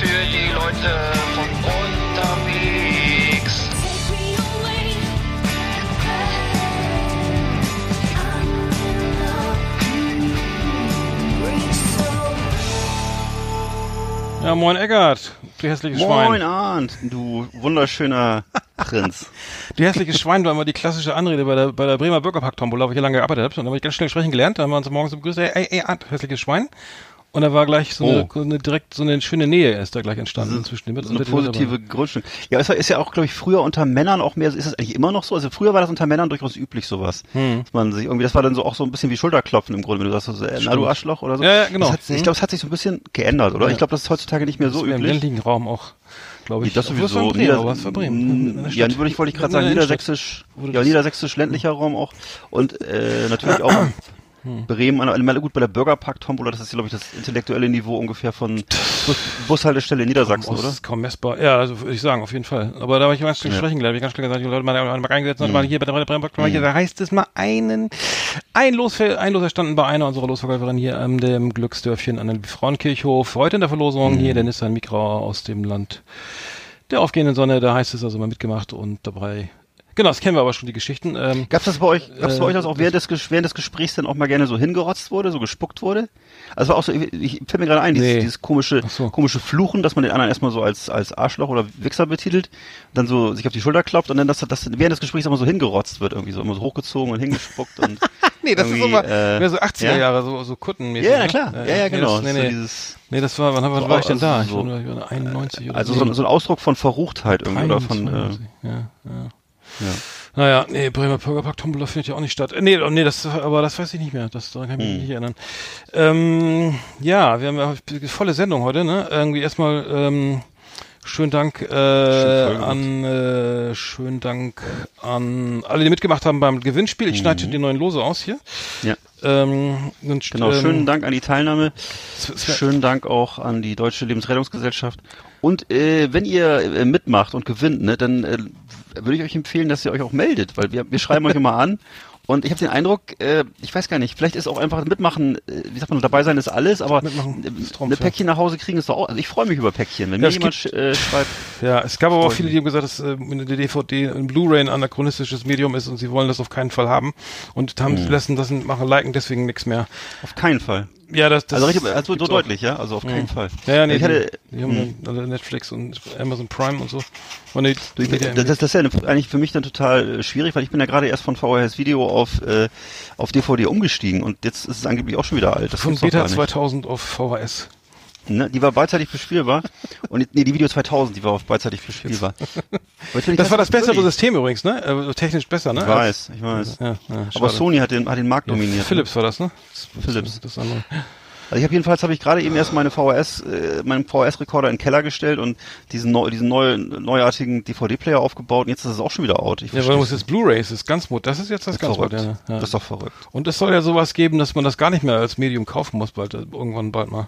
für die Leute von unterwegs. Ja, moin Eggert, du hässliches Moin Schwein. Arndt, du wunderschöner Prinz. Du hässliches Schwein war immer die klassische Anrede bei der, bei der Bremer Bürgerpack-Tombola, wo ich hier lange gearbeitet habe. Und da habe ich ganz schnell sprechen gelernt. Da haben wir uns morgens begrüßt, ey, ey, ey, Arndt, hässliches Schwein. Und da war gleich so, eine, Oh. so eine direkt so eine schöne Nähe ist da gleich entstanden zwischen dem So eine positive Grundstimmung. Ja, es ist ja auch, glaube ich, früher unter Männern auch mehr, ist das eigentlich immer noch so? Also früher war das unter Männern durchaus üblich, sowas. Hm. Dass man sich irgendwie, das war dann so auch so ein bisschen wie Schulterklopfen im Grunde, wenn du sagst, so, äh, na du Arschloch oder so. Ja, ja, genau. Hat, ich Hm. glaube, es hat sich so ein bisschen geändert, oder? Ja. Ich glaube, das ist heutzutage nicht mehr so Im üblich. ländlichen Raum auch, glaube ich. Das es sowieso. Bremen, Nieder- aber es war Bremen. Ja, würde ich, wollte ich gerade sagen, niedersächsisch, ja, niedersächsisch ländlicher Raum auch. Und äh, natürlich auch Hm. Bremen, an- an- gut bei der Bürgerpark-Tombola, das ist, glaube ich, das intellektuelle Niveau ungefähr von Bus, Bushaltestelle in Niedersachsen, Aus oder? kaum messbar. Ja, also würde ich sagen, auf jeden Fall. Aber da habe ich ganz schnell Ja. sprechen. Hab Ich ganz schnell gesagt, die Leute mal, mal eingesetzt, mhm. mal hier bei der Bremer hier, da heißt es mal einen, ein Los, ein Los erstanden bei einer unserer Losverkäuferin hier am dem Glücksdörfchen an dem Frauenkirchhof. Heute in der Verlosung hier der Nissan Micra aus dem Land der aufgehenden Sonne. Da heißt es also mal mitgemacht und dabei. Genau, das kennen wir aber schon, die Geschichten. Ähm, Gab's das bei euch, gab's bei Äh, euch das auch während des, während des Gesprächs dann auch mal gerne so hingerotzt wurde, so gespuckt wurde? Also war auch so, ich, ich fällt mir gerade ein, dieses, Nee. dieses komische, so. komische Fluchen, dass man den anderen erstmal so als, als Arschloch oder Wichser betitelt, dann so sich auf die Schulter klopft und dann, dass das während des Gesprächs immer so hingerotzt wird, irgendwie so, immer so hochgezogen und hingespuckt und. nee, das ist immer äh, mehr so 80er ja? Jahre, so, so Kuttenmäßig. Ja, na ne? klar, Äh, ja, ja, nee, genau. Das, nee, so nee. dieses, nee, das war, wann, wann so war ich denn da? also Ich so- war, ich war 91 oder also so, so ein Ausdruck von Verruchtheit irgendwie oder von, äh, 23, ja, ja. Ja. Naja, nee, Bremer Bürgerpark Tombola findet ja auch nicht statt. Äh, Nee, oh, nee, das, aber das weiß ich nicht mehr. Das, daran kann ich mich Hm. nicht erinnern. Ähm, ja, wir haben ja eine volle Sendung heute, ne? Irgendwie erstmal, ähm, schönen Dank, äh, an, äh, schönen Dank an alle, die mitgemacht haben beim Gewinnspiel. Ich schneide die neuen Lose aus hier. Ja. Ähm, und, Genau, ähm, schönen Dank an die Teilnahme. Schönen Dank auch an die Deutsche Lebensrettungsgesellschaft. Und äh, wenn ihr äh, mitmacht und gewinnt, ne, dann äh, würde ich euch empfehlen, dass ihr euch auch meldet, weil wir, wir schreiben euch immer an. Und ich habe den Eindruck, äh, ich weiß gar nicht, vielleicht ist auch einfach mitmachen, äh, wie sagt man, dabei sein ist alles, aber äh, ist Trumpf, eine Päckchen nach Hause kriegen ist doch auch, also ich freue mich über Päckchen. Wenn Ja, mir jemand sch äh, schreibt, Ja, es gab aber auch viele, die haben gesagt, dass äh, eine DVD ein Blu-ray ein anachronistisches Medium ist und sie wollen das auf keinen Fall haben und haben Hm. lassen das machen liken deswegen nichts mehr. auf keinen Fall. Ja, das, das Also, richtig, also so gibt's auch. deutlich, ja, also auf keinen Fall. Ja, ja, nee, ich hatte, die, die haben dann alle Netflix und Amazon Prime und so. Und die, die- das, das ist ja eine, eigentlich für mich dann total äh, schwierig, weil ich bin ja gerade erst von VHS Video auf, äh, auf DVD umgestiegen und jetzt ist es angeblich auch schon wieder alt. Das von Beta gar nicht. 2000 auf VHS. Ne? Die war beidseitig bespielbar. und nee, die Video 2000, die war auf beidseitig bespielbar. Das war das bessere wirklich- System übrigens, ne? Äh, technisch besser, ne? Ich weiß, ich weiß. Ja, ja, Aber. Sony hat den, hat den Markt ja, dominiert. Philips war das, ne? Das, Philips. Das andere. Also ich habe jedenfalls habe ich gerade eben erst meine VHS, äh, meinen VHS-Rekorder in den Keller gestellt und diesen neu, diesen neu, neuartigen DVD-Player aufgebaut und jetzt ist es auch schon wieder out. Ich Ja, weil versteh's muss jetzt Blu-ray ist, ist ganz mod. Das ist jetzt das nicht. ganz moderne. Ja. Das ist doch verrückt. Und es soll ja sowas geben, dass man das gar nicht mehr als Medium kaufen muss, bald, äh, irgendwann bald mal.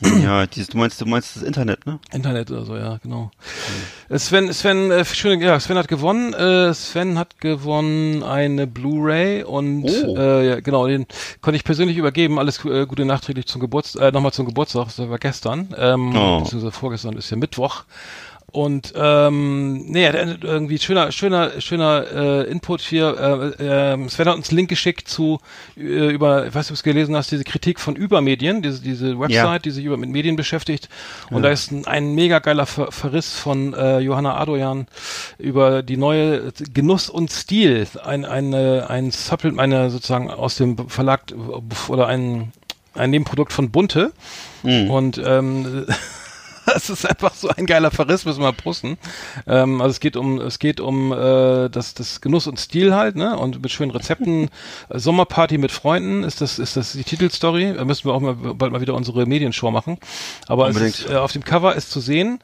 Ja, dieses, du meinst, du meinst das Internet, ne? Internet oder so, ja, genau. Äh, Sven, Sven, äh, schöne, ja, Sven hat gewonnen. Äh, Sven hat gewonnen eine Blu-ray und Oh. äh, ja, genau, den konnte ich persönlich übergeben. Alles äh, Gute nachträglich zum Geburtstag, äh, nochmal zum Geburtstag. Das war gestern, ähm, Oh. beziehungsweise vorgestern ist ja Mittwoch. Und ähm, nee, irgendwie schöner, schöner, schöner äh, Input hier. Äh, äh, Sven hat uns einen Link geschickt zu äh, über, ich weiß nicht, ob du es gelesen hast, diese Kritik von Übermedien, diese, diese Website, Ja. die sich über mit Medien beschäftigt. Und da ist ein, ein mega geiler Ver Verriss von äh, Johanna Adoyan über die neue Genuss und Stil, ein eine ein Supplement, eine sozusagen aus dem Verlag äh, oder ein ein Nebenprodukt von Bunte. Mhm. Und ähm, das ist einfach so ein geiler Verriss, müssen wir pusten. Ähm, also es geht um, es geht um äh, das, das Genuss und Stil halt, ne? Und mit schönen Rezepten. Äh, Sommerparty mit Freunden ist das, ist das die Titelstory. Da müssen wir auch mal bald mal wieder unsere Medienshow machen. Aber ist, äh, auf dem Cover ist zu sehen,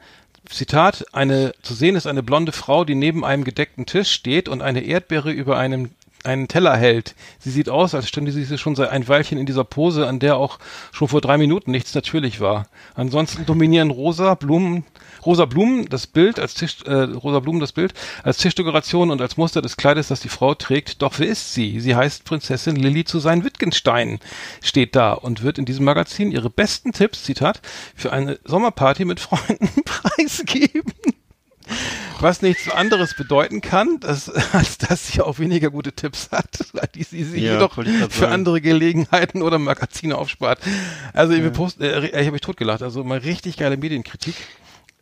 Zitat, eine, zu sehen ist eine blonde Frau, die neben einem gedeckten Tisch steht und eine Erdbeere über einem einen Teller hält. Sie sieht aus, als stünde sie schon seit ein Weilchen in dieser Pose, an der auch schon vor drei Minuten nichts natürlich war. Ansonsten dominieren rosa Blumen, rosa Blumen das Bild als Tisch, äh, rosa Blumen das Bild als Tischdekoration und als Muster des Kleides, das die Frau trägt. Doch wer ist sie? Sie heißt Prinzessin Lilly zu sein Wittgenstein, steht da und wird in diesem Magazin ihre besten Tipps, Zitat, für eine Sommerparty mit Freunden preisgeben. Was nichts anderes bedeuten kann, dass, als dass sie auch weniger gute Tipps hat, die sie sich Ja, jedoch ich für andere Gelegenheiten oder Magazine aufspart. Also wir posten, äh, ich habe mich totgelacht, also mal richtig geile Medienkritik.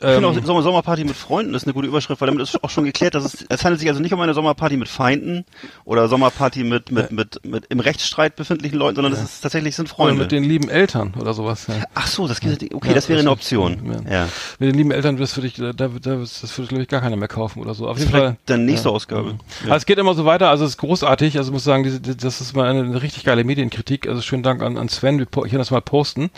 Ich finde Ähm, auch Sommer Sommerparty mit Freunden ist eine gute Überschrift, weil damit ist auch schon geklärt, dass es, es handelt sich also nicht um eine Sommerparty mit Feinden oder Sommerparty mit, mit, mit, mit im Rechtsstreit befindlichen Leuten, sondern es ist tatsächlich sind oder Freunde. mit den lieben Eltern oder sowas. Ja. Ach so, das geht, okay, Ja, das wäre das- eine Option. ja. Ja. Mit den lieben Eltern wirst du dich, da, da, da, das würde glaube ich gar keiner mehr kaufen oder so. Auf Das jeden Fall. dann nächste ja. Ausgabe. Also es geht immer so weiter, also es ist großartig, also ich muss sagen, diese, die- das ist mal eine, eine richtig geile Medienkritik, also schönen Dank an, an Sven, wir ich werde das mal posten.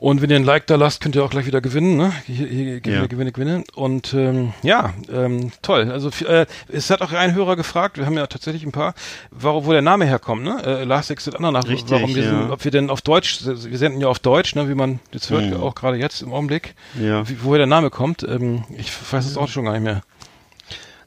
Und wenn ihr ein Like da lasst, könnt ihr auch gleich wieder gewinnen, ne? Hier, hier Gewinne, Ja. Gewinne, Gewinne. Und ähm, ja, ähm, toll. Also äh, es hat auch ein Hörer gefragt, wir haben ja tatsächlich ein paar, warum, wo der Name herkommt, ne? Äh, Last Exit Andernach, Richtig, warum wir ja. ob wir denn auf Deutsch, wir senden ja auf Deutsch, ne, wie man jetzt hört, Mhm. auch gerade jetzt im Augenblick, Ja. wie, woher der Name kommt. Ähm, ich weiß es auch schon gar nicht mehr.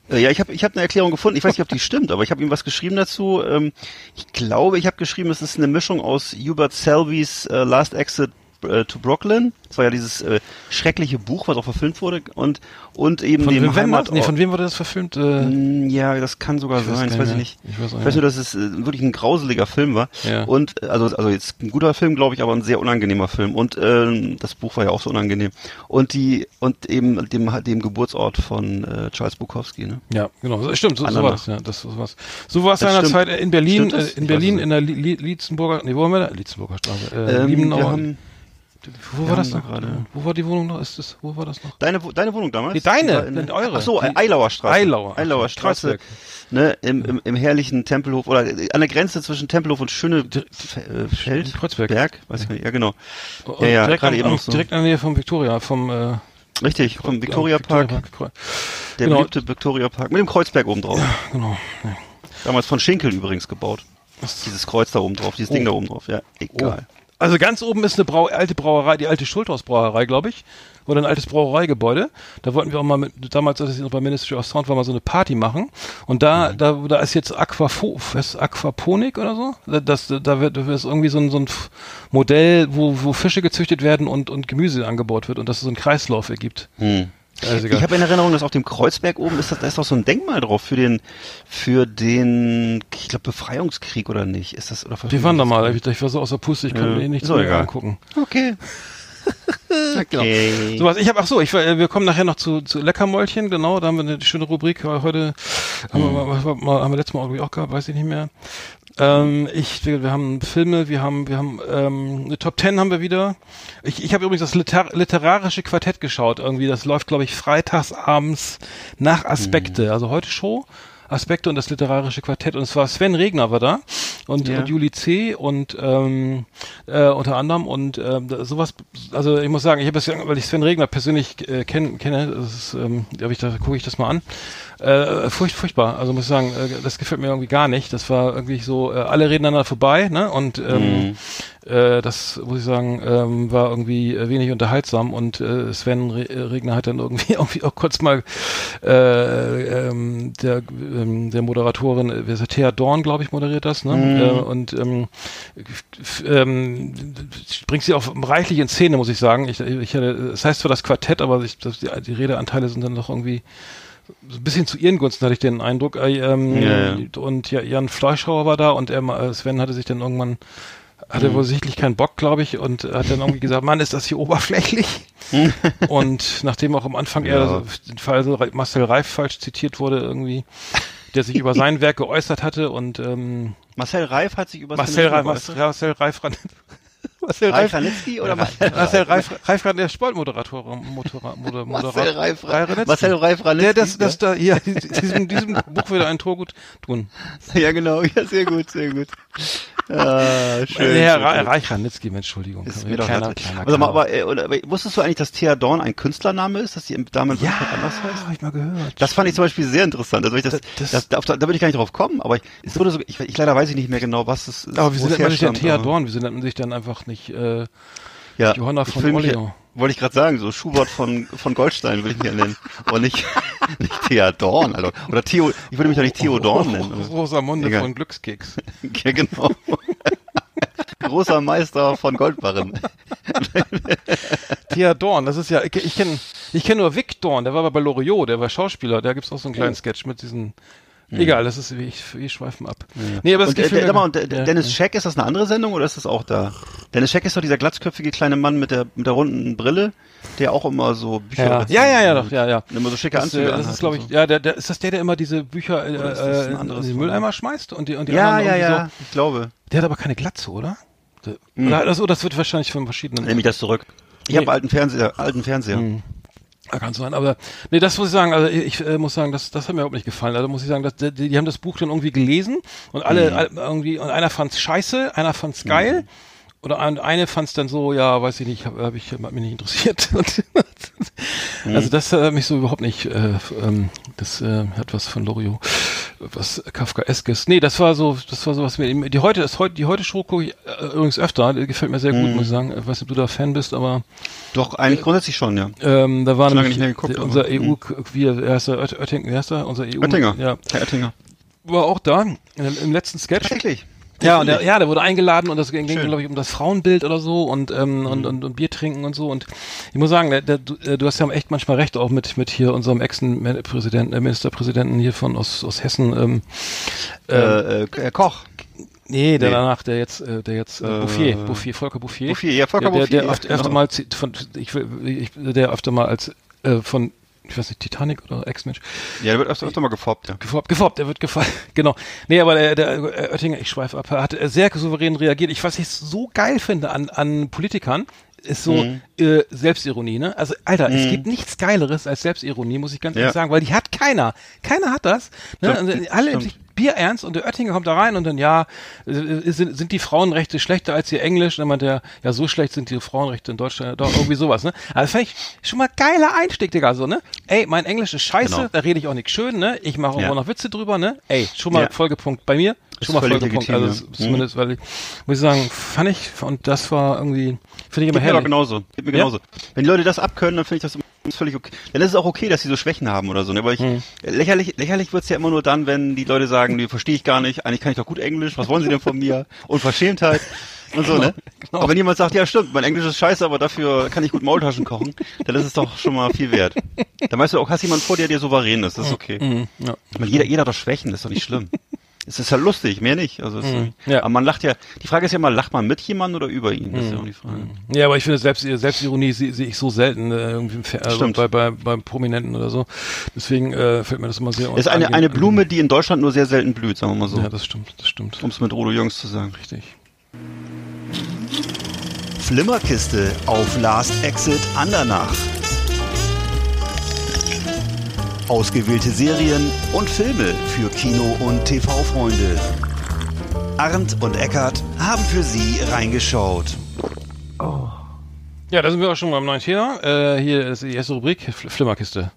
Äh, Ja, ich habe ich hab eine Erklärung gefunden. Ich weiß nicht, ob die stimmt, aber ich habe ihm was geschrieben dazu. Ähm, ich glaube, ich habe geschrieben, es ist eine Mischung aus Hubert Selvys äh, Last Exit äh, to Brooklyn. Das war ja dieses äh, schreckliche Buch, was auch verfilmt wurde und und eben Von dem wem, Heimat. Heimat, nee, von wem wurde das verfilmt? Äh, Mm, ja, das kann sogar sein, das weiß ich nicht. Ich weiß auch Ich weiß nur, dass es äh, wirklich ein grauseliger Film war. Ja. Und äh, also also jetzt ein guter Film, glaube ich, aber ein sehr unangenehmer Film. Und ähm, das Buch war ja auch so unangenehm. Und die und eben dem dem Geburtsort von äh, Charles Bukowski. Ne? Ja, genau. Stimmt, so, so das. Ja, das so war es seinerzeit in Berlin, äh, in Berlin es in der Li Li Lietzenburger, nee, wo haben wir da? Lietzenburger Straße. Äh, Ähm, Liebenauer. Wo war das noch? gerade- Wo war die Wohnung noch? Ist das, wo war das noch? Deine, deine Wohnung damals? Nee, deine, in- eure. Ach so, Die- Eilauer Straße. Eilauer. Eilauer Straße. Ne, im, im, im herrlichen Tempelhof oder an der Grenze zwischen Tempelhof und Schöne äh, Feld. Kreuzberg. Berg, weiß ich nicht. Ja, genau. Und Ja, ja, direkt, am, eben so. direkt in der Nähe vom Victoria, vom äh, Richtig, vom Victoria Park, Victoria der Genau. beliebte Victoria Park mit dem Kreuzberg oben drauf. Genau. Ja. Damals von Schinkel übrigens gebaut. Dieses Kreuz da oben drauf, dieses Oh. Ding da oben drauf. Ja, egal. Also ganz oben ist eine Brau alte Brauerei, die alte Schulthaus-Brauerei, glaube ich. Oder ein altes Brauereigebäude. Da wollten wir auch mal mit, damals, als ich noch bei Ministry of Sound war, mal so eine Party machen. Und Mhm. da, da, da ist jetzt Aquafo, ist Aquaponik oder so? Das, da wird, da ist irgendwie so ein, so ein Modell, wo, wo Fische gezüchtet werden und, und Gemüse angebaut wird und das so einen Kreislauf ergibt. Hm. Also. Ich habe in Erinnerung, dass auf dem Kreuzberg oben ist, das, da ist doch so ein Denkmal drauf für den, für den, ich glaube Befreiungskrieg oder nicht? Ist das oder wir waren da mal, ich, ich war so außer Puste, ich konnte Ja, mir eh nichts auch mehr egal. angucken. Okay. okay. Sowas. Ich habe, ach so, ich, äh, wir kommen nachher noch zu, zu Leckermäulchen, genau, da haben wir eine schöne Rubrik, heute haben, wir, mal, mal- mal, haben wir letztes Mal irgendwie auch gehabt, weiß ich nicht mehr. Ähm, ich, wir, wir haben Filme, wir haben, wir haben ähm, eine Top Ten haben wir wieder. Ich, ich habe übrigens das Liter literarische Quartett geschaut, irgendwie, das läuft, glaube ich, freitags abends nach Aspekte, also heute Show. Aspekte und das literarische Quartett und es war Sven Regner war da und, Ja. und Juli C. und ähm, äh, unter anderem und ähm, da- sowas, also ich muss sagen, ich habe es, weil ich Sven Regner persönlich äh, kenn, kenne, das ist, ähm, ich, da gucke ich das mal an. Äh, furcht, furchtbar, also muss ich sagen, äh, das gefällt mir irgendwie gar nicht. Das war irgendwie so, äh, alle reden aneinander vorbei, ne? Und ähm, Mhm. Äh, das muss ich sagen, ähm, war irgendwie äh, wenig unterhaltsam und äh, Sven Re äh, Regner hat dann irgendwie irgendwie auch kurz mal äh, ähm, der ähm, der Moderatorin, äh, Thea Dorn, glaube ich, moderiert das, ne? Mhm. Äh, und ähm, ähm, bringt sie auch reichlich in Szene, muss ich sagen. Ich, ich hatte, es heißt zwar das Quartett, aber ich, das, die, die Redeanteile sind dann doch irgendwie so ein bisschen zu ihren Gunsten hatte ich den Eindruck. Äh, ähm, Ja, ja. Und ja, Jan Fleischhauer war da und er, Sven hatte sich dann irgendwann hatte wohl sichtlich keinen Bock, glaube ich, und hat dann irgendwie gesagt, Mann, ist das hier oberflächlich? und nachdem auch am Anfang Ja. eher so den Fall Marcel Reif falsch zitiert wurde, irgendwie, der sich über sein Werk geäußert hatte und ähm, Marcel Reif hat sich über Marcel Reif, Marcel Marcel, Marcel Reif oder Marcel Marcel Reif, Reif der Sportmoderator, Motorrad, Moder, Marcel Reif, Ranitzky. Marcel Reif Ranitzky. Der, das, das da, hier, diesem, diesem Buch würde ein Tor gut tun. Ja, genau, ja, sehr gut, sehr gut. Ah, schön. Der Herr schön. Ra- Reich Ranitzky, Entschuldigung. Ist mir doch kleiner, kleiner, Also, aber, äh, oder, aber wusstest du eigentlich, dass Thea Dorn ein Künstlername ist, dass die Dame ja, anders heißt? habe ich mal gehört. Das fand ich zum Beispiel sehr interessant. Also ich das, Das- das, da, da, da würde ich gar nicht drauf kommen, aber ich, es wurde so, ich, ich leider weiß ich nicht mehr genau, was es ist. aber nennt man sich denn Thea Dorn? Wieso nennt man sich dann einfach nicht, äh, Ja, Johanna von will Orleans? Wollte ich gerade sagen, so Schubert von, von Goldstein würde ich mich ja nennen. Und nicht, nicht Thea Dorn, Alter. Oder Theo, ich würde mich doch nicht Theo Dorn nennen. oder? Rosamunde Egal. von Glückskeks. Ja, genau. Großer Meister von Goldbarren. Thea Dorn, das ist ja, ich, ich kenne ich kenn nur Vic Dorn, der war bei Loriot, der war Schauspieler, da gibt's auch so einen Oh. kleinen Sketch mit diesen, egal, das ist, ich, wir schweifen ab. Nee, aber das Und, äh, Gefühl, der, mal, und der, ja, Dennis Scheck, ist das eine andere Sendung oder ist das auch da? Dennis Scheck ist doch dieser glatzköpfige kleine Mann mit der, mit der runden Brille, der auch immer so Bücher ja, ja, ja, ja, doch, ja, ja. Immer so schicke Das, Anzüge äh, das anhat ist, glaube ich, so. ja, der, der, ist das der, der immer diese Bücher äh, das äh, in den? Mülleimer schmeißt und die, und die Ja, anderen ja, ja, ich glaube. So, der hat aber keine Glatze, oder? Der, Hm. Oder das, oh, das wird wahrscheinlich von verschiedenen. Nehme ich das zurück. Ich Nee. habe alten Fernseher, alten Fernseher. Ja, kann sein, aber nee, das muss ich sagen, also ich äh, muss sagen, das, das hat mir überhaupt nicht gefallen. Also muss ich sagen, dass, die, die haben das Buch dann irgendwie gelesen und alle, Mhm. alle irgendwie und einer fand's scheiße, einer fand's geil. Oder ein, eine fand's dann so, ja, weiß ich nicht, habe hab ich hat mich nicht interessiert. Mhm. Also das hat mich so überhaupt nicht. Äh, ähm, das äh, hat was von Loriot, was Kafkaeskes. Nee, das war so, das war so was mir. Die heute, das heute, die heute Show gucke ich äh, übrigens öfter. Die gefällt mir sehr Mhm. gut, muss ich sagen. Ich weiß nicht, ob du da Fan bist, aber Doch, eigentlich grundsätzlich schon, ja. ähm, da war Schon lange nicht mehr geguckt, der, unser aber, EU, wie er heißt der Oett- Oetting, wie heißt er? Unser EU. Oettinger. Ja, Herr Oettinger. war auch da im, im letzten Sketch. Tatsächlich. Ja, und der, ja, der wurde eingeladen und das ging, Schön. glaube ich, um das Frauenbild oder so und, ähm, und, und, und Bier trinken und so. Und ich muss sagen, der, der, du, du hast ja echt manchmal recht, auch mit, mit hier unserem Ex-Präsidenten, äh, Ministerpräsidenten hier von aus, aus Hessen. Ähm, äh, Äh, äh, Koch. nee, der nee. danach, der jetzt, äh, der jetzt, äh, Äh, Bouffier, Bouffier, Volker Bouffier. Bouffier, ja, Volker der, der, Bouffier, der ja, oft, öfter genau. mal, zi- von, ich, will- ich, der öfter mal als, äh, von, ich weiß nicht, Titanic oder Ex-Mensch, Ja, der wird öfter, öfter mal gefoppt, ja. Gefoppt, gefoppt, er wird gefallen. Genau. Nee, aber der, der äh, Oettinger, ich schweife ab, hat sehr souverän reagiert. Ich, was ich so geil finde an, an Politikern, ist so Mhm. äh, Selbstironie, ne? Also, Alter, es gibt nichts Geileres als Selbstironie, muss ich ganz Ja. ehrlich sagen, weil die hat keiner. Keiner hat das. Ne? Stimmt, Also, alle stimmt. Sich Bier ernst und der Oettinger kommt da rein und dann, ja, äh, sind, sind die Frauenrechte schlechter als ihr Englisch? Und dann meint der, ja, so schlecht sind die Frauenrechte in Deutschland, doch irgendwie sowas, ne? Also fand ich schon mal geiler Einstieg, Digga, so, ne? Ey, mein Englisch ist scheiße, Genau. da rede ich auch nichts schön, ne? Ich mache auch Ja. noch Witze drüber, ne? Ey, schon mal Ja. Folgepunkt bei mir. Schon mal Folgepunkt. legitim, also ja. zumindest, weil ich, muss ich sagen, fand ich, und das war irgendwie, finde ich immer Geht mir herrlich. genauso. Geht mir genauso. Wenn die Leute das abkönnen, dann finde ich das immer völlig okay. Dann ist es auch okay, dass sie so Schwächen haben oder so. Ne? Aber ich, Hm. lächerlich, lächerlich wird's ja immer nur dann, wenn die Leute sagen, die verstehe ich gar nicht, eigentlich kann ich doch gut Englisch, was wollen sie denn von mir? Unverschämtheit. Und so, ne? genau. Aber wenn jemand sagt, ja stimmt, mein Englisch ist scheiße, aber dafür kann ich gut Maultaschen kochen, dann ist es doch schon mal viel wert. Dann weißt du auch, hast jemand vor dir, der souverän ist, das ist okay. Mhm, ja. Meine, jeder, jeder hat doch Schwächen, das ist doch nicht schlimm. Es ist ja lustig, mehr nicht. Also Mhm. Ja. Aber man lacht ja, die Frage ist ja mal, lacht man mit jemandem oder über ihn? Das ist ja Mhm. auch die Frage. Ja, aber ich finde Selbst, Selbstironie sehe sehe ich so selten äh, irgendwie also Stimmt. bei, bei, bei Prominenten oder so. Deswegen äh, fällt mir das immer sehr Es ist eine, eine Blume, die in Deutschland nur sehr selten blüht, sagen wir mal so. Ja, das stimmt, das stimmt. Um es mit Rodo Jungs zu sagen. Richtig. Flimmerkiste auf Last Exit Andernach. Ausgewählte Serien und Filme für Kino- und TV-Freunde. Arndt und Eckart haben für Sie reingeschaut. Ja, da sind wir auch schon beim neuen Thema. Äh, hier ist die erste Rubrik, Fl Flimmerkiste.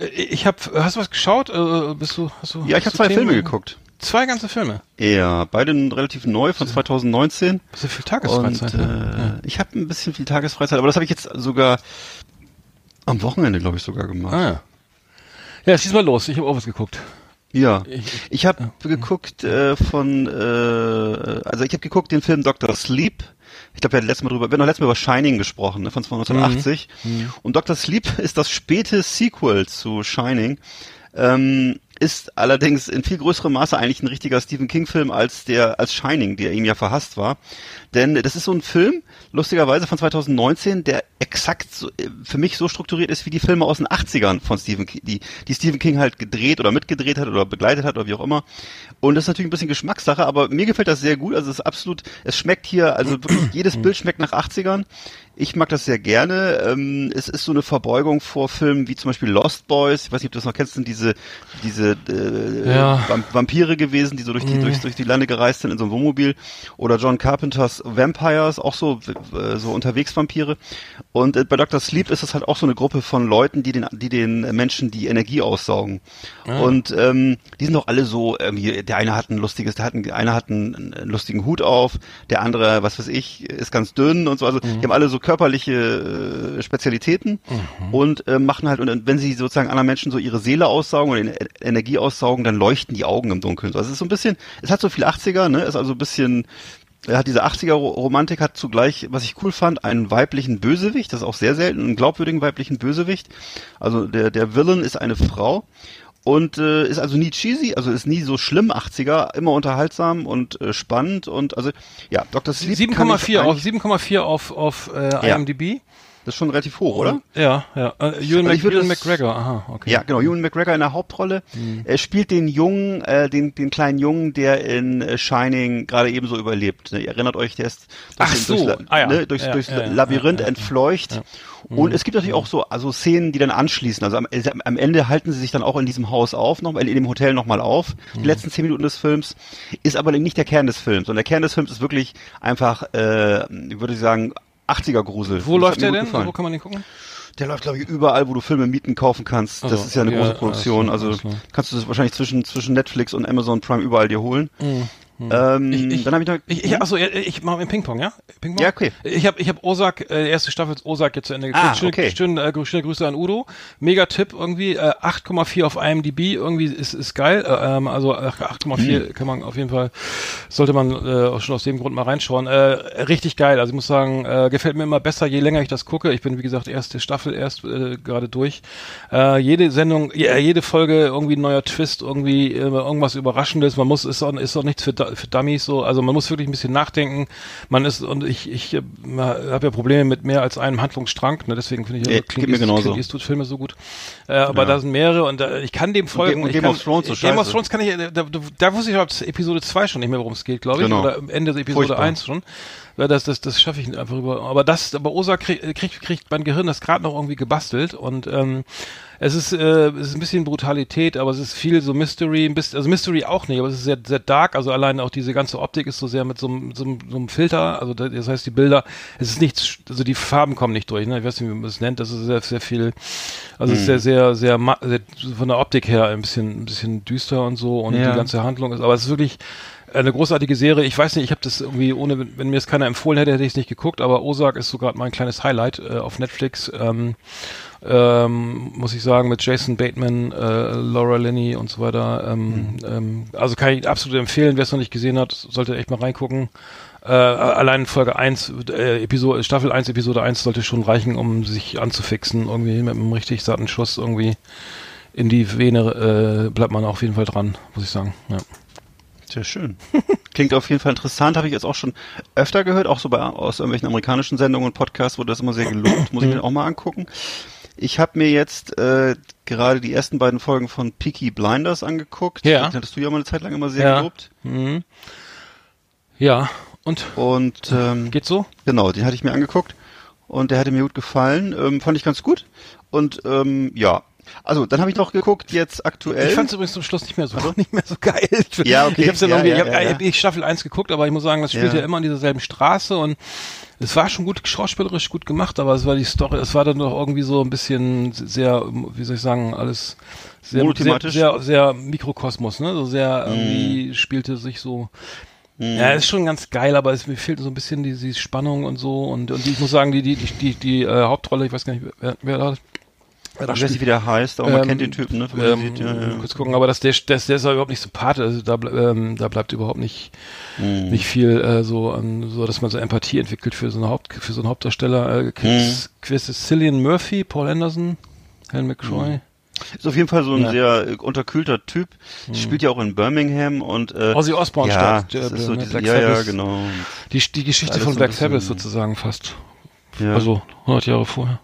Äh, Ich habe, hast du was geschaut? Äh, bist du, hast du, Ja, ich habe zwei Themen? Filme geguckt. Zwei ganze Filme. Ja, beide relativ neu von 2019. Hast du viel Und Tagesfreizeit? ne? äh, ich habe ein bisschen viel Tagesfreizeit, aber das habe ich jetzt sogar am Wochenende, glaube ich, sogar gemacht. Ah, ja. Ja, schieß mal los. Ich habe auch was geguckt. Ja, Ich- habe geguckt äh, von, äh, also ich habe geguckt den Film Dr. Sleep. Ich glaube, wir hatten letztes Mal drüber, wir haben noch letztes Mal über Shining gesprochen, ne, von 1980. Und Dr. Sleep ist das späte Sequel zu Shining. Ähm, ist allerdings in viel größerem Maße eigentlich ein richtiger Stephen King-Film als der als Shining, der ihm ja verhasst war. Denn das ist so ein Film, lustigerweise von 2019, der exakt so, äh, für mich so strukturiert ist wie die Filme aus den 80ern von Stephen King, die, die Stephen King halt gedreht oder mitgedreht hat oder begleitet hat oder wie auch immer. Und das ist natürlich ein bisschen Geschmackssache, aber mir gefällt das sehr gut. Also es ist absolut, es schmeckt hier, also wirklich jedes Bild schmeckt nach 80ern. Ich mag das sehr gerne. Ähm, es ist so eine Verbeugung vor Filmen wie zum Beispiel Lost Boys. Ich weiß nicht, ob du das noch kennst, sind diese, diese äh, Ja. Vamp- Vampire gewesen, die so durch die, durch, durch die Lande gereist sind in so einem Wohnmobil. Oder John Carpenters Vampires, auch so, äh, so unterwegs Vampire. Und äh, bei Dr. Sleep ist es halt auch so eine Gruppe von Leuten, die den, die den Menschen die Energie aussaugen. Und ähm, die sind doch alle so, irgendwie, der eine hat ein lustiges, der hat ein, einer hat einen, einen lustigen Hut auf, der andere, was weiß ich, ist ganz dünn und so. Also die haben alle so körperliche äh, Spezialitäten und äh, machen halt, und wenn sie sozusagen anderen Menschen so ihre Seele aussaugen oder E- Energie aussaugen, dann leuchten die Augen im Dunkeln. Also es ist so ein bisschen, es hat so viel 80er, ne? Ist also ein bisschen er hat diese 80er Ro- Romantik hat zugleich, was ich cool fand, einen weiblichen Bösewicht, das ist auch sehr selten, einen glaubwürdigen weiblichen Bösewicht. Also der der Villain ist eine Frau und äh, ist also nie cheesy, also ist nie so schlimm 80er, immer unterhaltsam und äh, spannend und also ja, Dr. Sleep kann ich 7,4 auf eigentlich- 7,4 auf auf äh, Ja. Das ist schon relativ hoch, oder? Ja, ja. Äh, Ewan, ich würde Ewan McGregor, aha, okay. Ja, genau, Ewan McGregor in der Hauptrolle. Mhm. Er spielt den Jungen, äh, den, den kleinen Jungen, der in äh, Shining gerade ebenso überlebt. Ne? Ihr erinnert euch, der ist Ach durchs, so. durchs, Ah ja. ne? durchs, Ja, durchs ja, ja, Labyrinth entfleucht. Und es gibt natürlich auch so also Szenen, die dann anschließen. Also am, am Ende halten sie sich dann auch in diesem Haus auf, noch, in dem Hotel nochmal auf. Mhm. Die letzten zehn Minuten des Films ist aber nicht der Kern des Films. Und der Kern des Films ist wirklich einfach, äh, ich würde sagen, 80er Grusel. Wo Das läuft der denn? gefallen. Wo kann man den gucken? Der läuft, glaube ich, überall, wo du Filme mieten, kaufen kannst. Also, das ist ja eine okay, große ja, Produktion. Also alles kannst du das wahrscheinlich zwischen, zwischen Netflix und Amazon Prime überall dir holen. Ähm, Ich- ich- dann habe ich noch. Ich, ich, achso, ich, mache im Ping-Pong, ja? Ping-Pong? Ja, okay. Ich habe ich hab Osak, äh, erste Staffel ist Osak jetzt zu Ende Ah, Schöne, okay. schöne, äh, schöne Grüße an Udo. Mega Tipp irgendwie, äh, 8,4 auf IMDb, irgendwie ist, ist geil. Äh, ähm, also äh, 8,4 kann man auf jeden Fall, sollte man äh, auch schon aus dem Grund mal reinschauen. Äh, richtig geil, also ich muss sagen, äh, gefällt mir immer besser, je länger ich das gucke. Ich bin, wie gesagt, erste Staffel erst äh, gerade durch. Äh, jede Sendung, jede Folge irgendwie ein neuer Twist, irgendwie äh, irgendwas Überraschendes. Man muss, ist auch, ist auch nichts für, Für Dummies so. Also man muss wirklich ein bisschen nachdenken. Man ist, und ich, ich äh, habe ja Probleme mit mehr als einem Handlungsstrang, ne? deswegen finde ich Ja, ja, geht mir genauso. Clint Eastwood Filme so gut. Äh, aber da sind mehrere und äh, ich kann dem folgen. und ich Game kann, of Thrones so Game of. Thrones kann ich, äh, da, da, da wusste ich ab Episode 2 schon nicht mehr, worum es geht, glaube ich. Genau. Oder Ende der Episode Furchtbar. 1 schon. Ja, das, das, das schaffe ich einfach über. Aber das, aber Osa kriegt, kriegt, kriegt mein Gehirn das gerade noch irgendwie gebastelt und ähm, es ist, äh, es ist ein bisschen Brutalität, aber es ist viel so Mystery, ein bisschen, also Mystery auch nicht, aber es ist sehr, sehr dark. Also allein auch diese ganze Optik ist so sehr mit so, einem- so, einem- so einem Filter. Also da- das heißt, die Bilder, es ist nichts, also die Farben kommen nicht durch. Ne? Ich weiß nicht, wie man das nennt. Das ist sehr, sehr viel. Also es ist sehr, sehr, sehr, ma- sehr von der Optik her ein bisschen, ein bisschen düster und so und Ja. die ganze Handlung ist. Aber es ist wirklich eine großartige Serie. Ich weiß nicht, ich habe das irgendwie ohne, wenn- mir es keiner empfohlen hätte, hätte ich es nicht geguckt. Aber Ozark ist so gerade mein kleines Highlight äh, auf Netflix. Ähm, ähm, muss ich sagen, mit Jason Bateman, äh, Laura Linney und so weiter. Ähm, ähm, also kann ich absolut empfehlen, wer es noch nicht gesehen hat, sollte echt mal reingucken. Äh, allein Folge 1, äh, Episode, Staffel 1, Episode 1 sollte schon reichen, um sich anzufixen. Irgendwie mit einem richtig satten Schuss irgendwie in die Vene äh, bleibt man auf jeden Fall dran, muss ich sagen. Ja. Sehr schön. Klingt auf jeden Fall interessant, habe ich jetzt auch schon öfter gehört, auch so bei aus irgendwelchen amerikanischen Sendungen und Podcasts wurde das immer sehr gelobt, muss ich mir auch mal angucken. Ich habe mir jetzt äh, gerade die ersten beiden Folgen von Peaky Blinders angeguckt. Ja. Das hattest du ja mal eine Zeit lang immer sehr Ja. gelobt. Mhm. Ja, und Und ähm, geht so? genau, den hatte ich mir angeguckt und der hatte mir gut gefallen, ähm, fand ich ganz gut. Und ähm, ja, also dann habe ich noch geguckt jetzt aktuell. Ich fand es übrigens zum Schluss nicht mehr so nicht mehr so geil. Ja, okay. Ich dann Ja, ja, ich habe ja, ja. ich Staffel 1 geguckt, aber ich muss sagen, das spielt ja, immer an dieser selben Straße und es war schon gut schauspielerisch gut gemacht, aber es war die Story, es war dann doch irgendwie so ein bisschen sehr, wie soll ich sagen, alles sehr sehr, sehr, sehr Mikrokosmos, ne? So sehr Mhm. irgendwie spielte sich so Ja, ist schon ganz geil, aber es, mir fehlt so ein bisschen die, die Spannung und so und, und die, ich muss sagen, die, die, die, die, die äh, Hauptrolle, ich weiß gar nicht, wer, wer da ich weiß nicht, wie der heißt, aber man Ähm, kennt den Typen, ne? man ähm, sieht, ja, ja. Kurz gucken, aber das, der, der, der ist ja überhaupt nicht sympathisch, also da, ähm, da bleibt überhaupt nicht, Mhm. nicht viel äh, so an, so dass man so Empathie entwickelt für so, eine Haupt, für so einen Hauptdarsteller. Äh, Chris, Mhm. Chris ist Cillian Murphy, Paul Anderson, Helen McCroy. Ist auf jeden Fall so ein Ja. sehr äh, unterkühlter Typ. Spielt ja auch in Birmingham und äh, Ozzy Osbourne ja, das ist so der- diese, ja, ja, genau. Die, die Geschichte von Black Sabbath sozusagen fast. Ja. Also 100 Jahre vorher.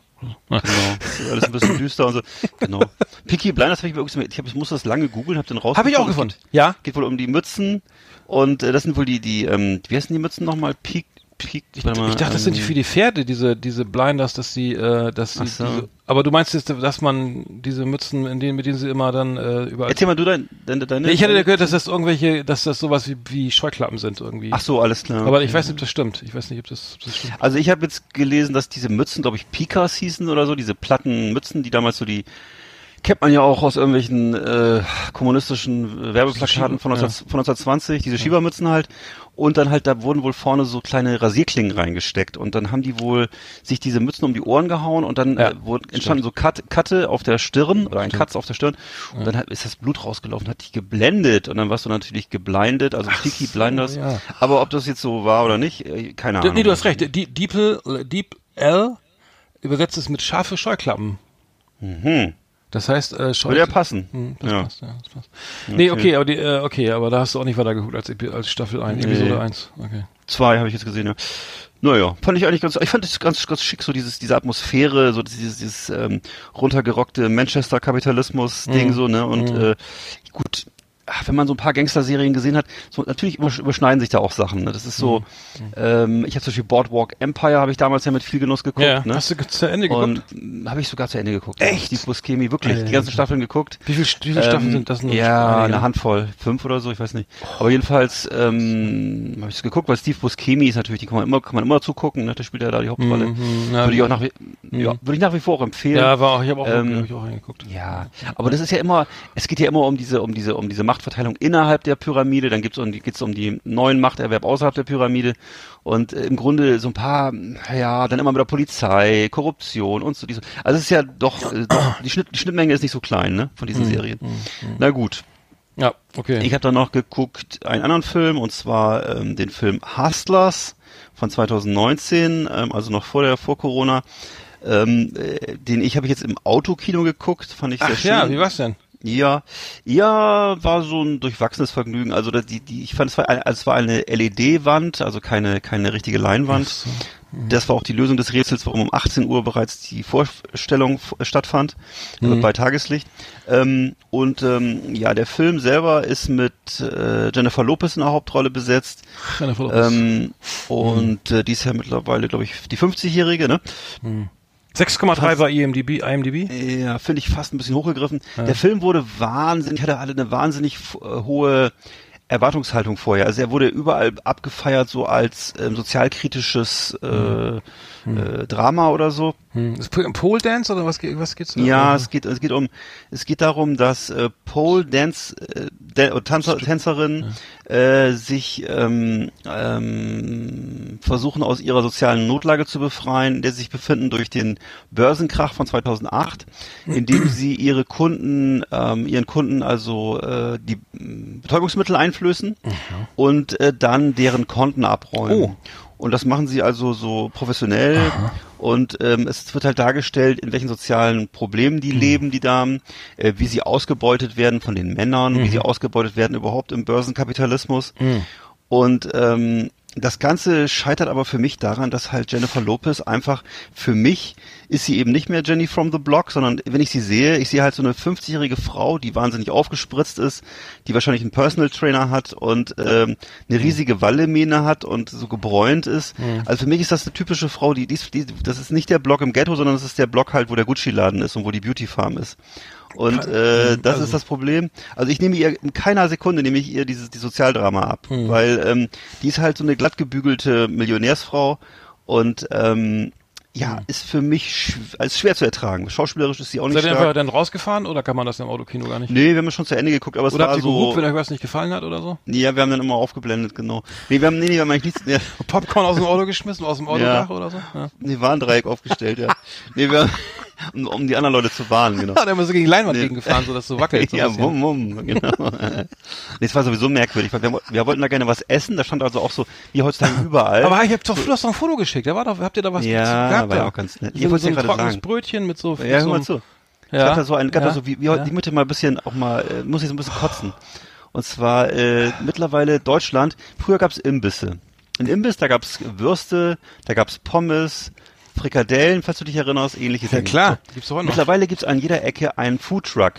Genau. Das ist alles ein bisschen düster und so. Genau. Peaky Blinders habe ich wirklich, ich, hab, ich musste das lange googeln, habe den raus. Habe ich auch gefunden. Ja. Geht wohl um die Mützen und äh, das sind wohl die, die, ähm, wie heißen die Mützen nochmal? Peak, Peak, Ich, ich dachte, das sind die ähm, für die Pferde, diese, diese Blinders, dass sie, äh, dass sie, so. diese, aber du meinst jetzt, dass man diese Mützen, in denen, mit denen sie immer dann, äh, überall. Erzähl mal du dein, deine, deine Nee, ich hatte gehört, dass das irgendwelche, dass das sowas wie, wie Scheuklappen sind irgendwie. Ach so, alles klar. Aber ich weiß nicht, ob das stimmt. Ich weiß nicht, ob das, ob das stimmt. Also ich habe jetzt gelesen, dass diese Mützen, glaube ich, Pikas hießen oder so, diese platten Mützen, die damals so die kennt man ja auch aus irgendwelchen äh, kommunistischen äh, Werbeplakaten von, Schieber- 19, von 1920, diese Schiebermützen halt. Und dann halt, da wurden wohl vorne so kleine Rasierklingen reingesteckt. Und dann haben die wohl sich diese Mützen um die Ohren gehauen und dann Ja, äh, wurden, entstanden so Cut, Katte auf der Stirn oder ein Katz auf der Stirn. Und dann hat, ist das Blut rausgelaufen, hat dich geblendet. Und dann warst du natürlich geblindet, also Peaky Blinders. ja. Aber ob das jetzt so war oder nicht, äh, keine Ahnung. Nee, du hast recht. Deep, Deep, Deep L übersetzt es mit scharfe Scheuklappen. Mhm. Das heißt, äh, Würde ja passen. Hm, das ja. passt, ja, das passt. Nee, okay, aber die, äh, okay, aber da hast du auch nicht weiter geguckt als, als Staffel 1, Nee. Episode 1. Okay. Zwei habe ich jetzt gesehen, ja. Naja, fand ich eigentlich ganz, ich fand es ganz, ganz schick, so dieses, diese Atmosphäre, so dieses, dieses ähm, runtergerockte Manchester-Kapitalismus-Ding, Mhm. so, ne? Und äh, gut, wenn man so ein paar Gangster-Serien gesehen hat, so natürlich übersch- überschneiden sich da auch Sachen. Ne? Das ist so, ähm, ich habe zum Beispiel Boardwalk Empire, habe ich damals ja mit viel Genuss geguckt. Ja, ne? hast du zu Ende geguckt? Und habe ich sogar zu Ende geguckt. Echt? Die Buscemi, wirklich, die ganzen. Staffeln geguckt. wie viele, wie viele Staffeln Ähm, sind das? Nur Ja, eine Handvoll. Fünf oder so, ich weiß nicht. Aber jedenfalls ähm, habe ich es geguckt, weil Steve Buscemi ist natürlich, die kann man immer, kann man immer zugucken, ne? Der spielt ja da die Hauptrolle. Mhm, ja, würde ich auch nach wie, ja, würde ich nach wie vor auch empfehlen. Ja, war auch, ich habe auch, Ähm, hab ich auch reingeguckt. Ja, aber das ist ja immer, es geht ja immer um diese, um diese, um diese Machtverteilung innerhalb der Pyramide, dann gibt's um die, geht's um die neuen Machterwerb außerhalb der Pyramide und äh, im Grunde so ein paar, ja, dann immer mit der Polizei, Korruption und so diese. Also es ist ja doch, äh, doch die, Schnitt, die Schnittmenge ist nicht so klein, ne, von diesen Serien. Na gut, Ja, okay. ich habe dann noch geguckt einen anderen Film und zwar ähm, den Film Hustlers von 2019, ähm, also noch vor der vor Corona. Ähm, äh, den ich habe ich jetzt im Autokino geguckt, fand ich sehr Ach schön. ja, wie war's denn? Ja, ja, war so ein durchwachsenes Vergnügen. Also die, die, ich fand es war, ein- es war eine LED-Wand, also keine keine richtige Leinwand. So. Das war auch die Lösung des Rätsels, warum um 18 Uhr bereits die Vorstellung stattfand, also Mhm. bei Tageslicht. Ähm, und ähm, ja, der Film selber ist mit äh, Jennifer Lopez in der Hauptrolle besetzt. Jennifer Lopez. Ähm, und äh, die ist ja mittlerweile, glaube ich, die 50-Jährige, ne? 6,3 bei IMDb, IMDb? Ja, finde ich fast ein bisschen hochgegriffen. Der Film wurde wahnsinnig, hatte alle eine wahnsinnig äh, hohe Erwartungshaltung vorher. Also er wurde überall abgefeiert so als ähm, sozialkritisches äh, äh, Drama oder so. Hm. Ist Pole Dance oder was, was geht's da? Ja, es geht es geht um es geht darum, dass äh, Pole Dance äh, Dan Tanzer, Tänzerin äh, sich ähm, ähm, versuchen aus ihrer sozialen Notlage zu befreien, in der sie sich befinden durch den Börsenkrach von 2008, indem sie ihre Kunden ähm, ihren Kunden also äh, die Betäubungsmittel einflößen und äh, dann deren Konten abräumen. Oh. Und das machen sie also so professionell. Und ähm, es wird halt dargestellt, in welchen sozialen Problemen die leben, die Damen, äh, wie sie ausgebeutet werden von den Männern, wie sie ausgebeutet werden überhaupt im Börsenkapitalismus. Und ähm, das Ganze scheitert aber für mich daran, dass halt Jennifer Lopez einfach für mich ist sie eben nicht mehr Jenny from the Block, sondern wenn ich sie sehe, ich sehe halt so eine 50-jährige Frau, die wahnsinnig aufgespritzt ist, die wahrscheinlich einen Personal Trainer hat und ähm, eine riesige Wallemähne hat und so gebräunt ist. Also für mich ist das eine typische Frau, die, die, die das ist nicht der Block im Ghetto, sondern das ist der Block halt, wo der Gucci-Laden ist und wo die Beauty Farm ist. Und äh, das also- ist das Problem. Also ich nehme ihr in keiner Sekunde nehme ich ihr dieses die Sozialdrama ab, weil ähm, die ist halt so eine glatt gebügelte Millionärsfrau und ähm, ja, ist für mich sch als schwer zu ertragen. Schauspielerisch ist sie auch nicht Seid ihr einfach stark. dann rausgefahren oder kann man das im Autokino gar nicht? Nee, wir haben schon zu Ende geguckt, aber es oder war habt ihr so. gehupt, wenn euch was nicht gefallen hat oder so? ja, wir haben dann immer aufgeblendet, genau. Nee, wir haben, nee, nee, wir haben eigentlich nichts, ja, Popcorn aus dem Auto geschmissen, aus dem Autodach oder so? Ja. nee, Warndreieck aufgestellt, ja. Nee, wir, um, um die anderen Leute zu warnen, genau. Hat er immer so gegen Leinwand Nee. gegengefahren, so dass so wackelt. So ja, bisschen. wum, wum, genau. nee, es war sowieso merkwürdig, weil wir, wir wollten da gerne was essen, da stand also auch so, wie heutzutage überall. Aber ich hab doch, du hast doch ein Foto geschickt, da war doch, habt ihr da was Ja, gehabt? war ja auch ganz nett. Ich So, wollte so ja ein trockenes sagen. Brötchen mit so, ja, mit hör so mal zu. Es Ja. gab da so ein, gab Ja. da so wie, wie heute, Ja. ich möchte mal ein bisschen auch mal, äh, muss ich so ein bisschen kotzen. Und zwar äh, mittlerweile Deutschland. Früher gab's Imbisse. In Imbiss, da gab's Würste, da gab's Pommes, Frikadellen, falls du dich erinnerst, ähnliches. Ja klar, gibt's auch noch. Mittlerweile gibt's an jeder Ecke einen Foodtruck.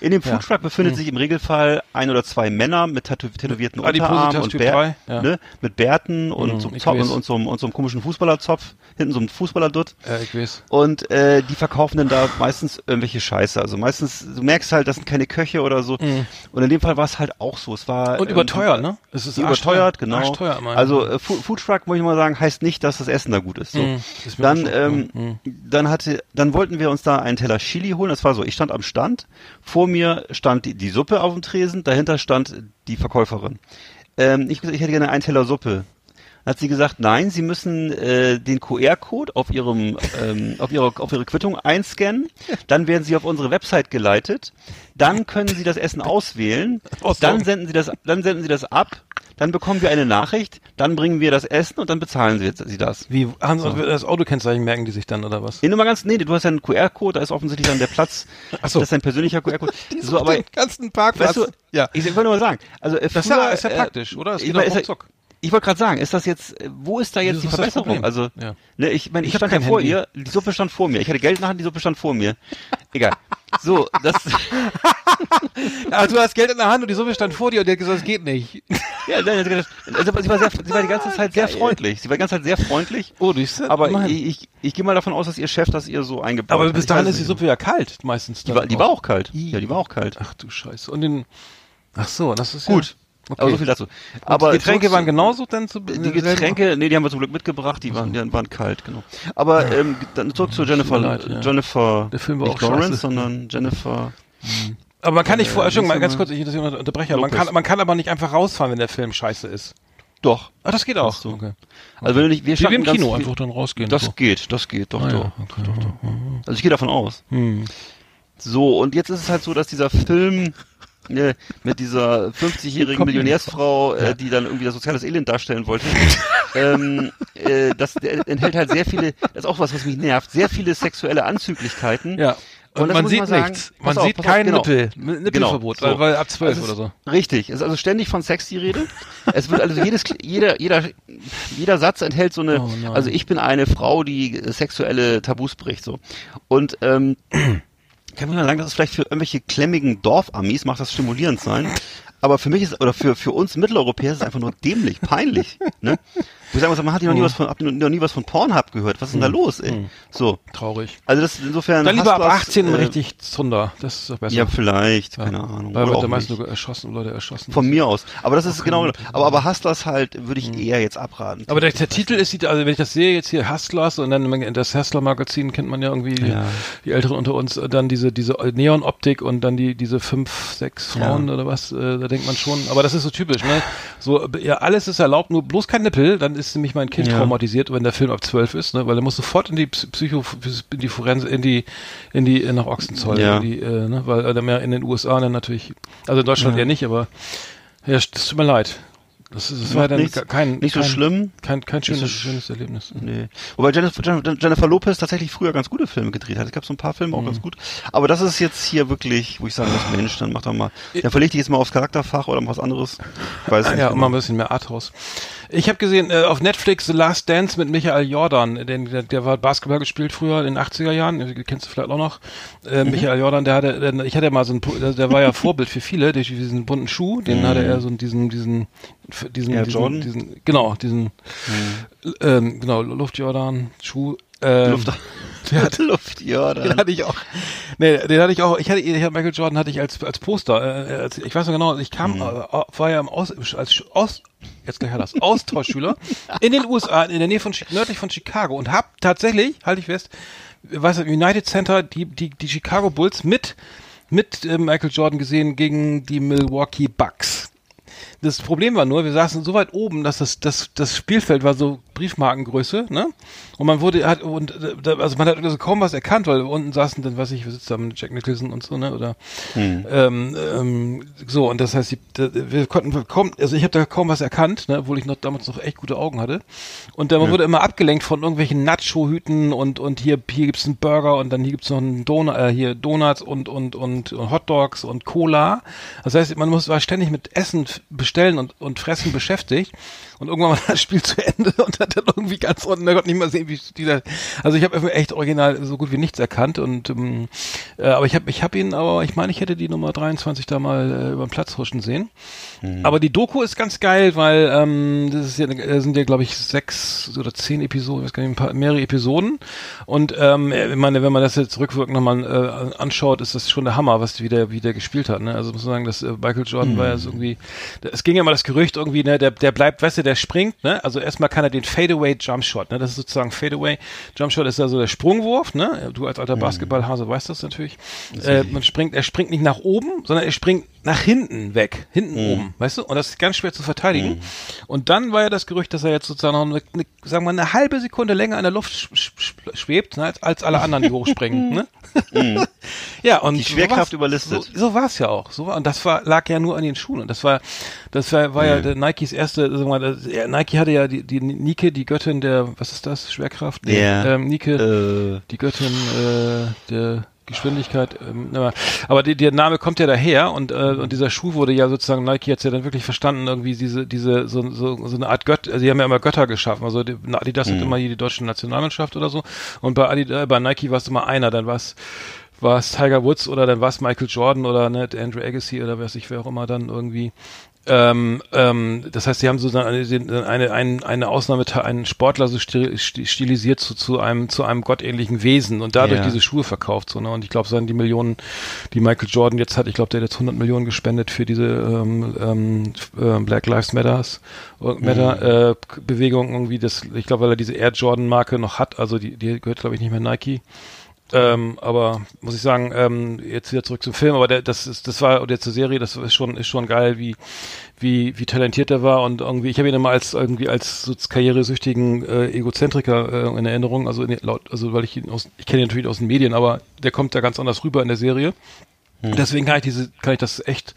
In dem Ja. Foodtruck befindet sich im Regelfall ein oder zwei Männer mit tätow tätowierten Adipositas Unterarmen und Bär, 3, ja. ne, mit Bärten und, Mhm, so, einem ich Zopf, weiß. und, und, so, und so einem komischen Fußballerzopf, hinten so einem Fußballerdutt. Ja, ich weiß. Und äh, die verkaufen dann da meistens irgendwelche Scheiße. Also meistens, du merkst halt, das sind keine Köche oder so. Und in dem Fall war es halt auch so. Es war Mhm. Und ähm, überteuert, ne? Es ist Überteuert, genau. Arschteuer. Also äh, Foodtruck, muss ich mal sagen, heißt nicht, dass das Essen da gut ist. So. Mhm, ist Dann, ähm, dann hatte, dann wollten wir uns da einen Teller Chili holen. Das war so, ich stand am Stand, vor mir stand die, die Suppe auf dem Tresen, dahinter stand die Verkäuferin. Ähm, ich, ich hätte gerne einen Teller Suppe. Dann hat sie gesagt, nein, Sie müssen äh, den QR-Code auf Ihrem ähm, auf Ihre auf Ihre Quittung einscannen, dann werden Sie auf unsere Website geleitet, dann können Sie das Essen auswählen, dann senden Sie das dann senden Sie das ab, dann bekommen wir eine Nachricht, dann bringen wir das Essen und dann bezahlen Sie, Sie das. Wie, haben sie das Autokennzeichen merken die sich dann, oder was? Nee, nur mal ganz, nee, du hast ja einen QR-Code, da ist offensichtlich dann der Platz. Ach so. Das ist ein persönlicher QR-Code. So, aber, ganzen Parkplatz. weißt du, ja. ich wollte nur mal sagen, also äh, Das ist früher, ja, ist ja äh, praktisch, oder? Es ich geht doch ruckzuck. Ich wollte gerade sagen, ist das jetzt, äh, wo ist da jetzt Das die Verbesserung? Also, Ja. ne, ich meine, ich, Ich stand ja vor Handy. ihr, die Suppe stand vor mir. Ich hatte Geld Hand, die Suppe stand vor mir. Egal. So, das, Also du hast Geld in der Hand und die Suppe stand vor dir und der hat gesagt, es geht nicht. ja, nein, das- also, sie war sehr, sie war die ganze Zeit sehr freundlich. Sie war die ganze Zeit sehr freundlich. Oh, du Aber immerhin. ich, ich, ich gehe mal davon aus, dass ihr Chef das ihr so eingebaut aber hat. bis Ich dahin ist die. Suppe ja kalt, meistens. Die war, die war auch kalt. Ja, die war auch kalt. Ach du Scheiße. Und den, ach so, das ist Gut. Ja, okay. Aber so viel dazu. Aber Aber die Getränke waren genauso dann zu Die Getränke, nee, die haben wir zum Glück mitgebracht, die waren, die waren kalt, genau. Aber ähm, dann zurück zu Jennifer, leid, ja. Jennifer, Der Film war nicht auch Lawrence, scheiße. sondern Jennifer. Aber man kann nicht vor, Äh, Entschuldigung, mal ganz kurz, ich das hier unterbreche, aber man kann, man kann aber nicht einfach rausfahren, wenn der Film scheiße ist. Doch. Ah, das geht auch. Ach so. Okay. Also wenn du nicht, wir Wie wir im Kino, einfach dann rausgehen. Das so. geht, das geht, doch, Ah, doch. ja, okay. doch, doch. Also ich gehe davon aus. Hm. So, und jetzt ist es halt so, dass dieser Film äh, mit dieser 50-jährigen Kommt Millionärsfrau, äh, die dann irgendwie das soziales Elend darstellen wollte, ähm, äh, das enthält halt sehr viele, das ist auch was, was mich nervt, sehr viele sexuelle Anzüglichkeiten. Ja. Und, Und man sieht sagen, nichts. Man auf, sieht auf, kein genau. Nippel. Nippelverbot, Genau, so. weil, weil ab zwölf Also oder so. Richtig, es ist also ständig von Sex die Rede. Es wird also jedes, jeder, jeder, jeder Satz enthält so eine, Oh also ich bin eine Frau, die sexuelle Tabus bricht, so. Und, ähm, kann man mal sagen, das ist vielleicht für irgendwelche klemmigen Dorfamis, macht das stimulierend sein. Aber für mich ist, oder für, für uns Mitteleuropäer ist es einfach nur dämlich, peinlich, ne? Wo ich sagen muss, man hat hier noch nie was von, habt ihr noch nie was von Pornhub gehört? Was ist denn da los, ey? So. Traurig. Also das, insofern. Dann lieber ab Hustlers, 18 äh, richtig Zunder. Das ist doch besser. Ja, vielleicht, Ja. keine Ahnung. Weil Oder wird meisten nicht. sogar erschossen, Leute erschossen. Von mir aus. Aber das ist Auch genau, keine- aber, aber Hustlers halt würde ich eher jetzt abraten. Aber der, der Titel ist, sieht- also wenn ich das sehe, jetzt hier Hustlers und dann in das Hustler-Magazin kennt man ja irgendwie, die, Ja. die Älteren unter uns, dann diese, diese Neon-Optik und dann die, diese fünf, sechs Frauen Ja. oder was, äh, da denkt man schon, aber das ist so typisch, ne? So, ja, alles ist erlaubt, nur bloß kein Nippel, dann ist nämlich mein Kind Ja. traumatisiert, wenn der Film ab zwölf ist, ne? Weil er muss sofort in die Psy- Psycho, in die Forense, in die, in die, nach Ochsenzoll, Ja. in die, äh, ne? Weil äh, mehr in den USA dann natürlich, also in Deutschland Ja. ja nicht, aber ja, es tut mir leid. Das, ist, das war dann nichts. ke- kein, Nicht so kein, schlimm. kein, kein schönes, so sch- schönes Erlebnis. Nee. Wobei Jennifer, Jennifer, Lopez tatsächlich früher ganz gute Filme gedreht hat. Es gab so ein paar Filme Mhm. auch ganz gut. Aber das ist jetzt hier wirklich, wo ich sagen muss, Mensch, dann mach doch mal. Dann verleg dich jetzt mal aufs Charakterfach oder mal was anderes. Weiß nicht. Ja, mal ein bisschen mehr Arthouse. Ich habe gesehen, äh, auf Netflix The Last Dance mit Michael Jordan, den, der, der war Basketball gespielt früher in den 80er Jahren, kennst du vielleicht auch noch. Äh, Mhm. Michael Jordan, der hatte, der, ich hatte mal so ein, der, war ja Vorbild für viele, durch diesen bunten Schuh, den hatte er so diesen, diesen, diesen, Mhm. Air diesen, Jordan? diesen, genau, diesen, ähm, genau, Luft Jordan, Schuh, ähm, Luft, der hat- Luft, ja, Den hatte ich auch. Nee, den hatte ich auch. Ich hatte, ich hatte Michael Jordan hatte ich als als Poster. Äh, als, ich weiß noch genau. Ich kam, Mhm. äh, war ja im Aus, als aus jetzt gleich das Austauschschüler in den USA in der Nähe von nördlich von Chicago und hab tatsächlich, halte ich fest, im United Center die die die Chicago Bulls mit mit äh, Michael Jordan gesehen gegen die Milwaukee Bucks. Das Problem war nur, wir saßen so weit oben, dass das, das, das Spielfeld war so Briefmarkengröße, ne? Und man wurde, hat, und, äh, also man hat also kaum was erkannt, weil unten saßen dann, weiß ich, wir sitzen da mit Jack Nicholson und so, ne? Oder, Hm. ähm, ähm, so, und das heißt, die, da, wir konnten kaum, also ich habe da kaum was erkannt, ne? Obwohl ich noch damals noch echt gute Augen hatte. Und dann man wurde immer abgelenkt von irgendwelchen Nacho-Hüten und, und hier, hier gibt's einen Burger und dann hier gibt's noch einen Donut, äh, hier Donuts und, und, und, und Hotdogs und Cola. Das heißt, man muss, war ständig mit Essen f- bestellen und, und Fressen beschäftigt. Und irgendwann war das Spiel zu Ende und hat dann irgendwie ganz unten, da konnte nicht mal sehen, wie dieser, also ich habe echt original so gut wie nichts erkannt und, ähm, äh, aber ich habe ich hab ihn, aber ich meine, ich hätte die Nummer 23 da mal äh, über den Platz huschen sehen. Aber die Doku ist ganz geil, weil ähm, das ist ja, das sind ja glaube ich sechs oder zehn Episoden, ich weiß gar nicht, ein paar, mehrere Episoden. Und ähm, ich meine, wenn man das jetzt rückwirkend nochmal äh, anschaut, ist das schon der Hammer, was wie der, wie der gespielt hat. Ne? Also muss man sagen, dass äh, Michael Jordan war ja so irgendwie, es ging ja mal das Gerücht irgendwie, ne, der, der bleibt, weißt du, der springt, ne? Also erstmal kann er den Fadeaway Jumpshot, ne? Das ist sozusagen Fadeaway Jumpshot ist also der Sprungwurf, ne? Du als alter Basketballhase weißt das natürlich. Äh, man springt, er springt nicht nach oben, sondern er springt nach hinten weg, hinten oben, weißt du? Und das ist ganz schwer zu verteidigen. Und dann war ja das Gerücht, dass er jetzt sozusagen noch eine, eine sagen wir mal, eine halbe Sekunde länger in der Luft sch sch schwebt, ne, als, als alle anderen, die hochspringen, ne? ja, und Die Schwerkraft so überlistet. So, so war es ja auch. So war, und das war, lag ja nur an den Schuhen. Und das war, das war, war ja der Nikes erste, sagen wir das, ja, Nike hatte ja die, die Nike, die Göttin der, was ist das? Schwerkraft? Nee, Ja. Ähm, Nike, Äh, die Göttin äh, der Geschwindigkeit. Ähm, aber die, der Name kommt ja daher und, äh, und dieser Schuh wurde ja sozusagen, Nike hat's ja dann wirklich verstanden, irgendwie diese, diese, so, so, so eine Art Gött, also die haben ja immer Götter geschaffen. Also die, Adidas hat immer hier die deutsche Nationalmannschaft oder so. Und bei Adidas, bei Nike war es immer einer, dann war es war es Tiger Woods oder dann war es Michael Jordan oder ne, Andrew Agassi oder weiß ich wer auch immer dann irgendwie. Ähm, ähm, das heißt, sie haben so eine, eine, eine, eine Ausnahme, einen Sportler so stil- sti- stilisiert zu, zu einem, zu einem gottähnlichen Wesen und dadurch Ja. diese Schuhe verkauft, so, ne? Und ich glaube, so die Millionen, die Michael Jordan jetzt hat, ich glaube, der hat jetzt 100 Millionen gespendet für diese ähm, ähm, äh, Black Lives Matters Matter äh, Bewegung irgendwie, das, ich glaube, weil er diese Air Jordan Marke noch hat, also die, die gehört, glaube ich, nicht mehr Nike. Ähm, aber muss ich sagen, ähm, jetzt wieder zurück zum Film, aber der, das ist, das war oder zur Serie, das ist schon, ist schon geil, wie, wie, wie talentiert er war und irgendwie, ich habe ihn immer als irgendwie als so karrieresüchtigen äh, Egozentriker äh, in Erinnerung, also in, laut, also weil ich ihn aus, ich kenne ihn natürlich aus den Medien, aber der kommt ja ganz anders rüber in der Serie. Deswegen kann ich diese, kann ich das echt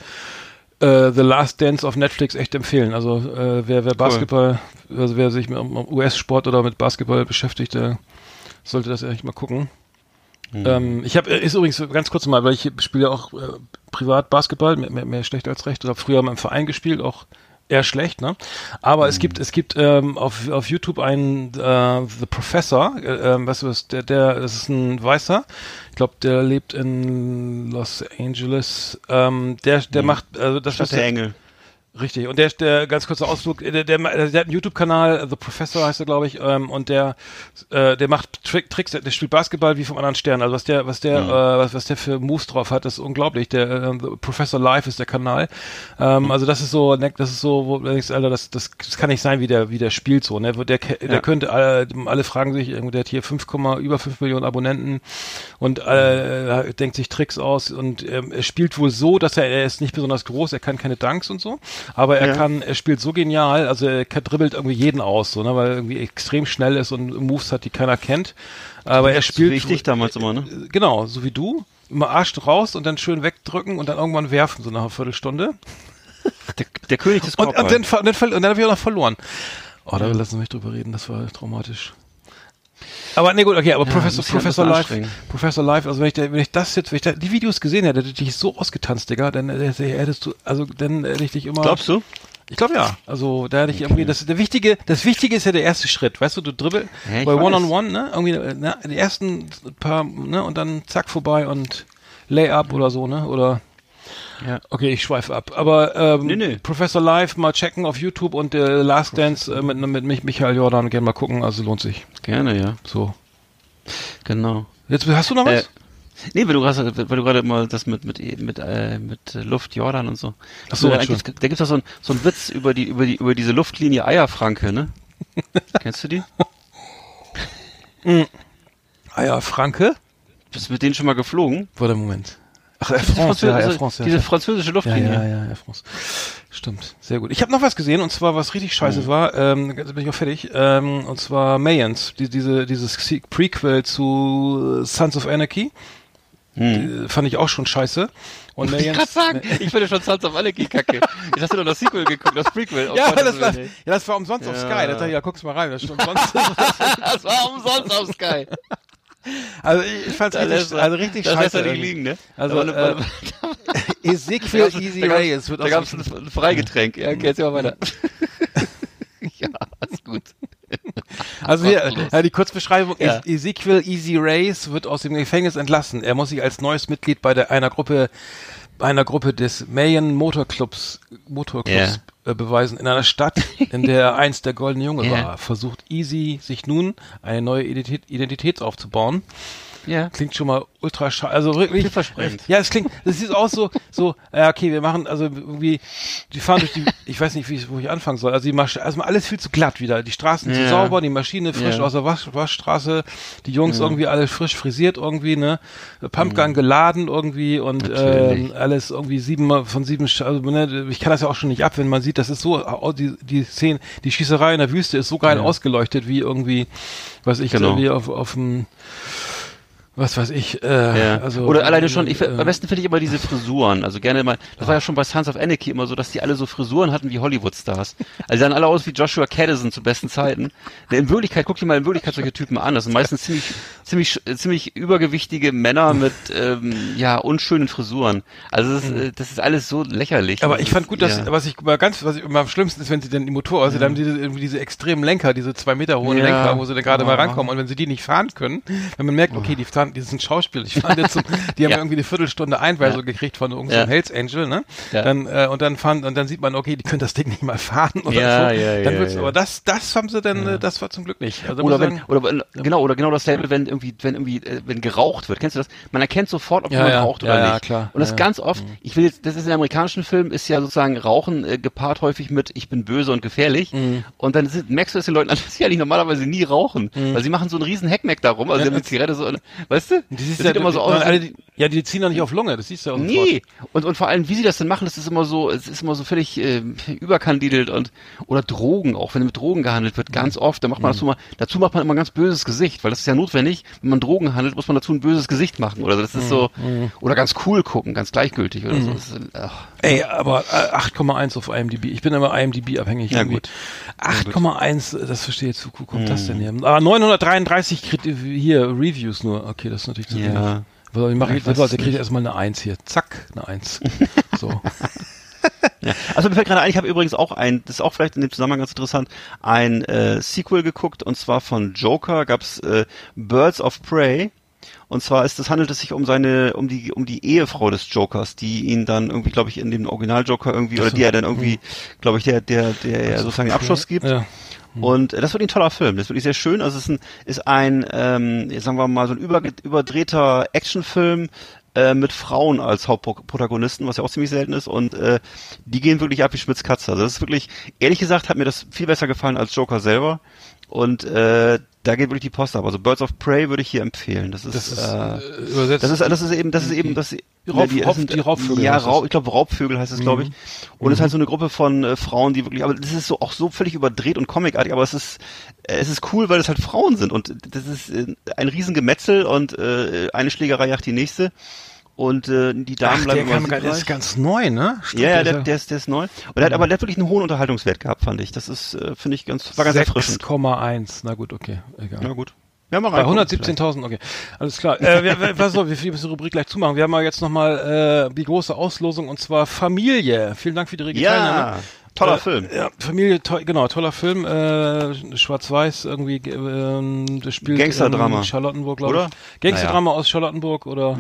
äh, The Last Dance auf Netflix echt empfehlen. Also äh, wer, wer Basketball, also wer sich mit um, US-Sport oder mit Basketball beschäftigt, der sollte das echt mal gucken. Ähm, ich habe ist übrigens ganz kurz mal, weil ich spiele auch äh, privat Basketball, mehr, mehr, schlecht als recht. Oder hab früher mal im Verein gespielt, auch eher schlecht, ne? Aber es gibt es gibt ähm, auf auf YouTube einen äh, The Professor, äh, ähm, weißt du was? Der der das ist ein Weißer. Ich glaube, der lebt in Los Angeles. Ähm, der der macht also das Stadt was der Engel. Richtig. Und der, der ganz kurzer Ausflug, der, der, der hat einen YouTube-Kanal, The Professor heißt er, glaube ich, ähm, und der, äh, der macht Trick, Tricks, der spielt Basketball wie vom anderen Stern. Also was der, was der, Mhm. äh, was, was der für Moves drauf hat, ist unglaublich. Der äh, The Professor Live ist der Kanal. Ähm, Mhm. Also das ist so, ne, das ist so, wo du denkst, Alter, das, das, das kann nicht sein, wie der, wie der spielt so. Ne? Der, der Ja. könnte, alle, alle fragen sich, der hat hier 5, über 5 Millionen Abonnenten und äh, denkt sich Tricks aus und ähm, er spielt wohl so, dass er, er ist nicht besonders groß, er kann keine Dunks und so, aber er Ja. kann, er spielt so genial, also er dribbelt irgendwie jeden aus, so, ne, weil er irgendwie extrem schnell ist und Moves hat, die keiner kennt. Aber er spielt Wie ich dich damals immer, ne? genau, so wie du, immer Arsch raus und dann schön wegdrücken und dann irgendwann werfen, so nach einer Viertelstunde. Der, der König des Und, Korbball. und dann, ver- und dann, und dann habe ich auch noch verloren. Oh, da lassen wir mich drüber reden, das war traumatisch. Aber nee, gut, okay, aber Professor, ja Professor bisschen Live. Professor Live, also wenn ich, da- wenn ich das jetzt, wenn ich da, die Videos gesehen hätte, hätte ich dich so ausgetanzt, Digga, dann äh, hättest du, also dann hätte ich dich immer. Glaubst du? Ich glaube ja. Also da hätte ich irgendwie, das der wichtige, das Wichtige ist ja der erste Schritt, weißt du, du dribbel Ja, bei weiß. One on One, ne, irgendwie, ne, die ersten paar, ne, und dann zack vorbei und Layup oder so, ne, oder Ja. Okay, ich schweife ab. Aber ähm, Nee, nee. Professor Live mal checken auf YouTube und äh, Last Dance äh, mit, mit mich, Michael Jordan gerne mal gucken, also lohnt sich. Gerne, ja. So. Genau. Jetzt hast du noch was? Äh, nee, weil du gerade, weil du gerade mal das mit mit mit äh, mit Luft Jordan und so. Ach so, da, da gibt's doch so ein so ein Witz über die über die über diese Luftlinie Eierfranke, ne? Kennst du die? ah ja, Franke? Bist du mit denen schon mal geflogen? Warte, Moment. Ach, Air Diese France, ja, Air französische- France, ja. Diese französische Ja, Luftlinie. ja, ja, Air France. Stimmt, sehr gut. Ich habe noch was gesehen und zwar was richtig scheiße Mhm. war. Ähm, jetzt bin ich auch fertig. Ähm, und zwar Mayans, die, diese dieses Se- Prequel zu äh, Sons of Anarchy. Die, fand ich auch schon scheiße. Und. Ich kann sagen, ich finde schon Sons of Anarchy kacke. Jetzt hast du doch das Sequel geguckt, das Prequel. Oh ja, Gott, das war, ja, das war umsonst auf Ja. Sky. Da dachte ich, ja, guck's mal rein. Das ist umsonst. das war umsonst auf Sky. Also ich, fand's Da richtig, lässt also richtig da lässt scheiße. er nicht irgendwie. liegen, ne? Also, eine- äh, Ezekiel Easy Ray. Es wird da aus gab es dem- ein, ein Freigetränk. Ja, okay, jetzt mal weiter. ja, ist gut. Also hier, ja, die Kurzbeschreibung Ja. Ezekiel Easy Race wird aus dem Gefängnis entlassen. Er muss sich als neues Mitglied bei der, einer Gruppe, einer Gruppe des Mayan Motorclubs, Motorclubs äh, beweisen. In einer Stadt, in der er einst der goldene Junge Ja. war, versucht Easy sich nun eine neue Identität, Identität aufzubauen. Ja. Klingt schon mal ultra scheiße. Also wirklich. Vielversprechend. Ja, es klingt, das ist auch so, so, ja, okay, wir machen, also irgendwie, die fahren durch die, ich weiß nicht, wie, ich- wo ich anfangen soll. Also die Masch also alles viel zu glatt wieder. Die Straßen zu Ja. sauber, die Maschine frisch Ja. aus der Wasch Waschstraße, die Jungs irgendwie alle frisch frisiert irgendwie, ne? Pumpgun geladen irgendwie und ähm, alles irgendwie sieben von sieben, also ne, ich kann das ja auch schon nicht ab, wenn man sieht, das ist so, die, die Szene, die Schießerei in der Wüste ist so geil Ja. ausgeleuchtet wie irgendwie, was ich Genau. irgendwie auf, auf dem was weiß ich, äh, Ja. also Oder alleine schon, ich, äh, am besten finde ich immer diese Frisuren. Also gerne mal, das war ja schon bei Sons of Anarchy immer so, dass die alle so Frisuren hatten wie Hollywood-Stars. Also sahen alle aus wie Joshua Caddison zu besten Zeiten. In Wirklichkeit, guck dir mal in Wirklichkeit solche Typen an. Das sind meistens ziemlich, ziemlich, ziemlich übergewichtige Männer mit, ähm, ja, unschönen Frisuren. Also das ist, äh, das ist alles so lächerlich. aber ich fand gut, dass, ja. was ich immer ganz, was ich immer am schlimmsten ist, wenn sie dann die Motor, also dann haben diese, irgendwie diese extremen Lenker, diese zwei Meter hohen Ja. Lenker, wo sie dann gerade mal Ja. rankommen und wenn sie die nicht fahren können, wenn man merkt, okay, die fahren, die sind Schauspieler, die fahren jetzt die haben Ja. irgendwie eine Viertelstunde Einweisung gekriegt von irgendeinem Ja. Hells Angel, ne? Ja. Dann, äh, und dann fahren, und dann sieht man, okay, die können das Ding nicht mal fahren oder Ja, so. ja, dann ja, wird's, ja. aber das, das haben sie dann, äh, das war zum Glück nicht. Also Oder ich wenn, sagen, oder genau, oder genau dasselbe, wenn irgendwie, wenn irgendwie, äh, wenn geraucht wird. Kennst du das? Man erkennt sofort, ob Ja, jemand ja. raucht Ja, oder ja, nicht. klar. Und das Ja, Mhm. ganz oft, ich will jetzt, das ist in amerikanischen Filmen, ist ja sozusagen Rauchen äh, gepaart häufig mit, ich bin böse und gefährlich. Mhm. Und dann sind, merkst du es den Leuten an, dass sie eigentlich normalerweise nie rauchen. Weil sie machen so einen riesen Heckmeck darum, also Mhm. Ja, die haben die Zigarette so, weißt du? die siehst das ja, sieht immer so die- aus. alle, die, ja, die ziehen doch nicht auf Lunge, das siehst du ja auch sofort. Nee, und, und vor allem, wie sie das denn machen, das ist immer so, es ist immer so völlig äh, überkandidelt und oder Drogen, auch wenn mit Drogen gehandelt wird, Mhm. ganz oft, da macht man dazu mal, dazu macht man immer ein ganz böses Gesicht, weil das ist ja notwendig, wenn man Drogen handelt, muss man dazu ein böses Gesicht machen oder das ist so, Mhm. oder ganz cool gucken, ganz gleichgültig oder so. Das ist, Ey, aber äh, 8,1 auf IMDb. Ich bin immer IMDb abhängig. Ja, irgendwie. gut. 8,1, das verstehe ich jetzt. Wo kommt das denn her? Aber 933 Krit hier Reviews nur. Okay, das ist natürlich zu wenig. Ja. Was ich mache Ja, weiß selber, der kriegt erstmal eine 1 hier. Zack, eine 1. so. Also mir fällt gerade ein, ich habe übrigens auch ein, das ist auch vielleicht in dem Zusammenhang ganz interessant, ein äh, Sequel geguckt und zwar von Joker gab's äh, Birds of Prey. Und zwar ist es handelt es sich um seine, um die, um die Ehefrau des Jokers, die ihn dann irgendwie, glaube ich, in dem Original Joker irgendwie, oder die er dann irgendwie, glaube ich, der, der, der ja sozusagen den Abschluss gibt. Ja. Und äh, das wird ein toller Film. Das ist wirklich sehr schön. Also es ist ein, ist ein ähm, sagen wir mal, so ein über, überdrehter Actionfilm äh, mit Frauen als Hauptprotagonisten, was ja auch ziemlich selten ist. Und äh, die gehen wirklich ab wie Schmitz Katze. Also das ist wirklich, ehrlich gesagt, hat mir das viel besser gefallen als Joker selber. Und äh, da geht wirklich die Post ab. Also Birds of Prey würde ich hier empfehlen. Das ist, Das ist äh, äh, übersetzt. das ist, das ist eben, das ist eben, das, Raub- die, Raub- sind- die Raubvögel Ja. Raub, ich glaube Raubvögel heißt es, glaube ich. Und es ist halt so eine Gruppe von äh, Frauen, die wirklich, aber das ist so auch so völlig überdreht und comicartig, aber es ist, äh, es ist cool, weil es halt Frauen sind und das ist äh, ein Riesengemetzel und äh, eine Schlägerei jagt die nächste. Und äh, die Damen Ach, bleiben der, immer siegreich. ist ganz neu, ne? Stimmt, Ja, ja, der, der ist, der ist neu. Und der hat aber der hat wirklich einen hohen Unterhaltungswert gehabt, fand ich. Das ist, äh, finde ich ganz, war ganz erfrischend. 6,1. Na gut, okay. Egal. Na gut. Ja, mal Bei reingucken 117.000, okay. Alles klar. Äh, wir, wir, pass auf, wir müssen die Rubrik gleich zumachen. Wir haben ja jetzt nochmal äh, die große Auslosung und zwar Familie. Vielen Dank für die rege vielleicht. Teilnahme. Ja, toller Äh, Film. Ja, Familie, to genau, toller Film. Äh, Schwarz-Weiß irgendwie. Äh, ähm, das spielt Gangsterdrama. in Charlottenburg, glaube Oder? ich. Gangsterdrama aus Charlottenburg oder.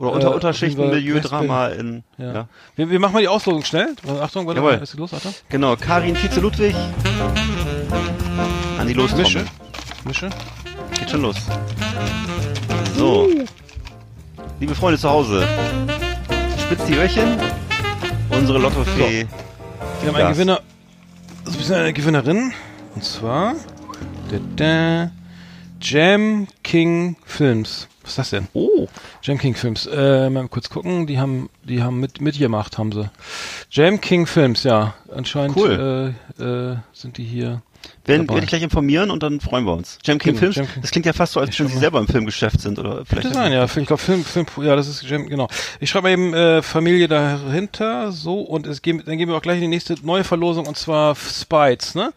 Oder unter äh, Unterschichten, Milieudrama in, Ja. ja. Wir, wir machen mal die Auslosung schnell. Achtung, warte Jawohl. mal, ist los, Achtung. Genau, Karin Tietze Ludwig. An die los. Mische. Mische. Geht schon los. So. Liebe Freunde zu Hause. Spitzt die Öhrchen. Unsere Lottofee. Wir haben einen Gas. Gewinner, also wir sind eine Gewinnerin, und zwar da, da, Jam King Films. Was ist das denn? Oh. Jam King Films. Äh, mal kurz gucken. Die haben, die haben mit, mitgemacht, haben sie. Jam King Films, ja. Anscheinend Cool. äh, äh, sind die hier. Werden, werde ich gleich informieren und dann freuen wir uns. Jam King Genau, Films, Jam das klingt ja fast so, als wenn sie selber im Filmgeschäft sind, oder vielleicht. Könnte sein, ja. Ich glaube, Film, Film, ja, das ist Jam, genau. Ich schreibe mal eben äh, Familie dahinter, so, und es gehen, dann gehen wir auch gleich in die nächste neue Verlosung, und zwar Spites, ne?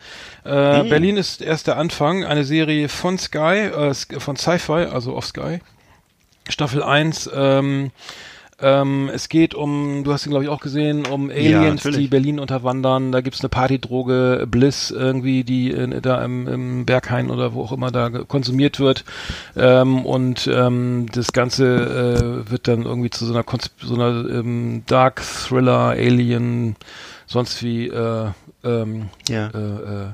Äh, Mhm. Berlin ist erst der Anfang, eine Serie von Sky, äh, von Sci-Fi, also auf Sky. Staffel 1, ähm, ähm, es geht um, du hast ihn glaube ich auch gesehen, um Aliens, natürlich. die Berlin unterwandern. Da gibt's eine Partydroge, Bliss irgendwie, die äh, da im, im Berghain oder wo auch immer da konsumiert wird. Ähm, und ähm, das Ganze äh, wird dann irgendwie zu so einer, Kons so einer ähm, Dark Thriller, Alien, sonst wie äh, ähm, Ja. äh, äh,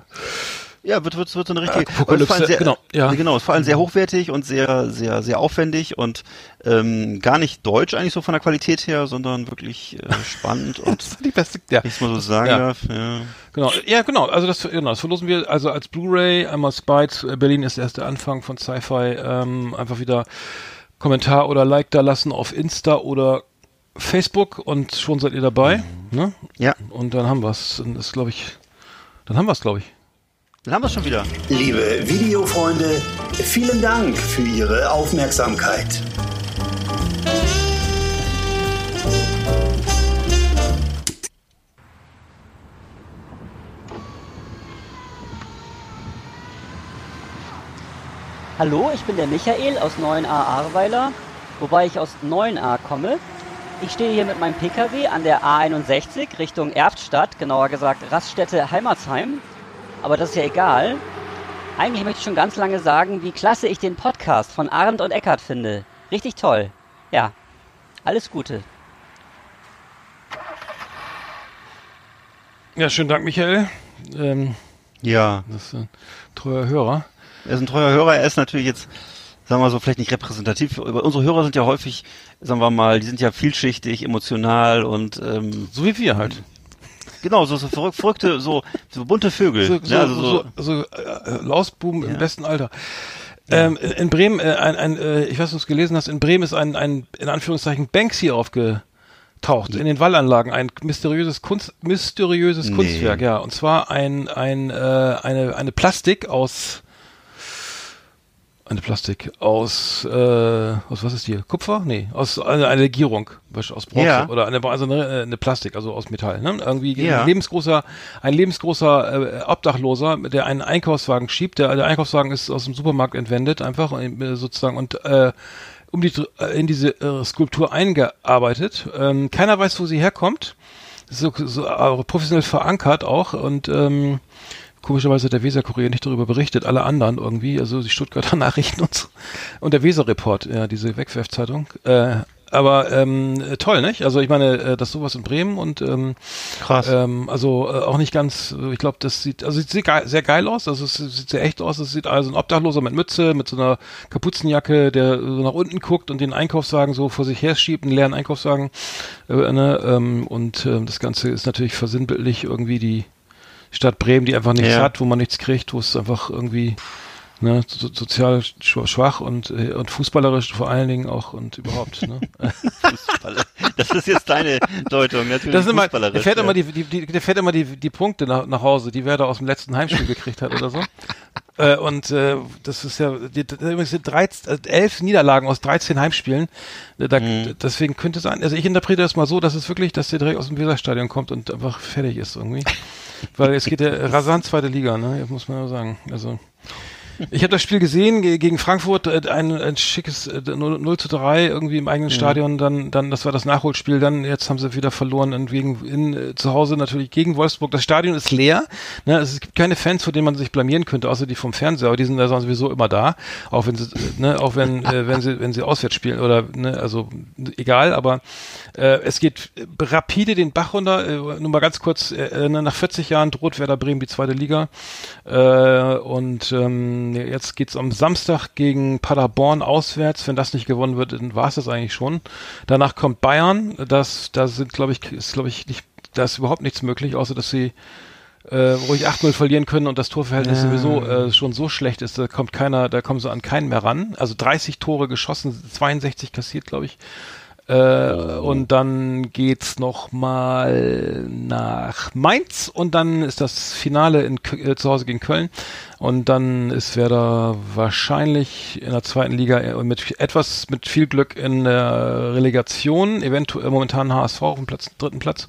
Ja, wird, wird, wird so eine richtige, Apokalypse, vor allem sehr, genau, ja. genau, ist vor allem sehr hochwertig und sehr, sehr, sehr aufwendig und ähm, gar nicht deutsch eigentlich so von der Qualität her, sondern wirklich äh, spannend und das war die beste. Ja. ich mal so sagen Ja. darf, ja. Genau, ja genau, also das, genau, das verlosen wir also als Blu-ray, einmal Spites, äh, Berlin ist erst der Anfang von Sci-Fi, ähm, einfach wieder Kommentar oder Like da lassen auf Insta oder Facebook und schon seid ihr dabei, ne? Ja, Und dann haben wir's, dann ist glaube ich, dann haben wir's glaube ich. Dann haben wir es schon wieder. Liebe Videofreunde, vielen Dank für Ihre Aufmerksamkeit. Hallo, ich bin der Michael aus 9a Ahrweiler, wobei ich aus 9a komme. Ich stehe hier mit meinem Pkw an der A61 Richtung Erftstadt, genauer gesagt Raststätte Heimatsheim. Aber das ist ja egal. Eigentlich möchte ich schon ganz lange sagen, wie klasse ich den Podcast von Arndt und Eckart finde. Richtig toll. Ja, alles Gute. Ja, schönen Dank Michael. Ähm, Ja, das ist ein treuer Hörer. er ist ein treuer Hörer, er ist natürlich jetzt, sagen wir so, vielleicht nicht repräsentativ, aber unsere Hörer sind ja häufig, sagen wir mal, die sind ja vielschichtig, emotional und ähm, So wie wir halt. Genau, so, so verrück, verrückte, so, so bunte Vögel. So, ne? so, also so, so, äh, Lausbuben im Ja. besten Alter. Ähm, in Bremen, äh, ein, ein, äh, ich weiß nicht, ob du es gelesen hast, in Bremen ist ein, ein in Anführungszeichen Banksy aufgetaucht, in den Wallanlagen, ein mysteriöses Kunst, mysteriöses Nee. Kunstwerk, ja. Und zwar ein, ein, äh, eine, eine Plastik aus, eine Plastik aus, äh, aus was ist die? Kupfer? Nee, aus eine, eine Legierung, aus Bronze Ja. oder eine, also eine, eine Plastik, also aus Metall. Ne? Irgendwie Ja. ein lebensgroßer, ein lebensgroßer äh, Obdachloser, der einen Einkaufswagen schiebt. Der, der Einkaufswagen ist aus dem Supermarkt entwendet, einfach äh, sozusagen und äh, um die äh, in diese äh, Skulptur eingearbeitet. Ähm, keiner weiß, wo sie herkommt. So, so äh, professionell verankert auch und ähm, komischerweise hat der Weser-Kurier nicht darüber berichtet, alle anderen irgendwie, also die Stuttgarter Nachrichten und, so. und der Weser-Report, ja, diese Wegwerfzeitung. Äh, aber ähm, äh, toll, nicht? Also ich meine, äh, das sowas in Bremen und ähm, krass. ähm, also äh, auch nicht ganz, äh, ich glaube, das sieht, also sieht geil, sehr geil aus, also es sieht sehr echt aus, es sieht also ein Obdachloser mit Mütze, mit so einer Kapuzenjacke, der so nach unten guckt und den Einkaufswagen so vor sich her schiebt, einen leeren Einkaufswagen, äh, ne, ähm, und ähm, das Ganze ist natürlich versinnbildlich irgendwie die Stadt Bremen, die einfach nichts Ja. hat, wo man nichts kriegt, wo es einfach irgendwie ne, so, sozial sch- schwach und, äh, und fußballerisch vor allen Dingen auch und überhaupt. Ne? Fußballer. Das ist jetzt deine Deutung, natürlich. Das ist immer, der fußballerisch, fährt ja. immer die, die, die, der fährt immer die, die Punkte nach, nach Hause, die wer da aus dem letzten Heimspiel gekriegt hat oder so. Äh, und äh, das ist ja, die, die, übrigens sind 13, äh, elf Niederlagen aus 13 Heimspielen. Äh, Da, Mhm. Deswegen könnte es sein, also ich interpretiere das mal so, dass es wirklich, dass der direkt aus dem Weserstadion kommt und einfach fertig ist irgendwie. Weil es geht ja rasant zweite Liga, ne? muss man ja sagen. Also ich habe das Spiel gesehen ge- gegen Frankfurt, äh, ein, ein schickes äh, 0, 0 zu 3 irgendwie im eigenen Stadion, dann, dann, das war das Nachholspiel, dann jetzt haben sie wieder verloren in, wegen, in, äh, zu Hause natürlich gegen Wolfsburg. Das Stadion ist leer, ne? es gibt keine Fans, vor denen man sich blamieren könnte, außer die vom Fernseher, aber die sind da sowieso immer da, auch wenn sie, äh, ne, auch wenn, äh, wenn sie, wenn sie auswärts spielen oder, ne, also egal, aber äh, es geht äh, rapide den Bach runter, äh, nur mal ganz kurz, äh, nach 40 Jahren droht Werder Bremen die zweite Liga äh, und ähm, jetzt geht's am Samstag gegen Paderborn auswärts. Wenn das nicht gewonnen wird, dann war es das eigentlich schon. Danach kommt Bayern. Das, da sind, glaube ich, ist, glaube ich, nicht, da ist überhaupt nichts möglich, außer dass sie äh, ruhig 8-0 verlieren können und das Torverhältnis sowieso äh, schon so schlecht ist, da kommt keiner, da kommen sie an keinen mehr ran. Also 30 Tore geschossen, 62 kassiert, glaube ich. Äh, Und dann geht's noch mal nach Mainz und dann ist das Finale in, äh, zu Hause gegen Köln und dann ist Werder wahrscheinlich in der zweiten Liga äh, mit etwas mit viel Glück in der Relegation, eventuell momentan HSV auf dem Platz, dritten Platz.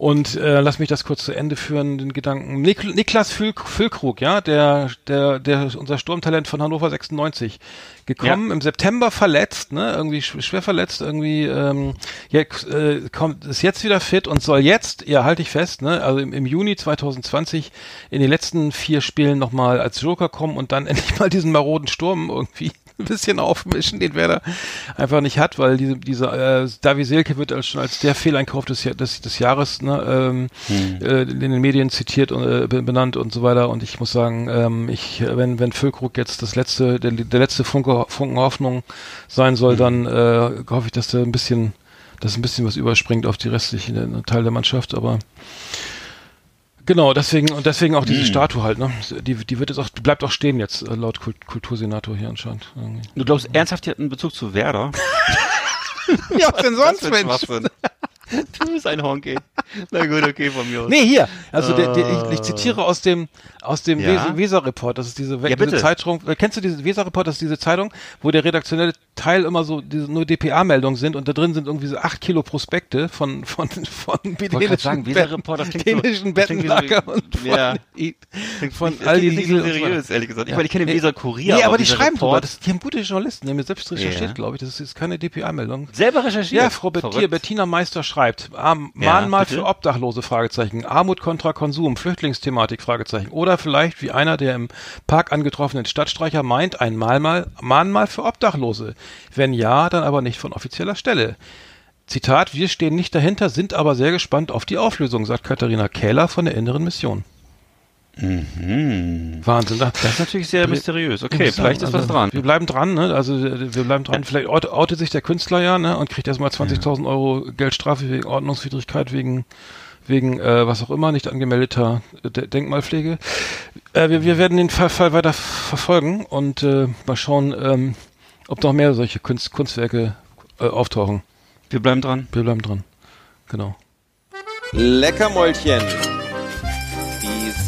Und äh, lass mich das kurz zu Ende führen, den Gedanken. Nik Niklas Füll Füllkrug, ja, der, der, der, unser Sturmtalent von Hannover 96, gekommen im September verletzt, ne, irgendwie sch schwer verletzt, irgendwie, ähm, ja, äh, kommt, ist jetzt wieder fit und soll jetzt, ja, halte ich fest, ne, also im, im Juni 2020 in den letzten vier Spielen nochmal als Joker kommen und dann endlich mal diesen maroden Sturm irgendwie ein bisschen aufmischen, den Werder einfach nicht hat, weil diese, diese äh, Davi Selke wird als, schon als der Fehleinkauf des, des, des Jahres ne, ähm, äh, in den Medien zitiert und äh, be- benannt und so weiter. Und ich muss sagen, ähm, ich, wenn, wenn Füllkrug jetzt das letzte, der, der letzte Funke, Funken Hoffnung sein soll, dann äh, hoffe ich, dass der ein bisschen, dass ein bisschen was überspringt auf die restliche äh, Teil der Mannschaft, aber Genau, deswegen und deswegen auch diese Statue halt, ne? Die, die wird jetzt auch, die bleibt auch stehen jetzt, äh, laut Kult Kultursenator hier anscheinend. irgendwie. Du glaubst ernsthaft, die hat einen Bezug zu Werder? Ja, was denn sonst, Schwachsinn. Du bist ein Honky. Na gut, okay, von mir aus. Nee, hier. Also der, der, ich, ich zitiere aus dem aus dem Ja? Weser- Weser-Report. Das ist diese, Ja, diese. Zeitung. äh, Kennst du diese Weser-Report? Das ist diese Zeitung, wo der redaktionelle Teil immer so diese, nur DPA-Meldungen sind und da drin sind irgendwie so acht Kilo Prospekte von von von dänischen klingt wie so- Bettenlager und von, Ja. von von nicht Lidl so und so seriös, ehrlich gesagt. Ich Ja. meine, ich kenne den Nee. Weser Kurier. Nee, aber die schreiben drüber. Report- Das, die haben gute Journalisten, die haben selbst recherchiert, glaube ich. Das ist keine DPA-Meldung. Selber recherchiert. Ja, Frau. Bettina Meister schreibt, Ja, Mahnmal bitte? für Obdachlose, Fragezeichen, Armut kontra Konsum, Flüchtlingsthematik, Fragezeichen. Oder vielleicht, wie einer der im Park angetroffenen Stadtstreicher meint, ein Mahnmal, Mahnmal für Obdachlose. Wenn ja, dann aber nicht von offizieller Stelle. Zitat, wir stehen nicht dahinter, sind aber sehr gespannt auf die Auflösung, sagt Katharina Kähler von der Inneren Mission. Wahnsinn. Da, Das ist natürlich sehr mysteriös. Okay, vielleicht ist was dran. Wir bleiben dran, ne? Also wir bleiben dran. Vielleicht out- outet sich der Künstler ja, ne? Und kriegt erstmal 20.000 Euro Geldstrafe wegen Ordnungswidrigkeit, wegen wegen äh, was auch immer, nicht angemeldeter äh, De Denkmalpflege. Äh, wir, wir werden den Fall, Fall weiter verfolgen und äh, mal schauen, ähm, ob noch mehr solche Kunst, Kunstwerke äh, auftauchen. Wir bleiben dran. Wir bleiben dran. Genau. Leckermäulchen.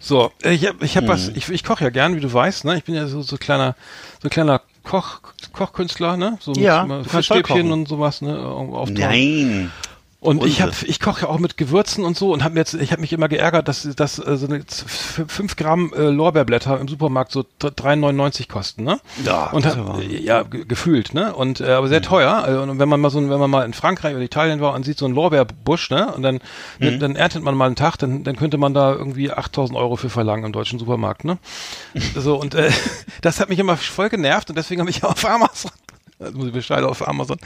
So, ich hab, ich hab Mhm. was, ich, ich koche ja gern, wie du weißt, ne? Ich bin ja so, so kleiner, so kleiner Koch, Kochkünstler, ne? So Ja, mit, Fischstäbchen und sowas, ne? Auf Nein. Und ich Unsinn. ich koche ja auch mit Gewürzen und so und habe jetzt, ich habe mich immer geärgert, dass dass äh, so eine 5 Gramm äh, Lorbeerblätter im Supermarkt so 3,99 kosten, ne? Ja, und hab, Mhm. ja ge- gefühlt, ne? Und äh, aber sehr teuer. Äh, und wenn man mal so, wenn man mal in Frankreich oder Italien war und sieht so einen Lorbeerbusch, ne? Und dann Mhm. dann, dann erntet man mal einen Tag, dann dann könnte man da irgendwie 8.000 Euro für verlangen im deutschen Supermarkt, ne? so und äh, das hat mich immer voll genervt und deswegen habe ich auf Amazon das muss ich bestellen auf Amazon.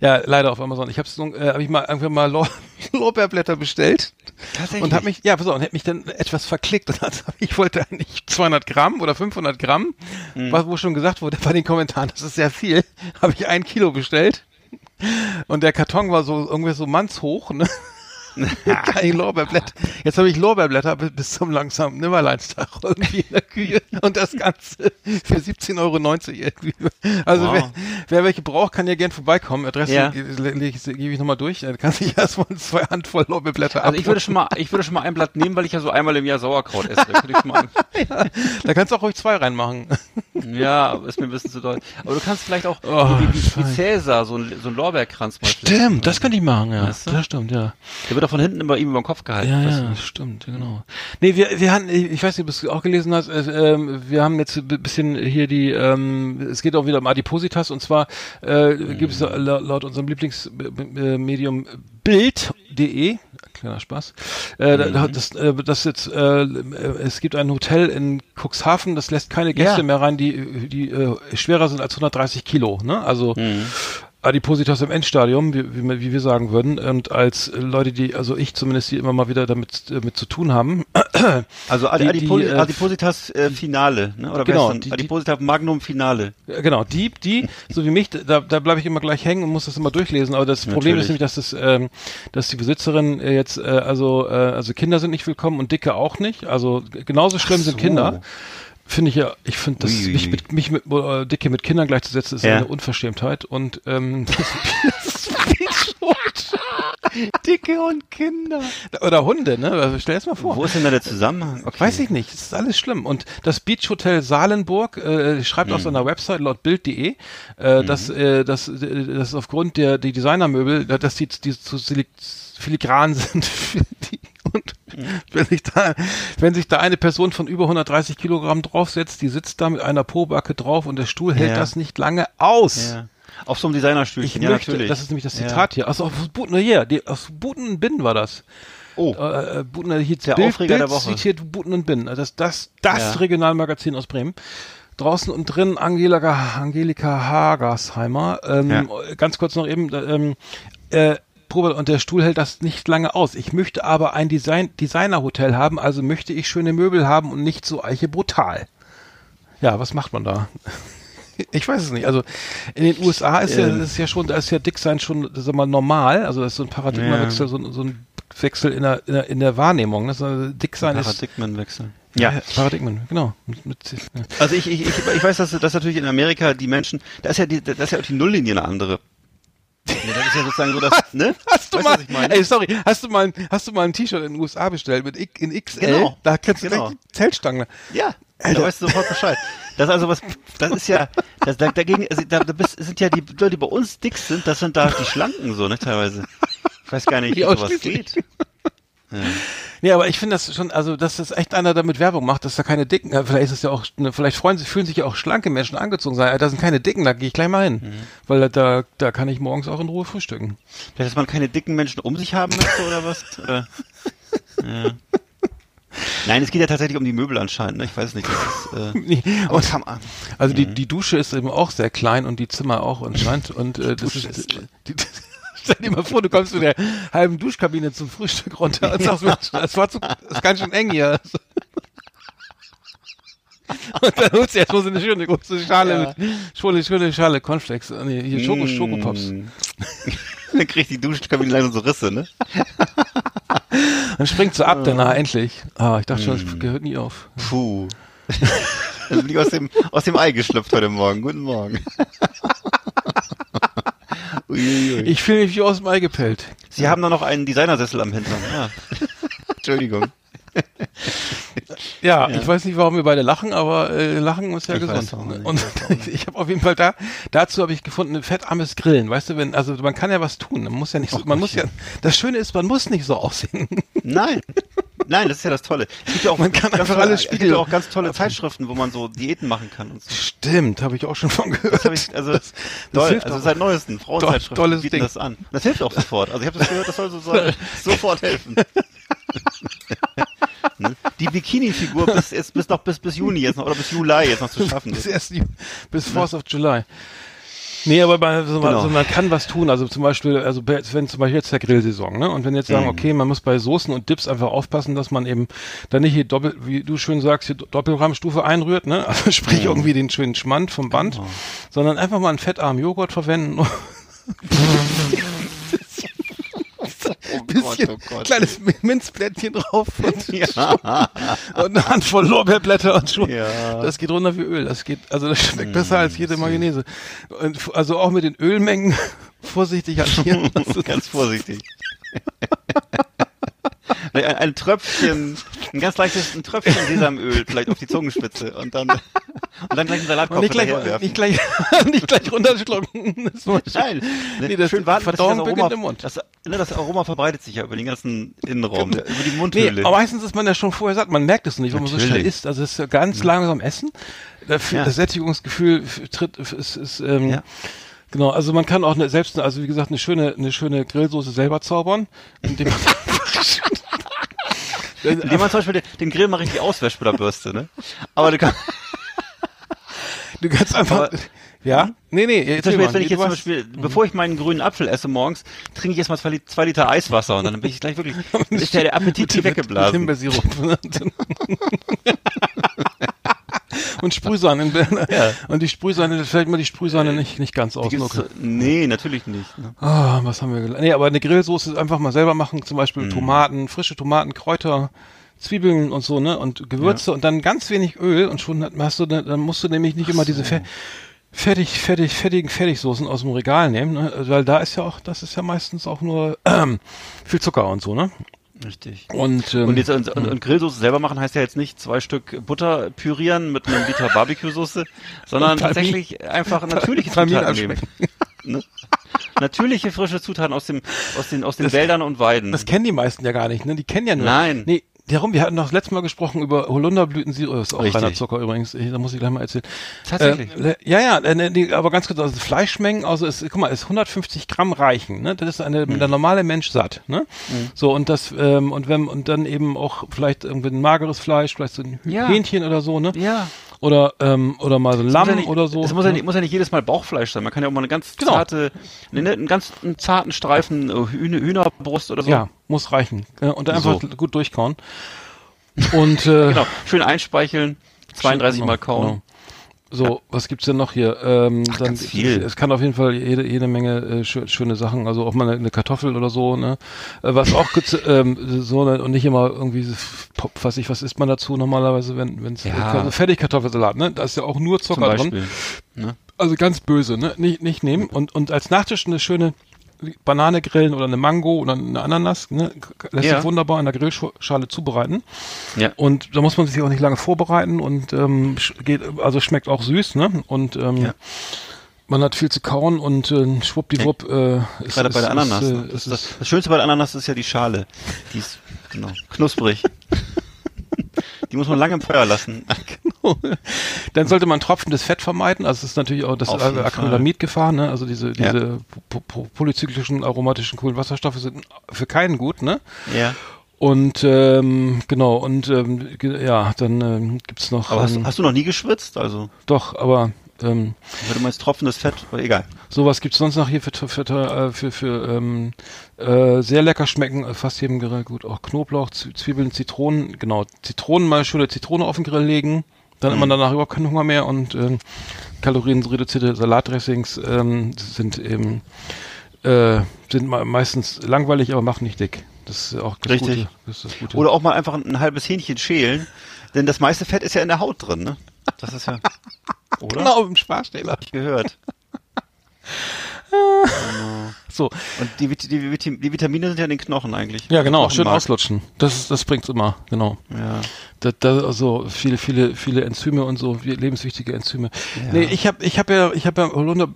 Ja, leider auf Amazon. Ich habe äh, hab ich mal irgendwann mal Lor Lorbeerblätter bestellt Tatsächlich? und habe mich, ja, pass auf, und hab mich dann etwas verklickt und also, ich wollte eigentlich 200 Gramm oder 500 Gramm, was wo schon gesagt wurde bei den Kommentaren, das ist sehr viel, habe ich ein Kilo bestellt und der Karton war so irgendwie so mannshoch, ne? Kein Lorbeerblätter. Jetzt habe ich Lorbeerblätter bis, zum langsamen Nimmerleinstag irgendwie in der Küche und das Ganze für 17,90 Euro irgendwie. Also Wow. wer, wer welche braucht, kann ja gern vorbeikommen. Adresse Ja. gebe ich nochmal durch. Da kann sich erstmal zwei Handvoll Lorbeerblätter Also ich würde schon mal, ich würde schon mal ein Blatt nehmen, weil ich ja so einmal im Jahr Sauerkraut esse. Da, ein, Da kannst du auch ruhig zwei reinmachen. ja, ist mir ein bisschen zu doll. Aber du kannst vielleicht auch Oh, wie, wie, wie Cäsar so ein, so ein Lorbeerkranz mal Stimmt, das könnte ich machen, ja. Weißt du? Das stimmt, ja. Der wird auch von hinten immer ihm über den Kopf gehalten. Ja, ja, stimmt, genau. Nee, wir, wir haben, ich weiß nicht, ob du es auch gelesen hast, äh, wir haben jetzt ein bisschen hier die, ähm, es geht auch wieder um Adipositas und zwar äh, gibt es la- laut unserem Lieblingsmedium Bild.de, kleiner Spaß. Äh, Mhm. das, äh, das jetzt, äh, es gibt ein Hotel in Cuxhaven, das lässt keine Gäste Ja. mehr rein, die, die äh, schwerer sind als 130 Kilo. Ne? Also Mhm. Adipositas im Endstadium, wie, wie, wie wir sagen würden. Und als Leute, die, also ich zumindest, die immer mal wieder damit, äh, mit zu tun haben, Also Adi, Die- Adipo die, äh, Adipositas äh, Finale, ne? Oder Genau, genau, die- die- Adipositas Magnum Finale. Genau, die, die, so wie mich, da, da bleibe ich immer gleich hängen und muss das immer durchlesen. Aber das Problem ist Natürlich. nämlich, dass das, ähm, dass die Besitzerin äh, jetzt, äh, also, äh, also Kinder sind nicht willkommen und Dicke auch nicht. Also genauso schlimm sind so. Kinder. Finde ich ja, ich finde, das mich mit, mich mit äh, Dicke mit Kindern gleichzusetzen, ist Ja. eine Unverschämtheit. Und ähm, das ist Dicke und Kinder. oder Hunde, ne? Also stell es mal vor. Wo ist denn da der Zusammenhang? Okay. Weiß ich nicht, es ist alles schlimm. Und das Beach Hotel Salenburg äh, schreibt Mhm. auf seiner Website laut Bild.de, äh, dass, äh, dass, äh, dass aufgrund der die Designermöbel, äh, dass die, die zu silik- filigran sind für die, und wenn sich da wenn sich da eine Person von über 130 Kilogramm draufsetzt, die sitzt da mit einer Pobacke drauf und der Stuhl hält Ja. das nicht lange aus. Ja. Auf so einem Designerstühlchen, Ich ja, möchte, natürlich. das ist nämlich das Ja. Zitat hier, also aus Buten, die, aus Buten und Bin war das. Oh, Äh, äh, Buten, hier Der Bild, Aufreger Bild der Woche. zitiert Buten und Bin. Das das, das Ja. Regionalmagazin aus Bremen. Draußen und drin Angelika, Angelika Hagersheimer. Ähm, Ja. Ganz kurz noch eben, äh, ähm, äh, Probe, und der Stuhl hält das nicht lange aus. Ich möchte aber ein Design, Designerhotel haben, also möchte ich schöne Möbel haben und nicht so eiche brutal. Ja, was macht man da? Ich weiß es nicht. Also in den USA ist ja, Ähm. ist ja schon, da ist ja Dicksein schon, sag mal, normal. Also das ist so ein Paradigmawechsel, so, ein- so ein Wechsel in der, in der, in der Wahrnehmung. Das ist, Dicksein ist Paradigmenwechsel. ja. Paradigmen, genau. Mit, mit, ja. Also ich, ich, ich, ich weiß, dass, dass natürlich in Amerika die Menschen, da ist ja die, da ist ja auch die Nulllinie eine andere. Ja, das ist ja sozusagen so das, ne? Hast du Weißt mal, ey, sorry, hast du mal, ein- hast du mal ein T-Shirt in den USA bestellt mit X, in XL? Genau. Da kannst du Genau. gleich die Zeltstange. Ja, da weißt du sofort Bescheid. Das ist also was, das ist ja, das, da, dagegen, also, da, da bist, sind ja die Leute, die bei uns dick sind, das sind da die Schlanken so, ne, teilweise. Ich weiß gar nicht, Wie sowas ausschließlich. Geht. Nee, aber ich finde das schon, also, dass das echt einer damit Werbung macht, dass da keine Dicken, ja, vielleicht ist es ja auch, ne, vielleicht freuen sich, fühlen sich ja auch schlanke Menschen angezogen sein. Da sind keine Dicken, da gehe ich gleich mal hin. Weil da, da kann ich morgens auch in Ruhe frühstücken. Vielleicht, dass man keine dicken Menschen um sich haben möchte oder was? Oder? Ja. Nein, es geht ja tatsächlich um die Möbel anscheinend, ne? Ich weiß nicht. Das ist, äh, Nee, und- Also die, die Dusche ist eben auch sehr klein und die Zimmer auch anscheinend. Und äh, das ist, ist klein. die, stell dir mal vor, du kommst mit der halben Duschkabine zum Frühstück runter und sagst, Mensch, das war zu, das ist ganz schön eng hier. Und dann holst du erstmal so eine schöne große Schale Ja. mit schöne, schöne Schale Cornflakes. äh, Nee, hier Schoko, Schokopops. Mm. Dann kriegt die Duschkabine langsam so Risse, ne? Dann springt sie ab danach endlich. Ah, ich dachte schon, das gehört nie auf. Puh. Dann bin ich aus dem, aus dem Ei geschlüpft heute Morgen. Guten Morgen. Uiuiui. Ich fühle mich wie aus dem Ei gepellt. Sie haben da noch einen Designersessel am Hintern. Ja. Entschuldigung. Ja, Ja. ich weiß nicht, warum wir beide lachen, aber äh, Lachen ist ja Ich gesund. nicht, Und ich habe auf jeden Fall da, dazu habe ich gefunden, ein fettarmes Grillen. Weißt du, wenn, also man kann ja was tun. Man muss ja nicht so, man muss ja, das Schöne ist, man muss nicht so aussehen. Nein. Nein, das ist ja das Tolle. Es gibt ja auch, Man kann einfach tolle, alles es gibt ja auch ganz tolle Zeitschriften, wo man so Diäten machen kann und so. Stimmt, habe ich auch schon von gehört. Das ich, also, das toll, hilft also auch. seit neuesten Frauenzeitschriften tolles bieten Ding. das an. Das hilft auch sofort. Also ich habe das gehört, das soll, so, soll sofort helfen. Ne? Die Bikini-Figur bis, jetzt, bis noch bis, bis Juni jetzt noch oder bis Juli jetzt noch zu schaffen. bis erst bis Force of July. Nee, aber bei, also, Genau. man kann was tun. Also zum Beispiel, also wenn zum Beispiel jetzt der Grillsaison, ne? Und wenn jetzt sagen, Mhm. okay, man muss bei Soßen und Dips einfach aufpassen, dass man eben dann nicht hier doppelt, wie du schön sagst, hier Doppelrammstufe einrührt, ne? Also sprich Mhm. irgendwie den schönen Schmand vom Band, Genau. sondern einfach mal einen fettarmen Joghurt verwenden. bisschen kleines Minzblättchen drauf und, Ja. und eine Handvoll Lorbeerblätter und schon. Ja. Das geht runter wie Öl. Das geht, also das schmeckt besser als jede Mayonnaise. Und, also auch mit den Ölmengen vorsichtig hantieren. Ganz vorsichtig. Ein, ein Tröpfchen, ein ganz leichtes ein Tröpfchen Sesamöl vielleicht auf die Zungenspitze und dann und dann gleich einen Salatkopf nicht gleich, nicht gleich, nicht gleich runterschlucken. Das muss- Nein, Nee, das schön warten, das Aroma, im Mund. Das, ne, das Aroma verbreitet sich ja über den ganzen Innenraum, über die Nee, Mundhöhle. aber meistens ist man ja schon vorher satt. Man merkt es nicht, wenn man so schnell isst. Also es ist ganz langsam essen. Das, Ja. das Sättigungsgefühl tritt, ist, ist ähm, Ja. genau. Also man kann auch eine, selbst, also wie gesagt, eine schöne, eine schöne Grillsoße selber zaubern, indem man Indem man zum Beispiel den, den Grill mal richtig auswäscht mit der Bürste, ne? Aber du kannst, Du kannst einfach. Aber- ja? Nee, nee. zum erzähl Beispiel, mal. jetzt, wenn ich jetzt zum Beispiel, bevor ich meinen grünen Apfel esse morgens, trinke ich erstmal zwei, zwei Liter Eiswasser und dann bin ich gleich wirklich, ist der, der Appetit Mit- mit weggeblasen. Himbeersirup. Und Sprühsahne. Ja. Und die Sprühsahne, fällt mir die Sprühsahne nicht, nicht ganz aus. So- Nee, natürlich nicht. Ne? Ah, was haben wir gelernt? Nee, aber eine Grillsoße einfach mal selber machen, zum Beispiel Mhm. Tomaten, frische Tomaten, Kräuter, Zwiebeln und so, ne? Und Gewürze und dann ganz wenig Öl und schon hast du, ne- dann musst du nämlich nicht immer diese fe fertig, fertig, fertigen Fertigsoßen aus dem Regal nehmen, ne? Weil da ist ja auch, das ist ja meistens auch nur ähm, viel Zucker und so, ne? Richtig. Und, ähm, Und jetzt und, und, und Grillsoße selber machen heißt ja jetzt nicht zwei Stück Butter pürieren mit einem Liter Barbecue-Soße, sondern tatsächlich einfach natürliche Zutaten nehmen. Ne? Natürliche frische Zutaten aus dem aus den aus den Das- Wäldern und Weiden. Das kennen die meisten ja gar nicht, ne? Die kennen ja nur. Nein. Nee, darum, wir hatten doch das letzte Mal gesprochen über Holunderblütensirup, das ist auch Richtig. reiner Zucker übrigens, da muss ich gleich mal erzählen. Tatsächlich. Äh, ja, ja, äh, ne, die, aber ganz kurz, also Fleischmengen, also es, guck mal, ist 150 Gramm reichen, ne? Das ist eine, Hm. der normale Mensch satt, ne? So, und das, ähm, und wenn, und dann eben auch vielleicht irgendwie ein mageres Fleisch, vielleicht so ein Hü- Ja. Hähnchen oder so, ne? ja. Oder, ähm, oder mal so ein Lamm nicht, oder so. Es muss ja, ne? nicht, muss ja nicht jedes Mal Bauchfleisch sein. Man kann ja auch mal eine ganz Genau. zarte, ne, einen ganz einen zarten Streifen äh, Hühner, Hühnerbrust oder so. Ja, muss reichen. Ja, und dann einfach So. gut durchkauen. Und, äh, Genau. Schön einspeicheln, 32 Genau, Mal kauen. genau. So, was gibt's denn noch hier? Ähm, Ach, dann, ganz viel. Es kann auf jeden Fall jede, jede Menge äh, schö schöne Sachen, also auch mal eine, eine Kartoffel oder so, ne? Äh, was auch ähm, so ne, und nicht immer irgendwie Pop, was ich, was isst man dazu normalerweise, wenn wenn's Ja. äh, also Fertigkartoffelsalat, ne? Da ist ja auch nur Zum Zucker drin. Beispiel. Ne? Also ganz böse, ne? Nicht, nicht nehmen. Und, und als Nachtisch eine schöne Banane grillen oder eine Mango oder eine Ananas, ne? Lässt Ja. sich wunderbar in der Grillschale zubereiten. Ja. Und da muss man sich auch nicht lange vorbereiten und ähm, geht, also schmeckt auch süß, ne? Und ähm, Ja. man hat viel zu kauen und äh, schwuppdiwupp äh, ist, Gerade ist, bei der Ananas. Ist, ne? äh, das, ist, das, das Schönste bei der Ananas ist ja die Schale. Die ist, genau, knusprig. die muss man lange im Feuer lassen. Dann sollte man tropfendes Fett vermeiden. Also es ist natürlich auch das Acrylamidgefahr, ne? Also diese, Ja. diese po po polyzyklischen aromatischen Kohlenwasserstoffe sind für keinen gut, ne? Ja. Und ähm, genau, und ähm, ja, dann ähm, gibt's noch Aber hast, ähm, hast du noch nie geschwitzt? Also, doch, aber ähm, wenn du meinst tropfendes Fett, aber egal. sowas gibt's sonst noch hier für für für, für, für ähm, äh, sehr lecker schmecken, äh, fast jedem Grill gut, auch Knoblauch, Zwiebeln, Zitronen, genau, Zitronen mal schöne Zitrone auf den Grill legen, dann hat man danach überhaupt keinen Hunger mehr und ähm, kalorienreduzierte Salatdressings ähm, sind eben äh, sind me- meistens langweilig, aber machen nicht dick. Das ist auch das Richtig. Gute. Das ist das Gute. Oder auch mal einfach ein, ein halbes Hähnchen schälen, denn das meiste Fett ist ja in der Haut drin, ne? Das ist ja, oder? genau im Sparstähler. Hab ich gehört. So, Und die, die, die Vitamine sind ja in den Knochen eigentlich. ja genau, schön auslutschen. Das das bringt's immer, genau. Ja. Da, da, also viele, viele, viele Enzyme und so, lebenswichtige Enzyme. Nee, ich habe ich hab ja, ich habe ja Holunder,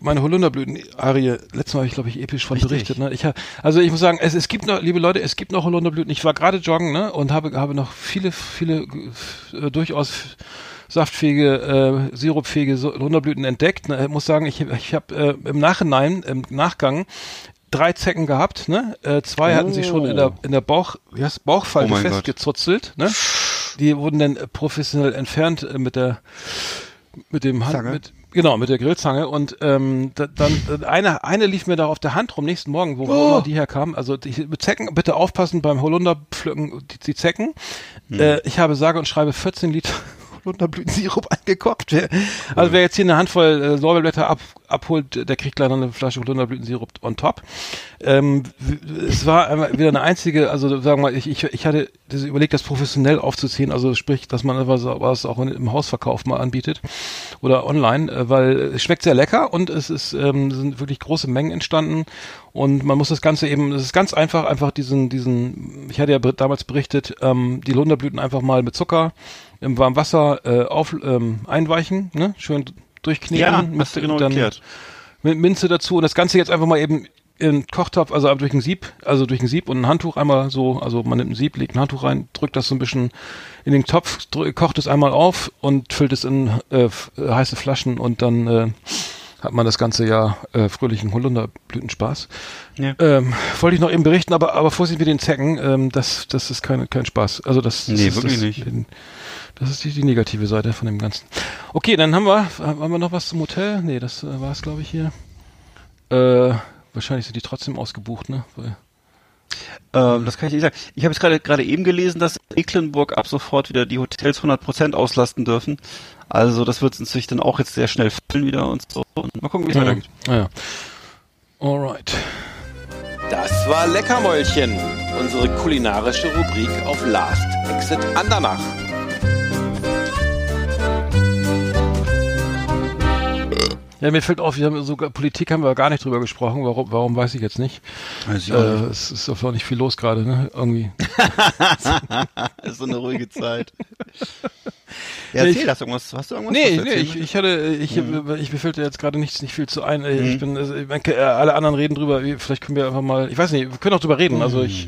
meine Holunderblüten-Arie, letztes Mal habe ich, glaube ich, episch von Richtig. berichtet. Ne? Ich hab, also ich muss sagen, es, es gibt noch, liebe Leute, es gibt noch Holunderblüten. Ich war gerade joggen ne? und habe, habe noch viele, viele äh, durchaus saftfähige, äh, sirupfähige Holunderblüten entdeckt. Ne? Ich muss sagen, ich, ich habe äh, im Nachhinein, im Nachgang drei Zecken gehabt, ne? Äh, zwei hatten sich schon in der in der Bauch, wie heißt, Bauchfalte Oh Gott. festgezuzelt, ne? Die wurden dann professionell entfernt äh, mit der mit dem Hand, Zange? mit genau mit der Grillzange und ähm, da, dann eine eine lief mir da auf der Hand rum nächsten Morgen, wo, wo immer die herkam. Also die Zecken bitte aufpassen beim Holunderpflücken die, die Zecken. Äh, ich habe sage und schreibe 14 Liter Holunderblütensirup eingekocht. Wer, also wer jetzt hier eine Handvoll äh, Lorbeerblätter ab, abholt, der kriegt leider eine Flasche Holunderblütensirup on top. Ähm, es war wieder eine einzige, also sagen wir mal, ich, ich, ich hatte das überlegt, das professionell aufzuziehen, also sprich, dass man was, was auch im Hausverkauf mal anbietet oder online, äh, weil es schmeckt sehr lecker und es ist ähm, sind wirklich große Mengen entstanden und man muss das Ganze eben, es ist ganz einfach, einfach diesen, diesen, ich hatte ja damals berichtet, ähm, die Holunderblüten einfach mal mit Zucker im warmen Wasser äh, auf, ähm, einweichen, ne? schön durchkneten. Ja, mit, hast du genau dann erklärt. mit Minze dazu und das Ganze jetzt einfach mal eben in Kochtopf, also durch ein Sieb, also durch ein Sieb und ein Handtuch einmal so, also man nimmt ein Sieb, legt ein Handtuch rein, drückt das so ein bisschen in den Topf, kocht es einmal auf und füllt es in äh, äh, heiße Flaschen und dann äh, hat man das ganze Jahr äh, fröhlichen Holunderblütenspaß. Ja. Ähm, wollte ich noch eben berichten, aber, aber Vorsicht mit den Zecken, ähm, das, das ist kein, kein Spaß. Also das, das Nee, ist wirklich das, nicht. Den, das ist die, die negative Seite von dem Ganzen. Okay, dann haben wir, haben wir noch was zum Hotel? Nee, das äh, war es, glaube ich, hier. Äh, wahrscheinlich sind die trotzdem ausgebucht, ne? Weil, Ähm, das kann ich nicht sagen. Ich habe jetzt gerade gerade eben gelesen, dass Mecklenburg ab sofort wieder die Hotels 100% auslasten dürfen. Also das wird sich dann auch jetzt sehr schnell füllen wieder und so. Und mal gucken, wie es weitergeht. Naja. Alright. Das war Leckermäulchen, unsere kulinarische Rubrik auf Last Exit Andernach. Ja, mir fällt auf, wir haben sogar Politik haben wir gar nicht drüber gesprochen. Warum, warum weiß ich jetzt nicht. Weiß ich Äh, auch nicht. es ist doch nicht viel los gerade, ne? Irgendwie. ist so eine ruhige Zeit. ja, erzähl, ich- hast du irgendwas, hast du irgendwas? Nee, nee, ich, ich hatte, ich, Mhm. ich, mir fällt jetzt gerade nichts, nicht viel zu ein. Ich bin, also, ich denke, äh, alle anderen reden drüber. Vielleicht können wir einfach mal, ich weiß nicht, wir können auch drüber reden. Also ich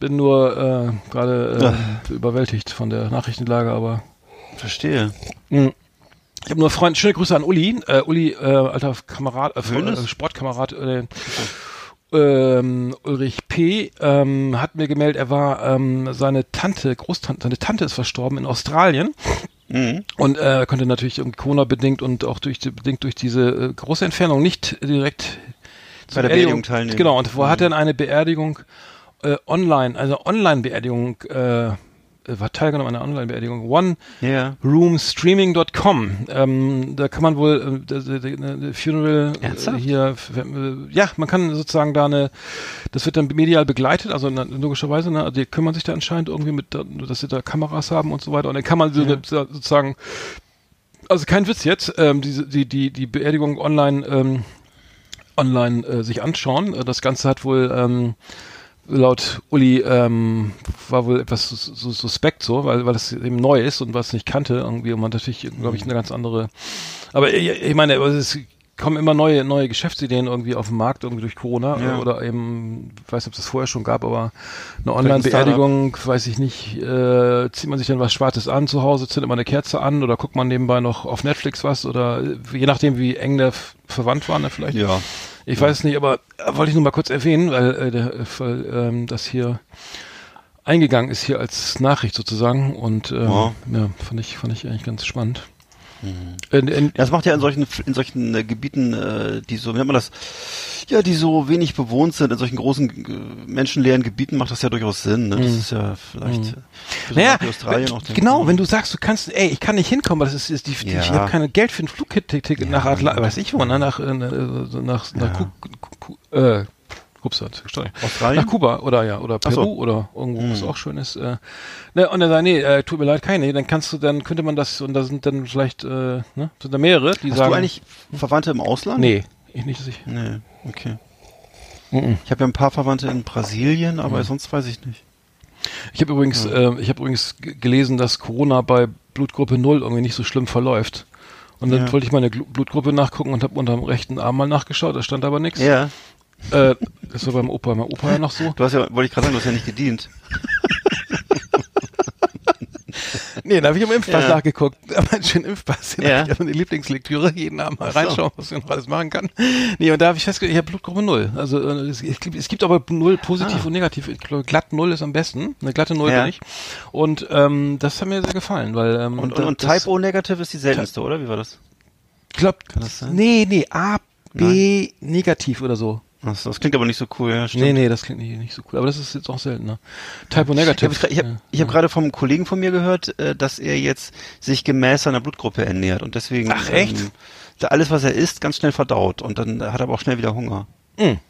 bin nur äh, gerade äh, überwältigt von der Nachrichtenlage, aber? Verstehe. mh. Ich habe nur Freund, schöne Grüße an Uli, äh, Uli, äh, alter Kamerad, äh, äh, Sportkamerad, äh, ähm, Ulrich P. Ähm, hat mir gemeldet, er war ähm, seine Tante, Großtante, seine Tante ist verstorben in Australien. Mhm. Und äh, konnte natürlich irgendwie Corona bedingt und auch durch bedingt durch diese äh, große Entfernung nicht direkt Bei der Beerdigung teilnehmen. Genau, und wo hat er dann eine Beerdigung äh, online, also Online-Beerdigung, äh, war teilgenommen an einer Online-Beerdigung, oneroomstreaming.com. Ähm, da kann man wohl äh, Funeral äh, hier, äh, ja, man kann sozusagen da eine, das wird dann medial begleitet, also na, logischerweise, ne, die kümmern sich da anscheinend irgendwie mit, da- dass sie da Kameras haben und so weiter. Und dann kann man so, eine, so- sozusagen, also kein Witz jetzt, ähm, diese, die, die, die Beerdigung online, ähm, online äh, sich anschauen. Äh, Das Ganze hat wohl ähm, laut Uli ähm, war wohl etwas sus- suspekt so, weil weil es eben neu ist und was nicht kannte irgendwie und man natürlich glaube ich eine ganz andere. Aber ich, ich meine, es kommen immer neue neue Geschäftsideen irgendwie auf den Markt irgendwie durch Corona Ja. oder eben ich weiß nicht, ob es das vorher schon gab, aber eine ein Online-Beerdigung, weiß ich nicht, äh, zieht man sich dann was Schwarzes an zu Hause, zündet man eine Kerze an oder guckt man nebenbei noch auf Netflix was oder äh, je nachdem wie eng der verwandt war, ne, vielleicht. Ja. Ich weiß nicht, aber äh, wollte ich nur mal kurz erwähnen, weil, äh, der, weil ähm, das hier eingegangen ist hier als Nachricht sozusagen und ähm, Ja. ja, fand ich fand ich eigentlich ganz spannend. In, in, Das macht ja in solchen in solchen äh, Gebieten, äh, die so, wie nennt man das, ja, die so wenig bewohnt sind, in solchen großen äh, menschenleeren Gebieten macht das ja durchaus Sinn. Ne? Das ist ja vielleicht äh, so naja, Australien auch genau, wenn du sagst, du kannst, ey, ich kann nicht hinkommen, weil das ist, ist die, Ja. ich habe keine Geld für ein Flugticket nach Atla, weiß ich wo, ne, nach äh, nach nach Ja. Ku, Ku, Ku, äh, Sorry. Australien? Nach Kuba oder ja, oder Ach so. Peru oder irgendwo, was Hm. auch schön ist. Äh, ne, und er sagt, nee, äh, tut mir leid, keine. Dann kannst du, dann könnte man das, und da sind dann vielleicht, äh, ne, sind da mehrere, die Hast sagen. du eigentlich Verwandte im Ausland? Nee, ich nicht, dass ich. Nee, okay. Mhm. Ich habe ja ein paar Verwandte in Brasilien, aber sonst weiß ich nicht. Ich habe übrigens, äh, ich habe übrigens gelesen, dass Corona bei Blutgruppe 0 irgendwie nicht so schlimm verläuft. Und dann Ja. wollte ich meine Blutgruppe nachgucken und habe unter dem rechten Arm mal nachgeschaut, da stand aber nichts. Ja. Äh, das war beim Opa, mein Opa ja noch so. Du hast ja, wollte ich gerade sagen, du hast ja nicht gedient. Nee, da habe ich im Impfpass Ja. nachgeguckt. Aber einen schönen Impfpass. Den Ja. also eine Lieblingslektüre, jeden Abend mal so. reinschauen, was man noch alles machen kann. Nee, und da habe ich festgestellt, ich habe Blutgruppe 0. Also äh, es, es, gibt, es gibt aber 0 positiv Ah. und negativ. Ich glaube, glatt 0 ist am besten. Eine glatte 0 Ja. bin ich. Und ähm, das hat mir sehr gefallen, weil ähm, Und, da- und, und das- Type O negative ist die seltenste, oder? Wie war das? Ich glaub, Kann das sein? nee, nee, A, B negativ oder so. So, das klingt aber nicht so cool, ja, stimmt. Nee, nee, das klingt nicht, nicht so cool. Aber das ist jetzt auch seltener. Typo Ich negativ. habe ich hab, ich hab gerade vom Kollegen von mir gehört, äh, dass er jetzt sich gemäß seiner Blutgruppe ernährt und deswegen Ach, echt? Ähm, da alles, was er isst, ganz schnell verdaut und dann hat er aber auch schnell wieder Hunger. Mhm.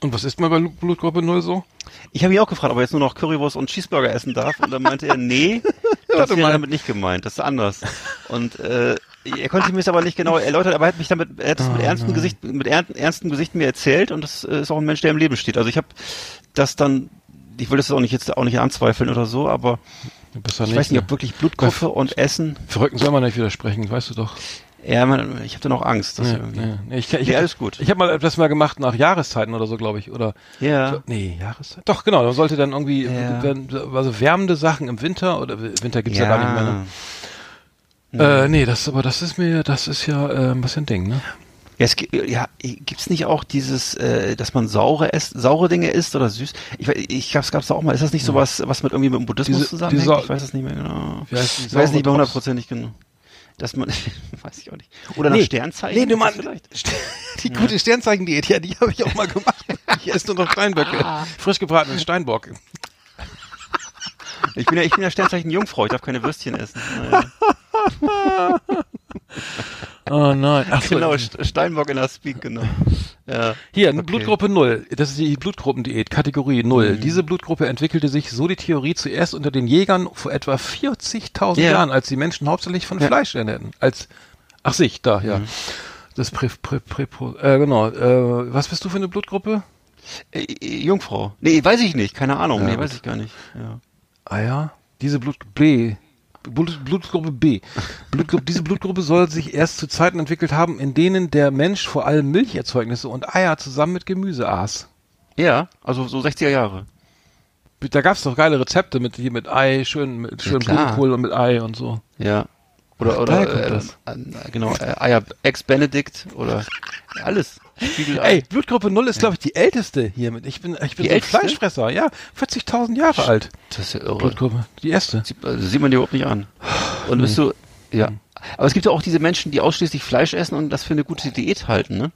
Und was ist mal bei Blutgruppe 0 so? Ich habe ihn auch gefragt, ob er jetzt nur noch Currywurst und Cheeseburger essen darf und dann meinte er, nee, das mal. damit nicht gemeint, das ist anders. Und äh, er konnte mir es aber nicht genau erläutern, aber er hat mich damit, er hat es mit Oh, ernstem nein. Gesicht, mit ern- ernstem Gesicht mir erzählt und das ist auch ein Mensch, der im Leben steht. Also ich habe das dann, ich will das auch nicht jetzt auch nicht anzweifeln oder so, aber ich nicht, weiß nicht, ob wirklich Blutgruppe und Essen. Verrückten soll man nicht widersprechen, weißt du doch. Ja, man, ich habe dann auch Angst. Dass Ja, ja. Ich, ich, Nee, alles gut. Ich habe mal etwas mal gemacht nach Jahreszeiten oder so, glaube ich. Oder Ja. so, nee, Jahreszeit. Doch, genau. Man sollte dann irgendwie Ja. also wärmende Sachen im Winter oder Winter gibt's ja, gar nicht mehr. Ne? Ja. Äh, nee, das aber das ist mir, das ist ja äh, ein bisschen Ding, ne? Ja, es, ja, gibt's nicht auch dieses, äh, dass man saure isst, saure Dinge isst oder süß? Ich, weiß- ich gab's, gab's da auch mal. Ist das nicht sowas, was mit irgendwie mit dem Buddhismus Diese- zusammenhängt? diese- ich weiß es nicht mehr genau. Ich weiß nicht mehr hundertprozentig genau. Dass man, weiß ich auch nicht. Oder nach Nee. Sternzeichen? Nee, du Mann, vielleicht? die gute Sternzeichen-Diät, ja, die habe ich auch mal gemacht. Ich esse nur noch Steinböcke. Frisch gebratenen Steinbock. Ich bin ja, ich bin ja Sternzeichen Jungfrau. Ich darf keine Würstchen essen. Naja. Oh nein. Ach so, Genau, St- Steinbock in der Speak, genau. Ja. Hier, Okay. Blutgruppe 0. Das ist die Blutgruppendiät, Kategorie 0. Mhm. Diese Blutgruppe entwickelte sich, so die Theorie, zuerst unter den Jägern vor etwa 40.000 Ja. Jahren, als die Menschen hauptsächlich von Ja. Fleisch ernährten. Als, ach sich, da, ja. Das Prä, Prä, Prä, äh, genau. Äh, was bist du für eine Blutgruppe? Äh, Jungfrau. Nee, weiß ich nicht. Keine Ahnung. Ja, nee, weiß ich gar nicht. Ja. Ah ja, diese Blut B. Blut, Blutgruppe B. Blutgruppe, diese Blutgruppe soll sich erst zu Zeiten entwickelt haben, in denen der Mensch vor allem Milcherzeugnisse und Eier zusammen mit Gemüse aß. Ja, also so 60er Jahre. Da gab's doch geile Rezepte mit hier mit Ei, schön mit schön klar. Blumenkohl und mit Ei und so. Ja. Oder, oder, kommt äh, äh, genau, äh, Eier Ex-Benedict oder alles. Ey, Blutgruppe 0 ist glaube ich die älteste hiermit. Ich bin ich bin Die so ein? Fleischfresser, ja, 40.000 Jahre alt. Das ist ja irre. Blutgruppe, die erste. Sieht, also sieht man dir überhaupt nicht an. Und bist du, ja. Aber es gibt ja auch diese Menschen, die ausschließlich Fleisch essen und das für eine gute Diät halten, ne?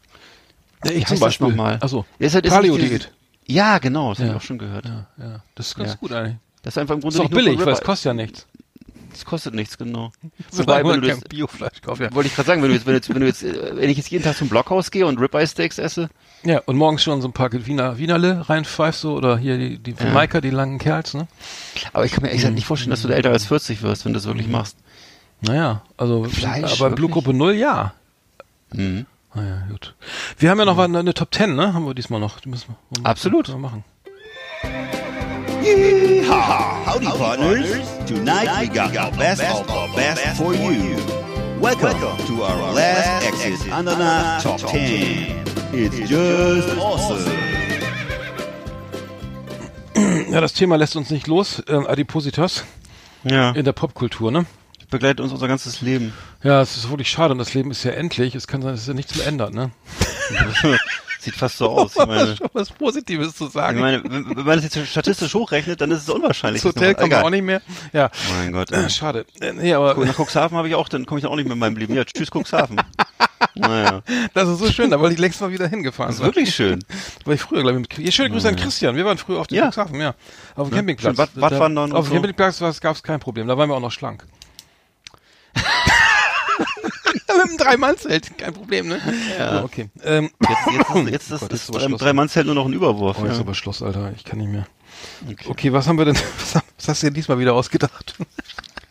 Ja, Wie heißt das nochmal? Nicht Paleo-Diät. Ja, genau, das habe Ja. ich auch schon gehört. Ja, ja, das ist ganz Ja. gut eigentlich. Das ist einfach im Grunde Ist auch billig, weil es kostet ja nichts. Das kostet nichts, genau. Wobei, wenn du kein Biofleisch kaufen. Ja. wollte ich gerade sagen, wenn du jetzt, wenn du jetzt, wenn du jetzt, wenn ich jetzt jeden Tag zum Blockhaus gehe und Ribeye Steaks esse, ja, und morgens schon so ein paar Wiener Wienerle reinpfeifst so oder hier die die Ja. Maika, die langen Kerls, ne? aber ich kann mir ehrlich gesagt nicht vorstellen, dass du da älter als 40 wirst, wenn du das wirklich machst. Naja, also Fleisch, aber? Blutgruppe 0 ja. Mhm. Naja, gut. Wir haben ja noch eine, eine Top 10, ne? Haben wir diesmal noch. Die müssen wir, Absolut. machen. Yeehaw! Howdy, partners. Tonight we got the best of the best for you. Welcome to our last exit Ananas Top 10. It's just awesome. Ja, das Thema lässt uns nicht los. Ähm, Adipositas Ja. in der Popkultur, ne? Begleitet uns unser ganzes Leben. Ja, es ist wirklich schade und das Leben ist ja endlich. Es kann sein, dass sich ja nichts mehr ändert, ne? Sieht fast so aus. Ich meine, schon was Positives zu ich sagen. meine wenn, wenn man das jetzt statistisch hochrechnet, dann ist es unwahrscheinlich. das Hotel kommt auch nicht mehr. Ja, Mein Gott. äh, schade. Äh, Nee, aber Nach Cuxhaven habe ich auch, dann komme ich dann auch nicht mehr in meinem Leben. Ja, tschüss Cuxhaven. Naja. das ist so schön, da wollte ich längst mal wieder hingefahren Das ist wirklich schön. Da war ich früher, glaube ich, schöne Grüße an Christian. Wir waren früher auf dem Ja. Cuxhaven, ja. Auf dem Ja, Campingplatz. Wattwandern Da- Auf dem so. Campingplatz gab es kein Problem. Da waren wir auch noch schlank. mit einem Drei-Mann-Zelt, kein Problem, ne? Ja. okay. Ähm, Jetzt, jetzt, ist- jetzt ist Gott, das, ist Schluss. Drei-Mann-Zelt nur noch ein Überwurf. oh, jetzt ja. aber Schluss, Alter. Ich kann nicht mehr. Okay. Okay, was haben wir denn, was, was hast du dir diesmal wieder ausgedacht?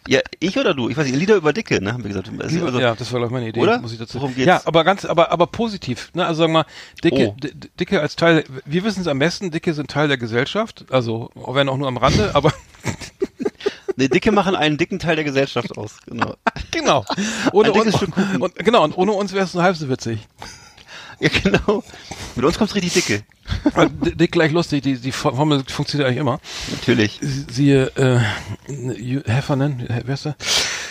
ja, ich oder du? Ich weiß nicht, Lieder über Dicke, ne, haben wir gesagt. Also, Lieber- ja, das war glaube ich meine Idee. oder? Muss ich dazu. Worum geht's? Ja, aber ganz, aber aber positiv. Ne? Also sagen wir mal, dicke, Oh. Dicke als Teil. Wir wissen es am besten. Dicke sind Teil der Gesellschaft. Also wenn auch nur am Rande, aber Nee, Dicke machen einen dicken Teil der Gesellschaft aus. Genau. genau. Ohne uns, und, genau. Und ohne uns wäre es nur halb so witzig. Ja, genau. Mit uns kommt's richtig dicke. Dick gleich lustig. Die die Formel funktioniert eigentlich immer. Natürlich. Sie- Siehe äh, Heffernan. He- Wer ist der?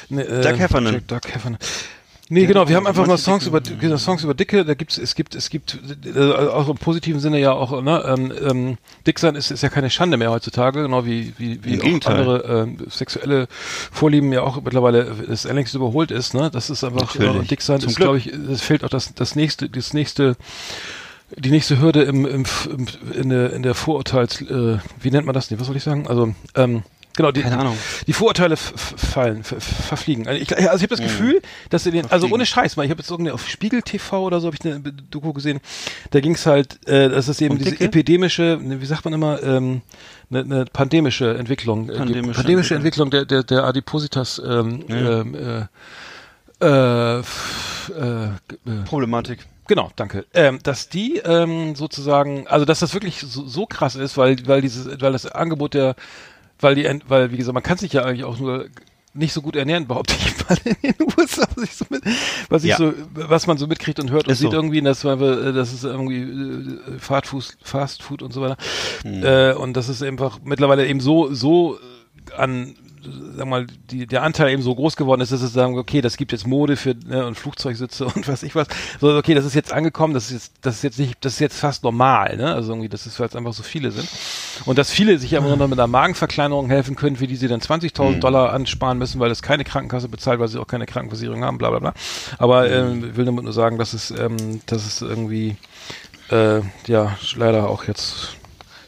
Ne, äh, Doug Heffernan. Doug Heffernan. Nee, genau, wir haben einfach mal Songs über genau, Songs über Dicke, da gibt's es gibt es gibt äh, auch im positiven Sinne ja auch ne ähm, ähm, Dick sein ist, ist ja keine Schande mehr heutzutage, genau wie wie wie auch andere ähm, sexuelle Vorlieben ja auch mittlerweile das längst überholt ist, ne? Das ist einfach äh, Dick sein Zum ist glaube ich es fehlt auch das das nächste das nächste die nächste Hürde im, im, im in der in der Vorurteils äh, wie nennt man das? Nee, was soll ich sagen? Also ähm, genau die Keine Ahnung. die Vorurteile fallen, verfliegen. Also ich, also ich habe das Gefühl, dass in den, also ohne Scheiß mal, ich habe jetzt irgendwie auf Spiegel TV oder so habe ich eine Doku gesehen, da ging es halt, äh, das ist eben diese Dicke? epidemische, ne, wie sagt man immer, ähm, eine, eine pandemische Entwicklung, äh, Pandemische pandemische Entwicklung. Entwicklung der der, der Adipositas ähm, Ja. ähm, äh, äh, äh, äh, Problematik. Genau, danke. Ähm, dass die ähm, sozusagen, also dass das wirklich so, so krass ist, weil weil dieses, weil das Angebot der, weil die, weil wie gesagt, man kann sich ja eigentlich auch nur nicht so gut ernähren, behaupte ich mal in den USA, was ich so, mit, was ich Ja. so, was man so mitkriegt und hört und Ist sieht so. irgendwie, dass man, äh, das ist irgendwie äh, Fast Food, Fast Food und so weiter. Hm. Äh, und das ist einfach mittlerweile eben so so an sag mal, die, der Anteil eben so groß geworden ist, dass es sagen, okay, das gibt jetzt Mode für ne, und Flugzeugsitze und was ich was. So, okay, das ist jetzt angekommen, das ist jetzt, das ist jetzt nicht, das ist jetzt fast normal, ne? Also irgendwie, das ist, weil es einfach so viele sind. Und dass viele sich immer noch mit einer Magenverkleinerung helfen können, für die sie dann 20.000 Mhm. Dollar ansparen müssen, weil das keine Krankenkasse bezahlt, weil sie auch keine Krankenversicherung haben, bla bla bla. Aber Mhm. ähm, will damit nur sagen, dass es, ähm, dass es irgendwie äh, ja leider auch jetzt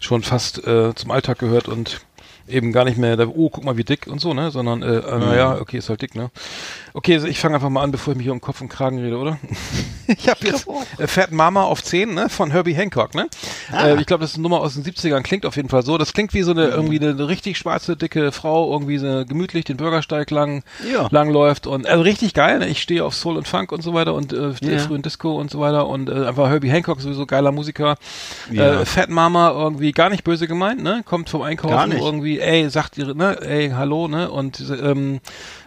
schon fast äh, zum Alltag gehört und eben gar nicht mehr, da, oh, guck mal, wie dick und so, ne? Sondern, äh, äh, naja, okay, ist halt dick, ne? Okay, also ich fange einfach mal an, bevor ich mich hier um Kopf und Kragen rede, oder? ich habe jetzt äh, Fat Mama auf 10, ne? Von Herbie Hancock, ne? Äh, ich glaube, das ist eine Nummer aus den 70ern, klingt auf jeden Fall so. Das klingt wie so eine, irgendwie eine, eine richtig schwarze, dicke Frau, irgendwie so gemütlich den Bürgersteig lang, Ja. lang läuft und also richtig geil, ne? Ich stehe auf Soul und Funk und so weiter und äh, Ja. frühen Disco und so weiter und äh, einfach Herbie Hancock, sowieso geiler Musiker. Ja. Äh, Fat Mama irgendwie gar nicht böse gemeint, ne? Kommt vom Einkaufen irgendwie, ey, sagt ihre, ne, ey, hallo, ne? Und ähm,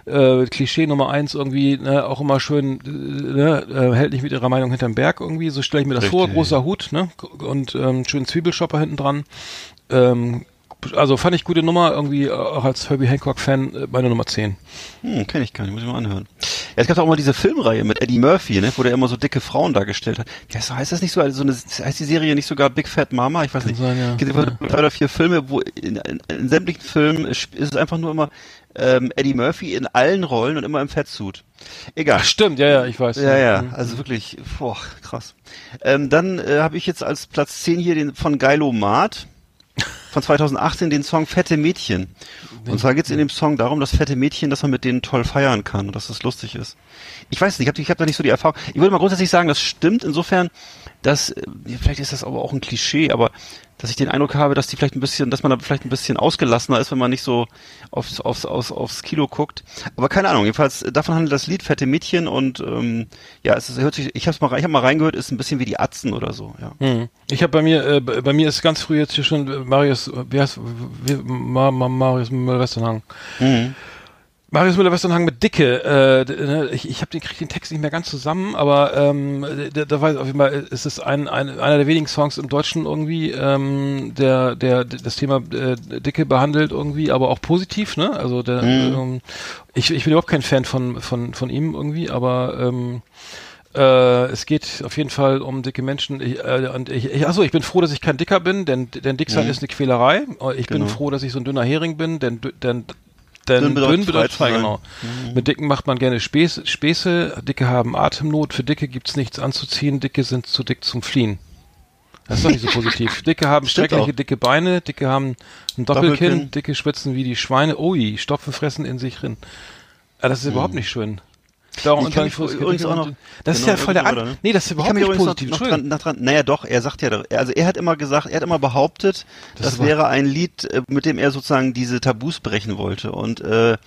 äh, Klischee Nummer eins irgendwie, ne, auch immer schön, äh, ne, äh, hält nicht mit ihrer Meinung hinterm Berg irgendwie, so stelle ich mir das vor, Richtig. großer Hut, ne? Und ähm, schönen Zwiebelshopper hinten dran. Ähm, also fand ich gute Nummer, irgendwie äh, auch als Herbie Hancock-Fan, äh, meine Nummer 10. Hm, kenn ich gar nicht, muss ich mal anhören. Ja, es gab auch mal diese Filmreihe mit Eddie Murphy, ne, wo der immer so dicke Frauen dargestellt hat. Heißt, heißt das nicht so, also so eine, heißt die Serie nicht sogar Big Fat Mama? Ich weiß Kann nicht. sein, ja. Es gibt einfach drei oder vier Filme, wo in, in, in sämtlichen Filmen ist es einfach nur immer ähm, Eddie Murphy in allen Rollen und immer im Fettsuit. Egal. Stimmt, ja, ja, ich weiß. Ja, ja, Mhm. also wirklich, boah, krass. Ähm, dann äh, habe ich jetzt als Platz 10 hier den von Geilo Mart von 2018 den Song Fette Mädchen. Und zwar geht es in dem Song darum, dass fette Mädchen, dass man mit denen toll feiern kann und dass das lustig ist. Ich weiß nicht, ich habe ich hab da nicht so die Erfahrung. Ich würde mal grundsätzlich sagen, das stimmt insofern, dass, äh, vielleicht ist das aber auch ein Klischee, aber dass ich den Eindruck habe, dass die vielleicht ein bisschen, dass man da vielleicht ein bisschen ausgelassener ist, wenn man nicht so aufs, aufs, aufs, aufs Kilo guckt. Aber keine Ahnung, jedenfalls äh, davon handelt das Lied Fette Mädchen und ähm, ja, es ist, hört sich, ich hab's mal, ich hab mal reingehört, ist ein bisschen wie die Atzen oder so, ja. Hm. Ich habe bei mir, äh, bei mir ist ganz früh jetzt hier schon äh, Marius, äh, wie heißt, wie, Ma, Ma, Marius Müller-Westernhagen. Mhm. Marius Müller-Westernhagen mit Dicke, äh, ne, ich, ich habe den, krieg den Text nicht mehr ganz zusammen, aber ähm, da, da weiß ich auf jeden Fall, ist es ein, ein, einer der wenigen Songs im Deutschen irgendwie, ähm, der, der das Thema äh, Dicke behandelt irgendwie, aber auch positiv, ne? Also der, Mhm. ähm, ich, ich bin überhaupt kein Fan von, von, von ihm irgendwie, aber ähm, äh, es geht auf jeden Fall um dicke Menschen. Ich, äh, und ich, ich, achso, ich bin froh, dass ich kein Dicker bin, denn, denn dick sein Mhm. ist eine Quälerei. Ich bin Genau. froh, dass ich so ein dünner Hering bin, denn, denn, denn Dünn dünn bedeutet bedeutet, frei genau. sein. Mit Dicken macht man gerne Späße, Späße. Dicke haben Atemnot. Für Dicke gibt's nichts anzuziehen. Dicke sind zu dick zum Fliehen. Das ist doch nicht so positiv. Dicke haben schreckliche dicke Beine. Dicke haben ein Doppelkinn. Doppelkinn. Dicke schwitzen wie die Schweine. Ui, Stopfen fressen in sich drin. Ah, das ist überhaupt nicht schön. Darum, Ich kann mich übrigens auch noch- das ist genau, ja voll der An oder, ne? Nee, das ist überhaupt nicht positiv. noch, dran, noch dran, naja doch, er sagt ja, also er hat immer gesagt, er hat immer behauptet, Das das, ist wäre ein Lied, äh, mit dem er sozusagen diese Tabus brechen wollte. Und äh,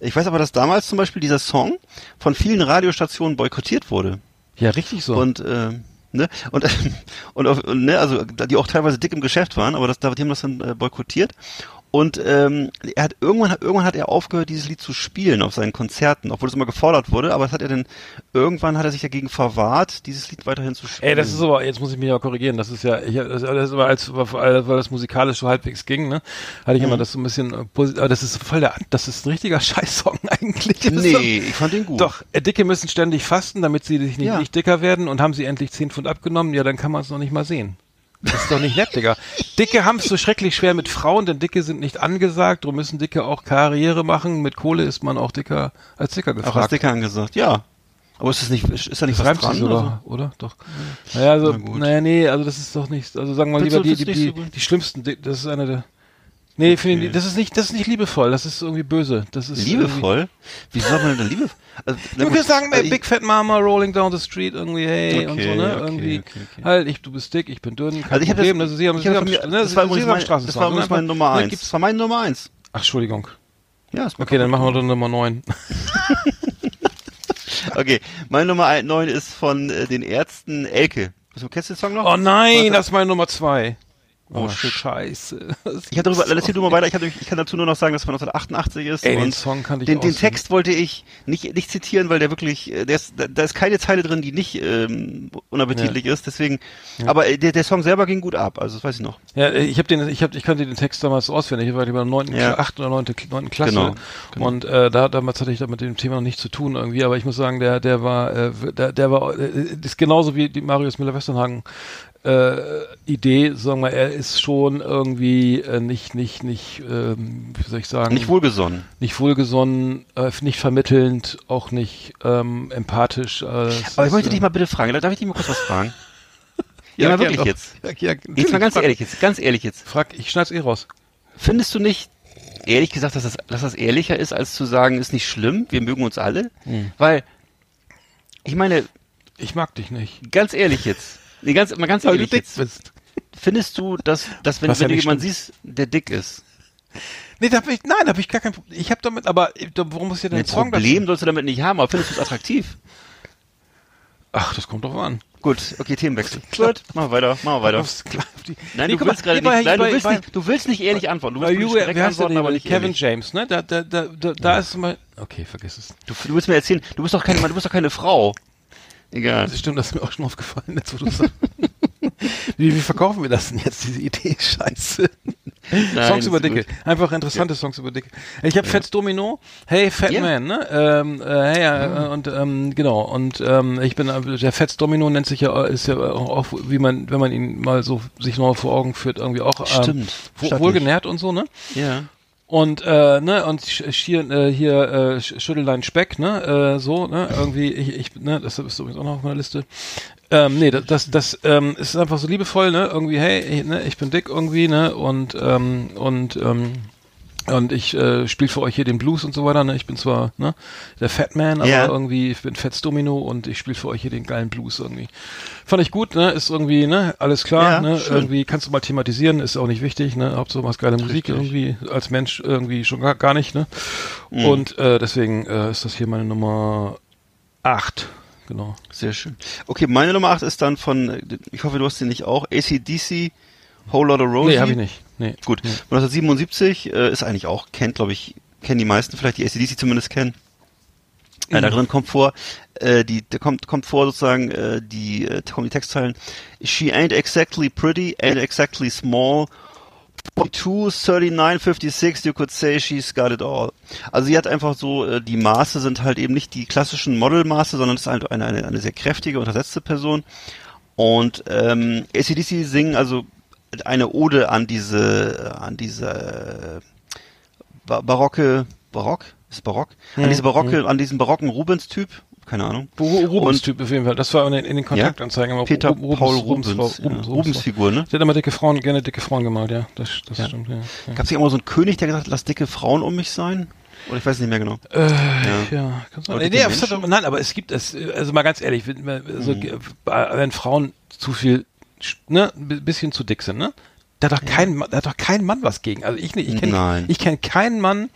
ich weiß aber, dass damals zum Beispiel dieser Song von vielen Radiostationen boykottiert wurde. Ja, richtig so. Und äh, ne und und, auf, ne also die auch teilweise dick im Geschäft waren, aber das, die haben das dann äh, boykottiert. Und ähm, er hat irgendwann irgendwann hat er aufgehört, dieses Lied zu spielen auf seinen Konzerten, obwohl es immer gefordert wurde. Aber das hat er dann irgendwann hat er sich dagegen verwahrt, dieses Lied weiterhin zu spielen. Ey, das ist aber, jetzt muss ich mich ja korrigieren, das ist ja, ich, das, das ist aber als, weil das musikalisch so halbwegs ging, ne, hatte ich immer Mhm. das so ein bisschen, äh, aber das ist voll der, das ist ein richtiger Scheißsong eigentlich. Das Nee, ich fand den gut. Doch, äh, Dicke müssen ständig fasten, damit sie sich nicht, Ja. nicht dicker werden und haben sie endlich 10 Pfund abgenommen, ja, dann kann man es noch nicht mal sehen. Das ist doch nicht nett, Digga. Dicke haben es so schrecklich schwer mit Frauen, denn Dicke sind nicht angesagt, darum müssen Dicke auch Karriere machen. Mit Kohle ist man auch dicker als Dicker gefragt. Auch als Dicker angesagt, ja. Aber ist das nicht, ist da nicht Das was dran? sogar, oder? Doch. Naja, also, Na naja, nee, also das ist doch nicht, also sagen wir lieber die, die, die, so die schlimmsten, das ist eine der, nee, finde ich, das ist nicht, das ist nicht liebevoll, das ist irgendwie böse, das ist Liebevoll? Wieso soll man denn liebevoll? Also, Du kannst sagen, also ich- Big Fat Mama rolling down the street irgendwie, hey, und so, Okay, ne, okay, irgendwie, okay, okay. halt, ich, du bist dick, ich bin dünn, kein Also ich habe Problem, das, also sie haben, ich sie hab haben, von mir, ne, das war sie übrigens haben mein, das war übrigens ne, meine Nummer ne, eins. Das war meine Nummer eins. Ach, Entschuldigung. Ja, ist Okay, dann machen wir doch Nummer 9. Okay, meine Nummer neun ist von äh, den Ärzten Elke. Kennst du den Song noch? Oh nein, das ist meine Nummer 2. Oh, shit. scheiße. Ich hatte darüber, erzähl du mal weiter, ich, hatte, ich kann dazu nur noch sagen, dass es von 1988 ist. Ey, den Song kannte ich den, den. Text wollte ich nicht, nicht zitieren, weil der wirklich, äh, der ist, da, ist keine Zeile drin, die nicht ähm, unappetitlich ist, deswegen, aber äh, der, der Song selber ging gut ab, also das weiß ich noch. Ja, ich habe den, ich habe, ich kannte den Text damals auswendig. Ich war der 9., Ja. Kla- 8. oder 9. Kl- 9. Klasse. Genau, genau. Und äh, da damals hatte ich da mit dem Thema noch nichts zu tun irgendwie. Aber ich muss sagen, der, der war, äh, der, der war, äh, ist genauso wie die Marius Müller-Westernhagen. Äh, Idee, sagen wir, er ist schon irgendwie äh, nicht, nicht, nicht, ähm, wie soll ich sagen, Nicht wohlgesonnen. nicht wohlgesonnen, äh, nicht vermittelnd, auch nicht ähm, empathisch. Äh, Aber ich möchte dich mal bitte fragen, darf ich dich mal kurz was fragen? ja, mal wirklich jetzt. Ja, ja, Jetzt mal ganz frag, ehrlich jetzt, ganz ehrlich jetzt. Frag, ich schneid's eh raus. Findest du nicht, ehrlich gesagt, dass das, dass das ehrlicher ist, als zu sagen, ist nicht schlimm, wir mögen uns alle? Hm. Weil, ich meine, Ich mag dich nicht. ganz ehrlich jetzt, nee, ganz, mal ganz Weil du ehrlich dick bist. findest du, dass, dass wenn, wenn ja du jemanden siehst, der dick ist, Nee, da hab ich, nein, da habe ich gar kein Problem. Ich habe damit, aber äh, warum muss ich denn ein Song Problem sollst du damit nicht haben, aber findest du es attraktiv? Ach, das kommt drauf an. Gut, okay, Themenwechsel. Gut, machen wir weiter, machen wir weiter. Nein, Nee, du willst gerade nicht, nein, du bei- willst bei- nicht, du willst nicht ehrlich antworten. Du willst you, wer der antworten, aber nicht Kevin ehrlich. James, ne? Da, da, da, da, da ist mal. Okay, vergiss es. Du, du willst mir erzählen, du bist doch keine, du bist doch keine Frau. Egal. Das stimmt, das ist mir auch schon aufgefallen, jetzt wo du sagst. wie, wie verkaufen wir das denn jetzt, diese Idee? Scheiße. Songs ist über. Dicke. Einfach interessante Songs über Dicke. Ich habe Fats Domino, Hey Fat Ja. Man, ne? Ähm, äh, hey, äh, und ähm, genau, und ähm, ich bin äh, der Fats Domino nennt sich ja ist ja auch, wie man, wenn man ihn mal so sich neu vor Augen führt, irgendwie auch ähm, Stimmt. wo, wohlgenährt und so, ne? Ja. Und äh, ne und sch- hier äh, hier äh, Sch- Schüttellein Speck, ne, äh, so, ne, irgendwie ich ich ne, das ist übrigens auch noch auf meiner Liste. Ähm, nee, das das, das ähm, ist einfach so liebevoll, ne, irgendwie hey, ich, ne, ich bin dick irgendwie, ne, und ähm, und ähm, und ich äh, spiele für euch hier den Blues und so weiter. Ne? Ich bin zwar ne, der Fat Man, aber Ja. irgendwie ich bin Fats Domino und ich spiele für euch hier den geilen Blues irgendwie. Fand ich gut, ne? Ist irgendwie ne alles klar. Ja, ne? schön. Irgendwie kannst du mal thematisieren, ist auch nicht wichtig. Ne? Hauptsache was geile Musik irgendwie als Mensch irgendwie schon gar, gar nicht. Ne? Mhm. Und äh, deswegen äh, ist das hier meine Nummer 8 Genau. Sehr schön. Okay, meine Nummer 8 ist dann von, ich hoffe, du hast den nicht auch, ACDC, Whole Lotta Rosie. Nee, habe ich nicht. Nee. Gut. 1977 äh, ist eigentlich auch, kennt, glaube ich, kennen die meisten vielleicht, die ACDC zumindest kennen. Äh, da drin kommt vor, äh, die, da kommt, kommt vor sozusagen, äh, die, äh, kommen die Textzeilen. She ain't exactly pretty, ain't exactly small. 42, 39, 56, you could say she's got it all. Also sie hat einfach so, äh, die Maße sind halt eben nicht die klassischen Modelmaße, sondern es ist halt eine, eine, eine sehr kräftige, untersetzte Person. Und ähm, ACDC singen also eine Ode an diese, an diese äh, ba barocke, barock? Ist barock? An Mhm. diese barocke, an diesen barocken Rubens-Typ, keine Ahnung. Ru- Rubens-Typ auf jeden Fall. Das war in den, in den Kontaktanzeigen immer. Peter Ru- Paul Rubens, Rubens, ja, Rubens, Rubens-Figur, ne? Der hat immer dicke Frauen, gerne dicke Frauen gemalt, ja. Das, das Ja. stimmt, ja. ja. Gab es nicht immer so einen König, der gesagt hat, lass dicke Frauen um mich sein? Oder ich weiß nicht mehr genau. Äh, Ja. ja, kann sein. Nee, Menschen? nein, aber es gibt es, also mal ganz ehrlich, wenn, wenn- so, Mhm. wenn Frauen zu viel, ne, ein bisschen zu dick sind, ne? Da hat doch kein, Mann- da hat doch kein Mann was gegen. Also ich nicht, ich kenne, ich kenne keinen Mann,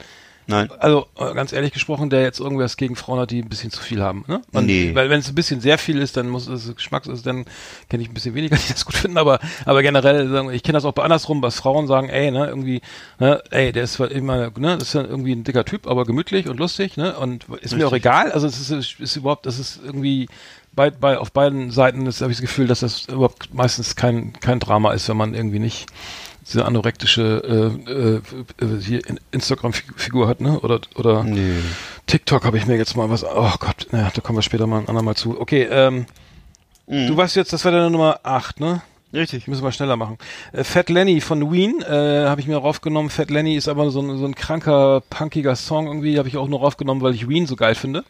Nein. also äh, ganz ehrlich gesprochen, der jetzt irgendwas gegen Frauen hat, die ein bisschen zu viel haben. Ne? Und, Nee. Weil wenn es ein bisschen sehr viel ist, dann muss es Geschmacks ist, dann kenne ich ein bisschen weniger, die das gut finden, aber aber generell ich kenne das auch bei andersrum, was Frauen sagen, ey, ne, irgendwie, ne, ey, der ist zwar immer, ne, das ist ja irgendwie ein dicker Typ, aber gemütlich und lustig, ne, und ist mir auch Richtig. egal, also es ist, ist, ist überhaupt, das ist irgendwie bei, bei auf beiden Seiten habe ich das Gefühl, dass das überhaupt meistens kein kein Drama ist, wenn man irgendwie nicht diese anorektische äh, äh, äh, Instagram-Figur hat, ne? Oder oder Nö. TikTok habe ich mir jetzt mal was. Oh Gott, naja, da kommen wir später mal ein andermal zu. Okay, ähm, Mhm. du warst jetzt, das war deine Nummer 8, ne? Richtig. Ich muss mal schneller machen. Äh, Fat Lenny von Ween äh, habe ich mir raufgenommen. Fat Lenny ist aber so ein, so ein kranker, punkiger Song irgendwie. Habe ich auch nur raufgenommen, weil ich Ween so geil finde.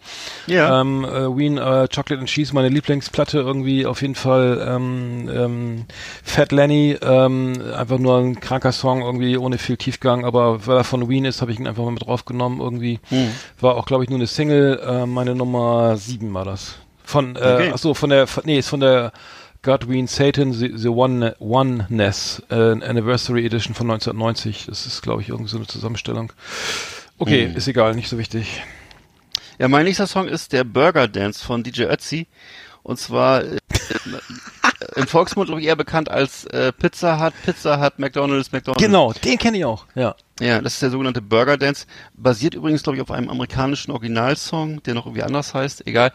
Ja. Ähm, äh, Ween äh, Chocolate and Cheese, meine Lieblingsplatte irgendwie auf jeden Fall. Ähm, ähm, Fat Lenny, ähm, einfach nur ein kranker Song irgendwie ohne viel Tiefgang, aber weil er von Ween ist, habe ich ihn einfach mal mit draufgenommen irgendwie. Hm. War auch glaube ich nur eine Single. Äh, meine Nummer 7 war das. Von, äh, Okay. ach so, von der, von, nee, ist von der God Ween Satan, The, the One, Oneness, äh, Anniversary Edition von 1990. Das ist, glaube ich, irgendwie so eine Zusammenstellung. Okay, Mhm. ist egal, nicht so wichtig. Ja, mein nächster Song ist der Burger Dance von DJ Ötzi. Und zwar, äh, im Volksmund glaube ich eher bekannt als äh, Pizza Hut, Pizza Hut, McDonald's, McDonald's. Genau, den kenne ich auch. Ja. Ja, das ist der sogenannte Burger Dance. Basiert übrigens, glaube ich, auf einem amerikanischen Originalsong, der noch irgendwie anders heißt. Egal.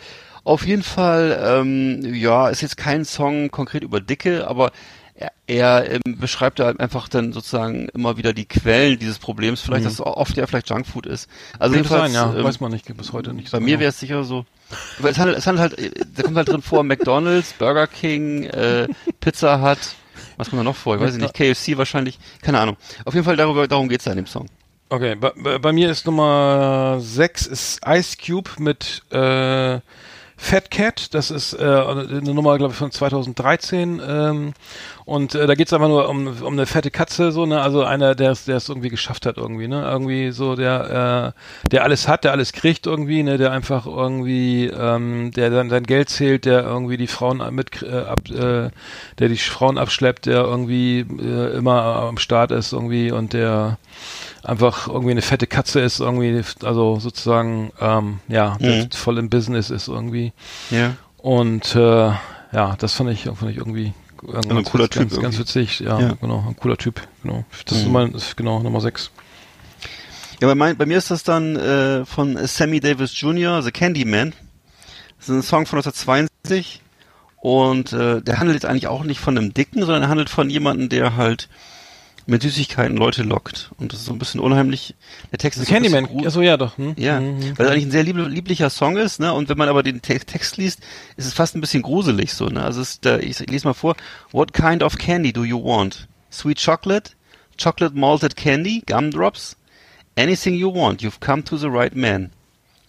Auf jeden Fall, ähm, ja, ist jetzt kein Song konkret über Dicke, aber er, er ähm, beschreibt halt einfach dann sozusagen immer wieder die Quellen dieses Problems. Vielleicht, dass es oft ja vielleicht Junkfood ist. Also sein, jedenfalls, ja. ähm, Weiß man nicht, bis heute nicht. bei so mir genau. wäre es sicher so. Weil es handelt, es handelt halt, da kommt halt drin vor McDonalds, Burger King, äh, Pizza Hut. Was kommt da noch vor? Ich weiß nicht. KFC wahrscheinlich. Keine Ahnung. Auf jeden Fall darüber, darum geht's da in dem Song. Okay, bei, bei bei mir ist Nummer 6 ist Ice Cube mit äh, Fat Cat. Das ist äh, eine Nummer, glaube ich, von 2013. Ähm, und äh, da geht's einfach nur um, um eine fette Katze, so, ne? Also einer, es der es irgendwie geschafft hat, irgendwie, ne? Irgendwie so, der, äh, der alles hat, der alles kriegt irgendwie, ne? Der einfach irgendwie, ähm, der dann sein Geld zählt, der irgendwie die Frauen mit äh, ab, äh, der die Frauen abschleppt, der irgendwie äh, immer am Start ist irgendwie und der einfach irgendwie eine fette Katze ist, irgendwie, also sozusagen, ähm, ja, der Mhm. voll im Business ist irgendwie. Ja. Und äh, ja, das fand ich, fand ich irgendwie ganz, ein cooler Typ ganz, ganz witzig, ja, Ja. genau, ein cooler Typ, genau. Das ist Mhm. Nummer, ist genau Nummer 6. Ja, bei, mein, bei mir ist das dann äh, von Sammy Davis Jr., The Candyman. Das ist ein Song von 1972 und äh, der handelt jetzt eigentlich auch nicht von einem Dicken, sondern er handelt von jemandem, der halt mit Süßigkeiten Leute lockt. Und das ist so ein bisschen unheimlich. Der Text ist so Candyman, gru- achso, ja doch. Hm? Ja, Mhm. weil es eigentlich ein sehr lieb lieblicher Song ist, ne? Und wenn man aber den Te Text liest, ist es fast ein bisschen gruselig so, ne? Also es ist, äh, ich, ich lese mal vor. What kind of candy do you want? Sweet chocolate? Chocolate malted candy? Gumdrops? Anything you want, you've come to the right man.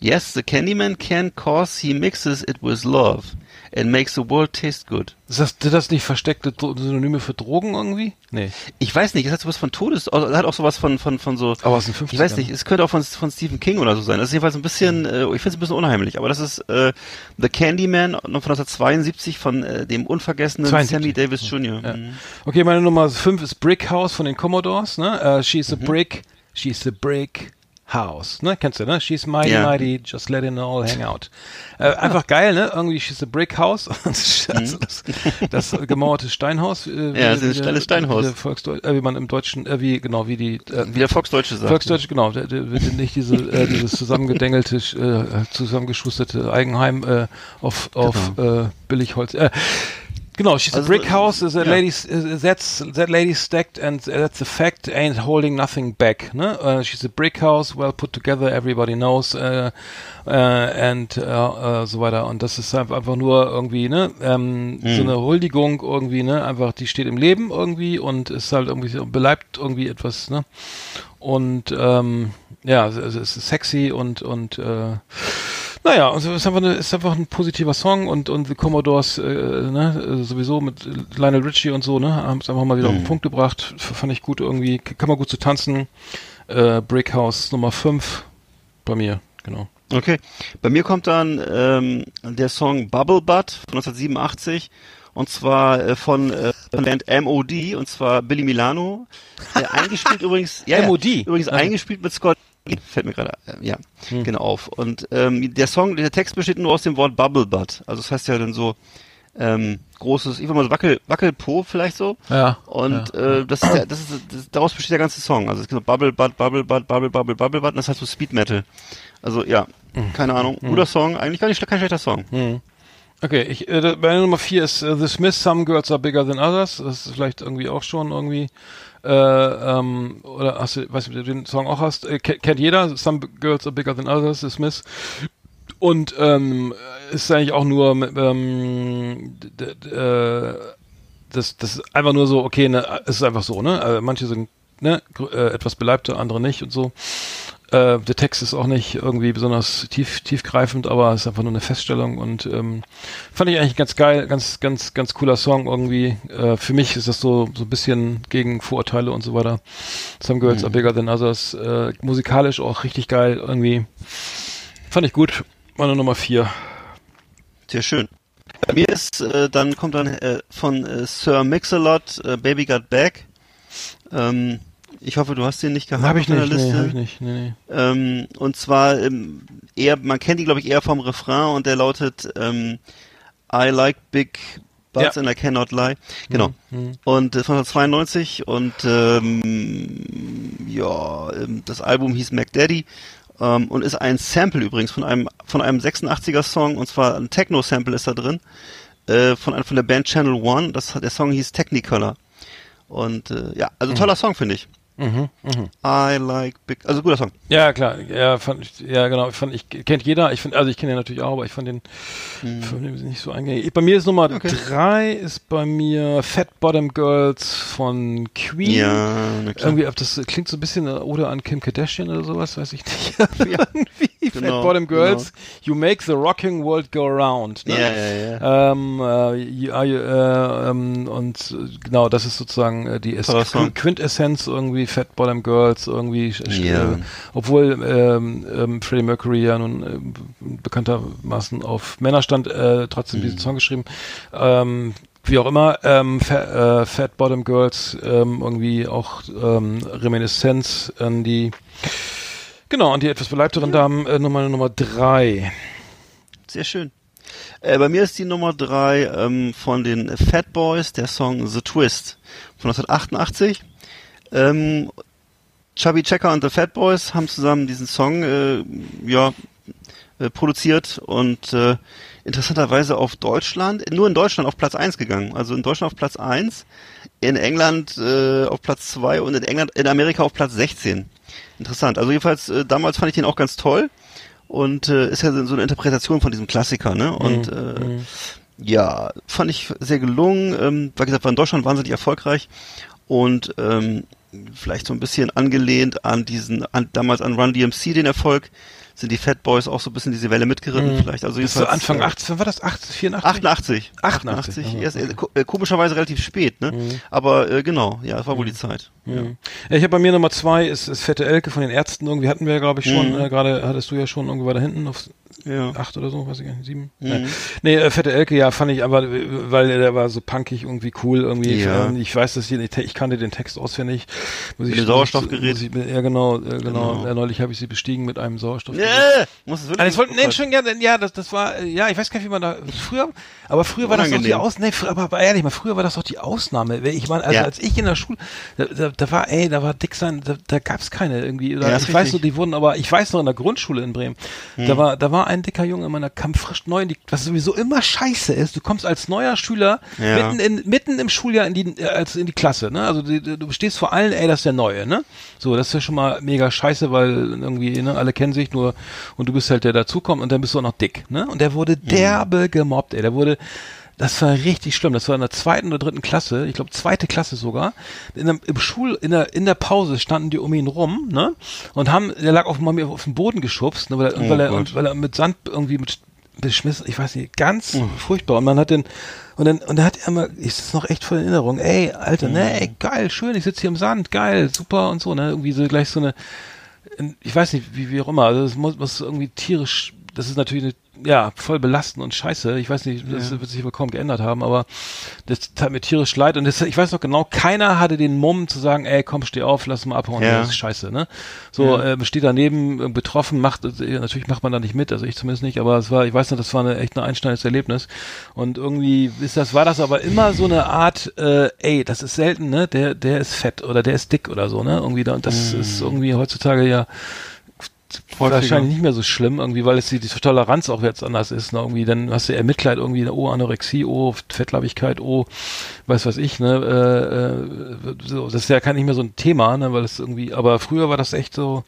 Yes, the Candyman can cause he mixes it with love and makes the world taste good. Ist das, sind das nicht versteckte Synonyme für Drogen irgendwie? Nee. Ich weiß nicht, es hat sowas von Todes, also, es hat auch sowas von, von, von so, Aber aus den 50ern. ich weiß nicht, es könnte auch von, von Stephen King oder so sein. Das ist jedenfalls ein bisschen, äh, ich finde es ein bisschen unheimlich, aber das ist äh, The Candyman von 1972 von äh, dem unvergessenen 72. Sammy Davis Jr. Ja. Mhm. Okay, meine Nummer 5 ist Brick House von den Commodores, ne? Äh, she's a Mhm. brick, she's a brick house, ne? Kennst du, ne? She's mighty, Ja. mighty, just let it all hang out. Äh, einfach geil, ne? Irgendwie she's a brick house. also das, das gemauerte Steinhaus. Äh, Mhm. Ja, das ist ein wie kleines Steinhaus. Wie, äh, wie man im Deutschen, äh, wie, genau, wie die, äh, Wie der Volksdeutsche sagt. Volksdeutsch, genau, der, der, nicht diese, äh, dieses zusammengedengelte, äh, zusammengeschusterte Eigenheim äh, auf, auf äh, Billigholz. Äh, genau, she's Also, a brick house, is a ja. lady, uh, that's, that lady stacked and that's a fact, ain't holding nothing back. Ne? Uh, she's a brick house, well put together, everybody knows, äh, äh, and äh, äh, so weiter. Und das ist einfach nur irgendwie, ne, ähm, so eine Huldigung irgendwie, ne, einfach, die steht im Leben irgendwie und ist halt irgendwie, so- beleibt irgendwie etwas, ne? Und ähm, ja, es, es ist sexy und und äh, naja, also es ist einfach, eine, ist einfach ein positiver Song und und The Commodores äh, ne, äh, sowieso mit Lionel Richie und so, ne, haben es einfach mal wieder auf den Punkt gebracht. Fand ich gut irgendwie, kann man gut zu tanzen. Äh, Brick House Nummer 5 bei mir, genau. Okay. Bei mir kommt dann ähm, der Song Bubble Butt von 1987 und zwar äh, von, äh, von Band MOD und zwar Billy Milano. Äh, eingespielt übrigens, ja, MOD? Ja, übrigens eingespielt mit Scott. Fällt mir gerade, äh, ja, genau auf. Und ähm, der Song, der Text besteht nur aus dem Wort Bubble Butt. Also das heißt ja dann so ähm, großes, ich würde mal so Wackel, Wackelpo vielleicht so. Ja. Und äh, das, ist, der- das ist das, daraus besteht der ganze Song. Also es gibt so Bubble Butt, Bubble Butt, Bubble Bubble Bubble Butt. Und das heißt so Speed Metal. Also ja, keine Ahnung, guter Song, eigentlich gar nicht kein schlechter Song. Okay, ich, äh, meine Nummer 4 ist äh, The Smiths, Some Girls Are Bigger Than Others. Das ist vielleicht irgendwie auch schon irgendwie, äh, ähm, oder hast du, weißt du, ob du den Song auch hast? Äh, ke- kennt jeder, Some Girls Are Bigger Than Others, The Smiths. Und ähm, ist eigentlich auch nur ähm, äh, das, das ist einfach nur so, okay, ne, es ist einfach so, ne? Also manche sind ne, äh, etwas beleibter, andere nicht und so. Äh, der Text ist auch nicht irgendwie besonders tief, tiefgreifend, aber es ist einfach nur eine Feststellung und ähm, fand ich eigentlich ganz geil, ganz, ganz, ganz cooler Song irgendwie. Äh, für mich ist das so, so ein bisschen gegen Vorurteile und so weiter. Some Girls Are Bigger Than Others. Äh, musikalisch auch richtig geil irgendwie. Fand ich gut. Meine Nummer vier. Sehr schön. Bei mir ist, äh, dann kommt dann äh, von äh, Sir Mix-a-Lot, äh, Baby Got Back. Ähm, ich hoffe, du hast den nicht gehabt Habe ich nicht, nee, Liste. hab ich nicht. Nee, nee. Ähm, und zwar ähm, eher, man kennt die, glaube ich, eher vom Refrain und der lautet ähm, I like big Buds Ja. and I Cannot Lie. Genau. Und äh, von 1992 und ähm, ja, ähm, das Album hieß Mac Daddy ähm, und ist ein Sample übrigens von einem von einem 86er Song und zwar ein Techno Sample ist da drin äh, von von der Band Channel One. Das hat- der Song hieß Technicolor. Und äh, ja, also toller Song finde ich. Mhm, mhm. I like big, also guter Song. Ja, klar. Ja, fand ich, ja, genau. Fand ich, kennt jeder. Ich finde, also ich kenne den natürlich auch, aber ich fand den, fand den nicht so eingängig. Bei mir ist Nummer Okay. drei ist bei mir Fat Bottom Girls von Queen. Ja. Irgendwie, ob das klingt so ein bisschen oder an Kim Kardashian oder sowas, weiß ich nicht. Irgendwie. Genau, Fat Bottom Girls, you make the rocking world go round. Ne? Ja, ja, ja. Ähm, äh, ja, äh, ähm, und äh, genau, das ist sozusagen äh, die es. Quintessenz irgendwie Fat Bottom Girls irgendwie, äh, Ja. äh, obwohl ähm, ähm, Freddie Mercury ja nun ähm, bekanntermaßen auf Männer stand, äh, trotzdem Mhm. diesen Song geschrieben. Ähm, wie auch immer, ähm, Fa äh, Fat Bottom Girls ähm, irgendwie auch ähm, Reminiszenz an die genau an die etwas beleibteren Damen äh, Nummer Nummer drei. Sehr schön. Äh, bei mir ist die Nummer drei ähm, von den Fat Boys, der Song The Twist von 1988. Ähm, Chubby Checker und The Fat Boys haben zusammen diesen Song äh, ja, äh, produziert und äh, interessanterweise auf Deutschland, nur in Deutschland auf Platz 1 gegangen. Also in Deutschland auf Platz 1, in England äh, auf Platz 2 und in England, in Amerika auf Platz 16. Interessant. Also jedenfalls, äh, damals fand ich den auch ganz toll. Und äh, ist ja so eine Interpretation von diesem Klassiker, ne? Und äh, ja, fand ich sehr gelungen. Ähm, wie gesagt, war in Deutschland wahnsinnig erfolgreich und ähm, vielleicht so ein bisschen angelehnt an diesen, an, damals an Run DMC den Erfolg, sind die Fat Boys auch so ein bisschen diese Welle mitgeritten, vielleicht. Also war jedenfalls, Anfang äh, 18, war das 18, 84? 88. 88, 88. aha, Erst, äh, äh, komischerweise relativ spät, ne? Aber äh, genau, ja, es war wohl die Zeit. Ja. Ja, ich habe bei mir Nummer zwei ist, ist Fette Elke von den Ärzten. Irgendwie hatten wir ja, glaube ich, schon, Mhm. äh, gerade hattest du ja schon irgendwie weiter hinten auf Ja. acht oder so, weiß ich gar nicht, sieben. Mhm. Nee, äh, Fette Elke, ja, fand ich aber, äh, weil der war so punkig, irgendwie cool, irgendwie. Ja. Ähm, Ich weiß, dass ich, ich kannte den Text auswendig. Muss ich, Mit Sauerstoffgerät? Ich, ja, genau, äh, genau. Genau. Ja, neulich habe ich sie bestiegen mit einem Sauerstoffgerät. Nee, muss es wirklich Ah, das wollten, nee, Entschuldigung, ja, ja, das, das war, äh, ja, ich weiß gar nicht, wie man da, früher, aber früher war das doch die Unangenehm. Aus, nee, aber, aber ehrlich mal, früher war das doch die Ausnahme. Ich meine, also Ja. als ich in der Schule, da, da, da war, ey, da war dick sein, da, da gab's keine irgendwie, oder Ja, ich ist weiß richtig. so, die wurden aber, ich weiß noch in der Grundschule in Bremen, da war, da war ein dicker Junge in meiner, kam frisch neu, die, was sowieso immer scheiße ist, du kommst als neuer Schüler Ja. mitten in, mitten im Schuljahr in die, äh, als in die Klasse, ne, also die, du stehst vor allen, ey, das ist der Neue, ne, so, das ist ja schon mal mega scheiße, weil irgendwie, ne, alle kennen sich nur, und du bist halt der dazukommt und dann bist du auch noch dick, ne, und der wurde derbe gemobbt, ey, der wurde, das war richtig schlimm. Das war in der zweiten oder dritten Klasse, ich glaube zweite Klasse sogar. In der, Im Schul, in der, in der Pause standen die um ihn rum, ne? Und haben, der lag auf, mal auf den Boden geschubst, ne? Weil er, Oh weil er, und, weil er mit Sand irgendwie mit beschmissen, ich weiß nicht, ganz furchtbar. Und man hat den, und dann, und dann hat er immer, ist das noch echt voll in Erinnerung, ey, Alter, ne, ey, geil, schön, ich sitze hier im Sand, geil, super und so, ne? Irgendwie so gleich so eine, ich weiß nicht, wie, wie auch immer, also es muss, muss irgendwie tierisch, das ist natürlich eine, ja, voll belastend und scheiße. Ich weiß nicht, das wird sich wohl kaum geändert haben, aber das tat mir tierisch leid und das, ich weiß noch genau, keiner hatte den Mumm zu sagen, ey, komm, steh auf, lass mal abhauen, Ja. das ist scheiße, ne? So, ähm, steht daneben, äh, betroffen, macht, äh, natürlich macht man da nicht mit, also ich zumindest nicht, aber es war, ich weiß noch, das war eine echt ein einschneidendes Erlebnis und irgendwie ist das, war das aber immer so eine Art, äh, ey, das ist selten, ne? Der, der ist fett oder der ist dick oder so, ne? Irgendwie da, und das ist irgendwie heutzutage ja wahrscheinlich nicht mehr so schlimm, irgendwie, weil es die, die Toleranz auch jetzt anders ist. Ne? Irgendwie, dann hast du eher Mitleid, irgendwie, oh, Anorexie, oh, Fettleibigkeit, oh, weiß was ich, ne? Äh, äh, so, das ist ja kein nicht mehr so ein Thema, ne? Weil es irgendwie, aber früher war das echt so,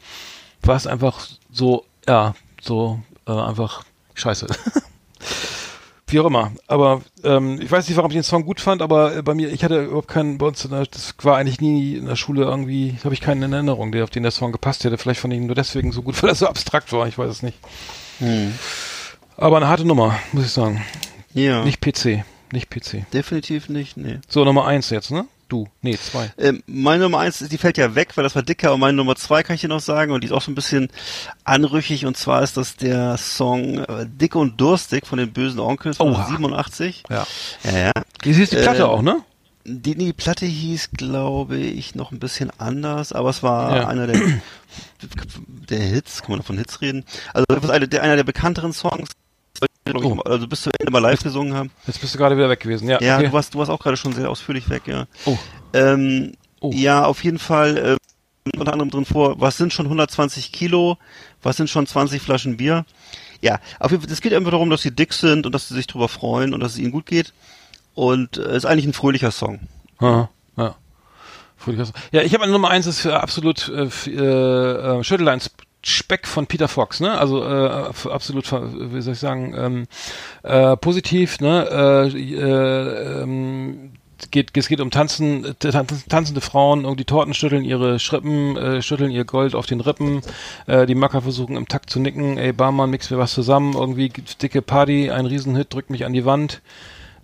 war es einfach so, ja, so äh, einfach scheiße. Wie auch immer. Aber ähm, ich weiß nicht, warum ich den Song gut fand, aber äh, bei mir, ich hatte überhaupt keinen, bei uns, der, das war eigentlich nie in der Schule irgendwie, habe ich keinen in Erinnerung, der auf den der Song gepasst hätte. Vielleicht fand ich ihn nur deswegen so gut, weil er so abstrakt war, ich weiß es nicht. Aber eine harte Nummer, muss ich sagen. Ja, Nicht PC, nicht PC. definitiv nicht, nee. So, Nummer eins jetzt, ne? Du, nee, zwei. Ähm, meine Nummer eins, die fällt ja weg, weil das war dicker. Und meine Nummer zwei kann ich dir noch sagen. Und die ist auch so ein bisschen anrüchig. Und zwar ist das der Song äh, Dick und Durstig von den bösen Onkels von Oha. 87. Ja. Ja, ja. Die ist die Platte Äh, auch, ne? Die, die Platte hieß, glaube ich, noch ein bisschen anders, aber es war Ja. einer der, der Hits, kann man noch von Hits reden? Also das ist eine, der, einer der bekannteren Songs. Oh. also bis zum Ende mal live gesungen haben. Jetzt bist du gerade wieder weg gewesen. Ja, Ja, okay. du warst, du warst auch gerade schon sehr ausführlich weg, ja. Oh. Ähm, Oh. Ja, auf jeden Fall äh, unter anderem drin vor, was sind schon 120 Kilo, was sind schon 20 Flaschen Bier. Ja, auf jeden Fall, es geht einfach darum, dass sie dick sind und dass sie sich drüber freuen und dass es ihnen gut geht. Und äh, ist eigentlich ein fröhlicher Song. Aha, ja. Fröhlicher Song. Ja, ich habe eine Nummer eins, ist für absolut äh, äh, äh, Schütteleins Speck von Peter Fox, ne? Also äh, absolut, wie soll ich sagen, ähm, äh, positiv, ne? Äh, äh, ähm, es geht, es geht um tanzen, tan- tanzende Frauen, irgendwie Torten schütteln ihre Schrippen, äh, schütteln ihr Gold auf den Rippen, äh, die Macker versuchen im Takt zu nicken, ey Barmann, mix mir was zusammen, irgendwie dicke Party, ein Riesenhit, drückt mich an die Wand.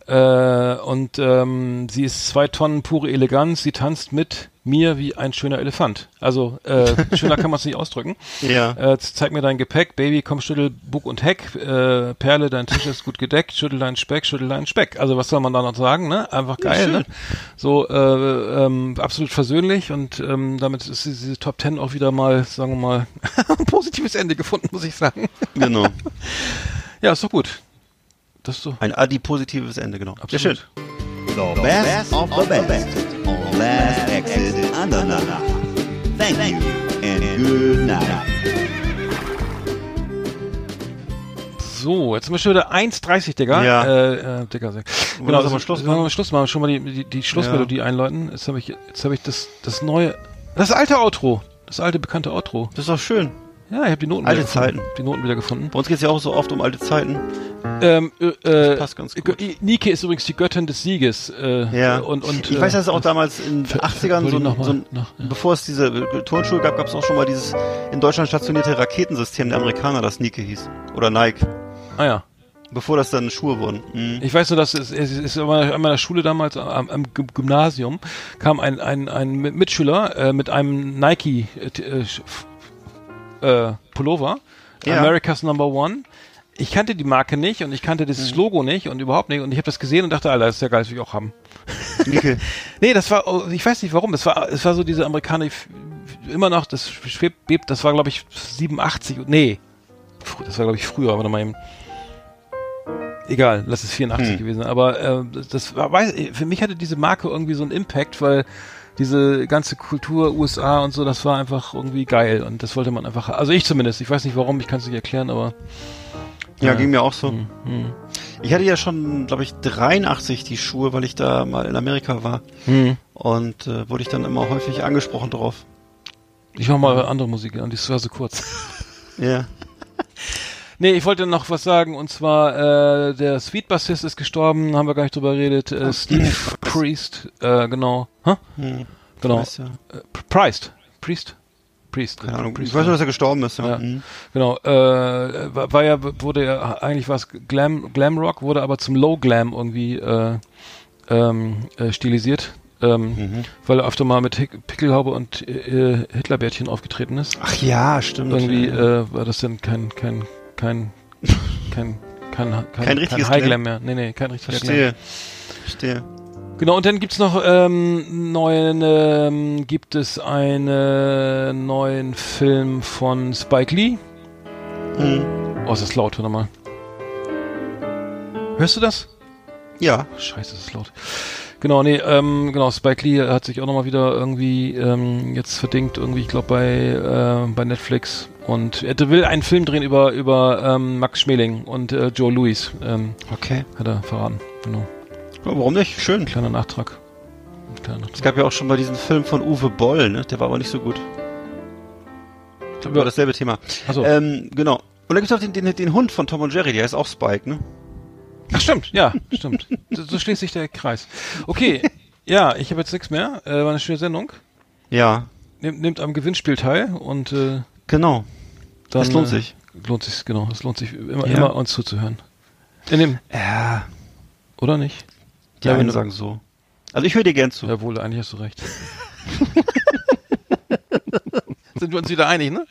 Äh, und ähm, sie ist zwei Tonnen pure Eleganz. Sie tanzt mit mir wie ein schöner Elefant. Also äh, schöner kann man es nicht ausdrücken. Ja. Äh, zeig mir dein Gepäck, Baby, komm, schüttel Bug und Heck. Äh, Perle, dein Tisch ist gut gedeckt. Schüttel deinen Speck, schüttel deinen Speck. Also was soll man da noch sagen? Ne? Einfach geil. schön. ne? So äh, ähm, absolut versöhnlich und ähm, damit ist diese Top Ten auch wieder mal, sagen wir mal, ein positives Ende gefunden, muss ich sagen. Genau. Ja, ist doch gut. Das ist so. Ein adipositives Ende, genau. Sehr schön. Absolut. The best of the best on Last Exit Andernach. Thank you and good night. So, jetzt sind wir schon wieder 1,30, Digga. Ja. Äh, äh, Digga, genau, wir also, Schluss wir machen? mal Schluss machen, schon mal die, die, die Schlussmelodie einläuten. Jetzt habe ich, jetzt habe ich das, das neue, das alte Outro, das alte bekannte Outro. Das ist doch schön. Ja, ich habe die Noten Alte wieder gefunden. Zeiten. Die Noten wieder gefunden. Bei uns geht es ja auch so oft um alte Zeiten. Ähm, äh, äh, passt ganz gut. Nike ist übrigens die Göttin des Sieges. Äh, Ja. Und, und, ich äh, weiß, dass es auch damals in den ver- 80ern wollte so, noch ein, so ein, nach- ja. bevor es diese Turnschuhe gab, gab es auch schon mal dieses in Deutschland stationierte Raketensystem der Amerikaner, das Nike hieß. Oder Nike. Ah ja. Bevor das dann Schuhe wurden. Mhm. Ich weiß nur, dass es, es ist an meiner Schule damals am, am Gym- Gymnasium kam ein, ein, ein Mitschüler äh, mit einem Nike äh, t- äh, Pullover, Ja. America's Number One. Ich kannte die Marke nicht und ich kannte dieses Mhm. Logo nicht und überhaupt nicht und ich habe das gesehen und dachte, Alter, das ist ja geil, das will ich auch haben. Nee, das war, oh, ich weiß nicht warum, es war, es war so diese Amerikaner, immer noch, das schwebt, bebt, das war glaube ich 87, nee, das war glaube ich früher, warte mal eben. Egal, lass es 84 Hm. gewesen sein, aber äh, das war, weiß, für mich hatte diese Marke irgendwie so einen Impact, weil diese ganze Kultur USA und so, das war einfach irgendwie geil und das wollte man einfach, also ich zumindest, ich weiß nicht warum, ich kann es nicht erklären, aber Ja, ging mir auch so. hm, hm, Ich hatte ja schon, glaube ich, 83 die Schuhe, weil ich da mal in Amerika war. hm. Und äh, wurde ich dann immer häufig angesprochen drauf. Ich mach mal andere Musik an, die war so kurz. Ja. Nee, ich wollte noch was sagen und zwar äh, der Sweet Bassist ist gestorben, haben wir gar nicht drüber geredet. Äh, Steve Priest, äh, genau. Hä? Hm. Genau. Weiß ja. Äh, Priest. Priest. Priest. Keine Ahnung. Priest, Ich weiß nur, dass er gestorben ist. Ja. Ja. Mhm. Genau. Äh, war, war ja, wurde ja, eigentlich war es Glam, Glam Rock, wurde aber zum Low Glam irgendwie äh, ähm, äh, stilisiert. Ähm, Mhm. Weil er öfter mal mit Hick, Pickelhaube und äh, Hitlerbärtchen aufgetreten ist. Ach ja, stimmt. Irgendwie ja. äh, war das dann kein, kein, kein, kein, kein, kein, Kein richtiges High Glam mehr. Nee, nee, kein richtiger Glam. Verstehe. Verstehe. Genau, und dann gibt's noch ähm, neuen, ähm, gibt es einen neuen Film von Spike Lee. Mhm. Oh, ist das laut, warte mal. Hörst du das? Ja. Scheiße, das ist laut. Genau, nee, ähm, genau, Spike Lee hat sich auch nochmal wieder irgendwie ähm, jetzt verdingt, irgendwie, ich glaube, bei, äh, bei Netflix. Und er will einen Film drehen über, über ähm, Max Schmeling und äh, Joe Louis, ähm, Okay. hat er verraten. Genau. Ja, warum nicht? Schön. Kleiner Nachtrag. Ein kleiner Es Nachtrag. gab ja auch schon mal diesen Film von Uwe Boll, ne? Der war aber nicht so gut. Ich glaube, war dasselbe Thema. Achso. Ähm, genau. Und dann gibt's auch den, den, den Hund von Tom und Jerry, der heißt auch Spike, ne? Ach stimmt, ja, stimmt. So, so schließt sich der Kreis. Okay, ja, ich habe jetzt nichts mehr. Äh, war eine schöne Sendung. Ja. Nehmt, nehmt am Gewinnspiel teil und äh, Genau. Dann Das lohnt äh, sich. Lohnt sich, genau. Es lohnt sich immer, Ja. immer uns zuzuhören. In dem, Ja. oder nicht? Die Ja, einen sagen so. Also ich höre dir gern zu. Jawohl, eigentlich hast du recht. Sind wir uns wieder einig, ne?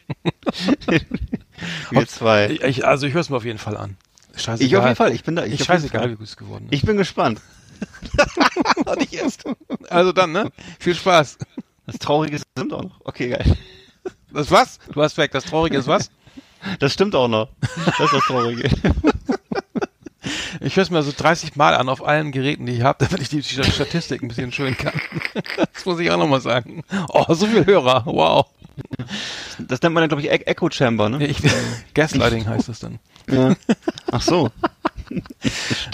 Wir zwei. Ich, also ich höre es mir auf jeden Fall an. Scheißegal. Ich auf jeden Fall. Ich bin da. Ich, Ich, scheißegal, wie gut es geworden ist. ich bin gespannt. nicht erst. Also dann, ne? Viel Spaß. Das Traurige stimmt auch noch. Okay, geil. Das was? Du hast weg. Das Traurige ist was? Das stimmt auch noch. Das ist das Traurige. Ich höre es mir so 30 Mal an auf allen Geräten, die ich habe, damit ich die Statistik ein bisschen schön kann. Das muss ich auch nochmal sagen. Oh, so viel Hörer. Wow. Das nennt man dann, glaube ich, Echo Chamber, ne? Ich, Gaslighting heißt das dann. Ja. Ach so.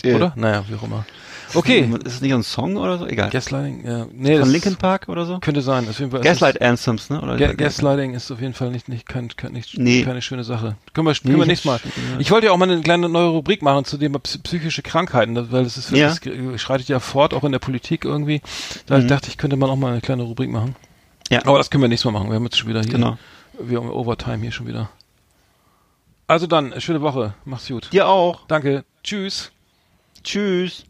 Oder? Naja, wie auch immer. Okay. Ist es nicht ein Song oder so? Egal. Gaslighting, ja. Nee, Von Linkin Park oder so? könnte sein. Auf jeden Fall ist Gaslight Anthems, ne? Oder Ga Gaslighting ist auf jeden Fall nicht, nicht, kein, kein, nicht Nee. keine schöne Sache. Können wir, Nee, können wir ich nächstes Mal. Ich wollte ja auch mal eine kleine neue Rubrik machen zu dem Psy- psychische Krankheiten, weil das ist, Ja. das schreitet ja fort, auch in der Politik irgendwie. Da Mhm. dachte ich, könnte man auch mal eine kleine Rubrik machen. Ja. Aber das können wir nächstes Mal machen. Wir haben jetzt schon wieder hier, Genau. wir haben Overtime hier schon wieder. Also dann, schöne Woche. Mach's gut. Dir auch. Danke. Tschüss. Tschüss.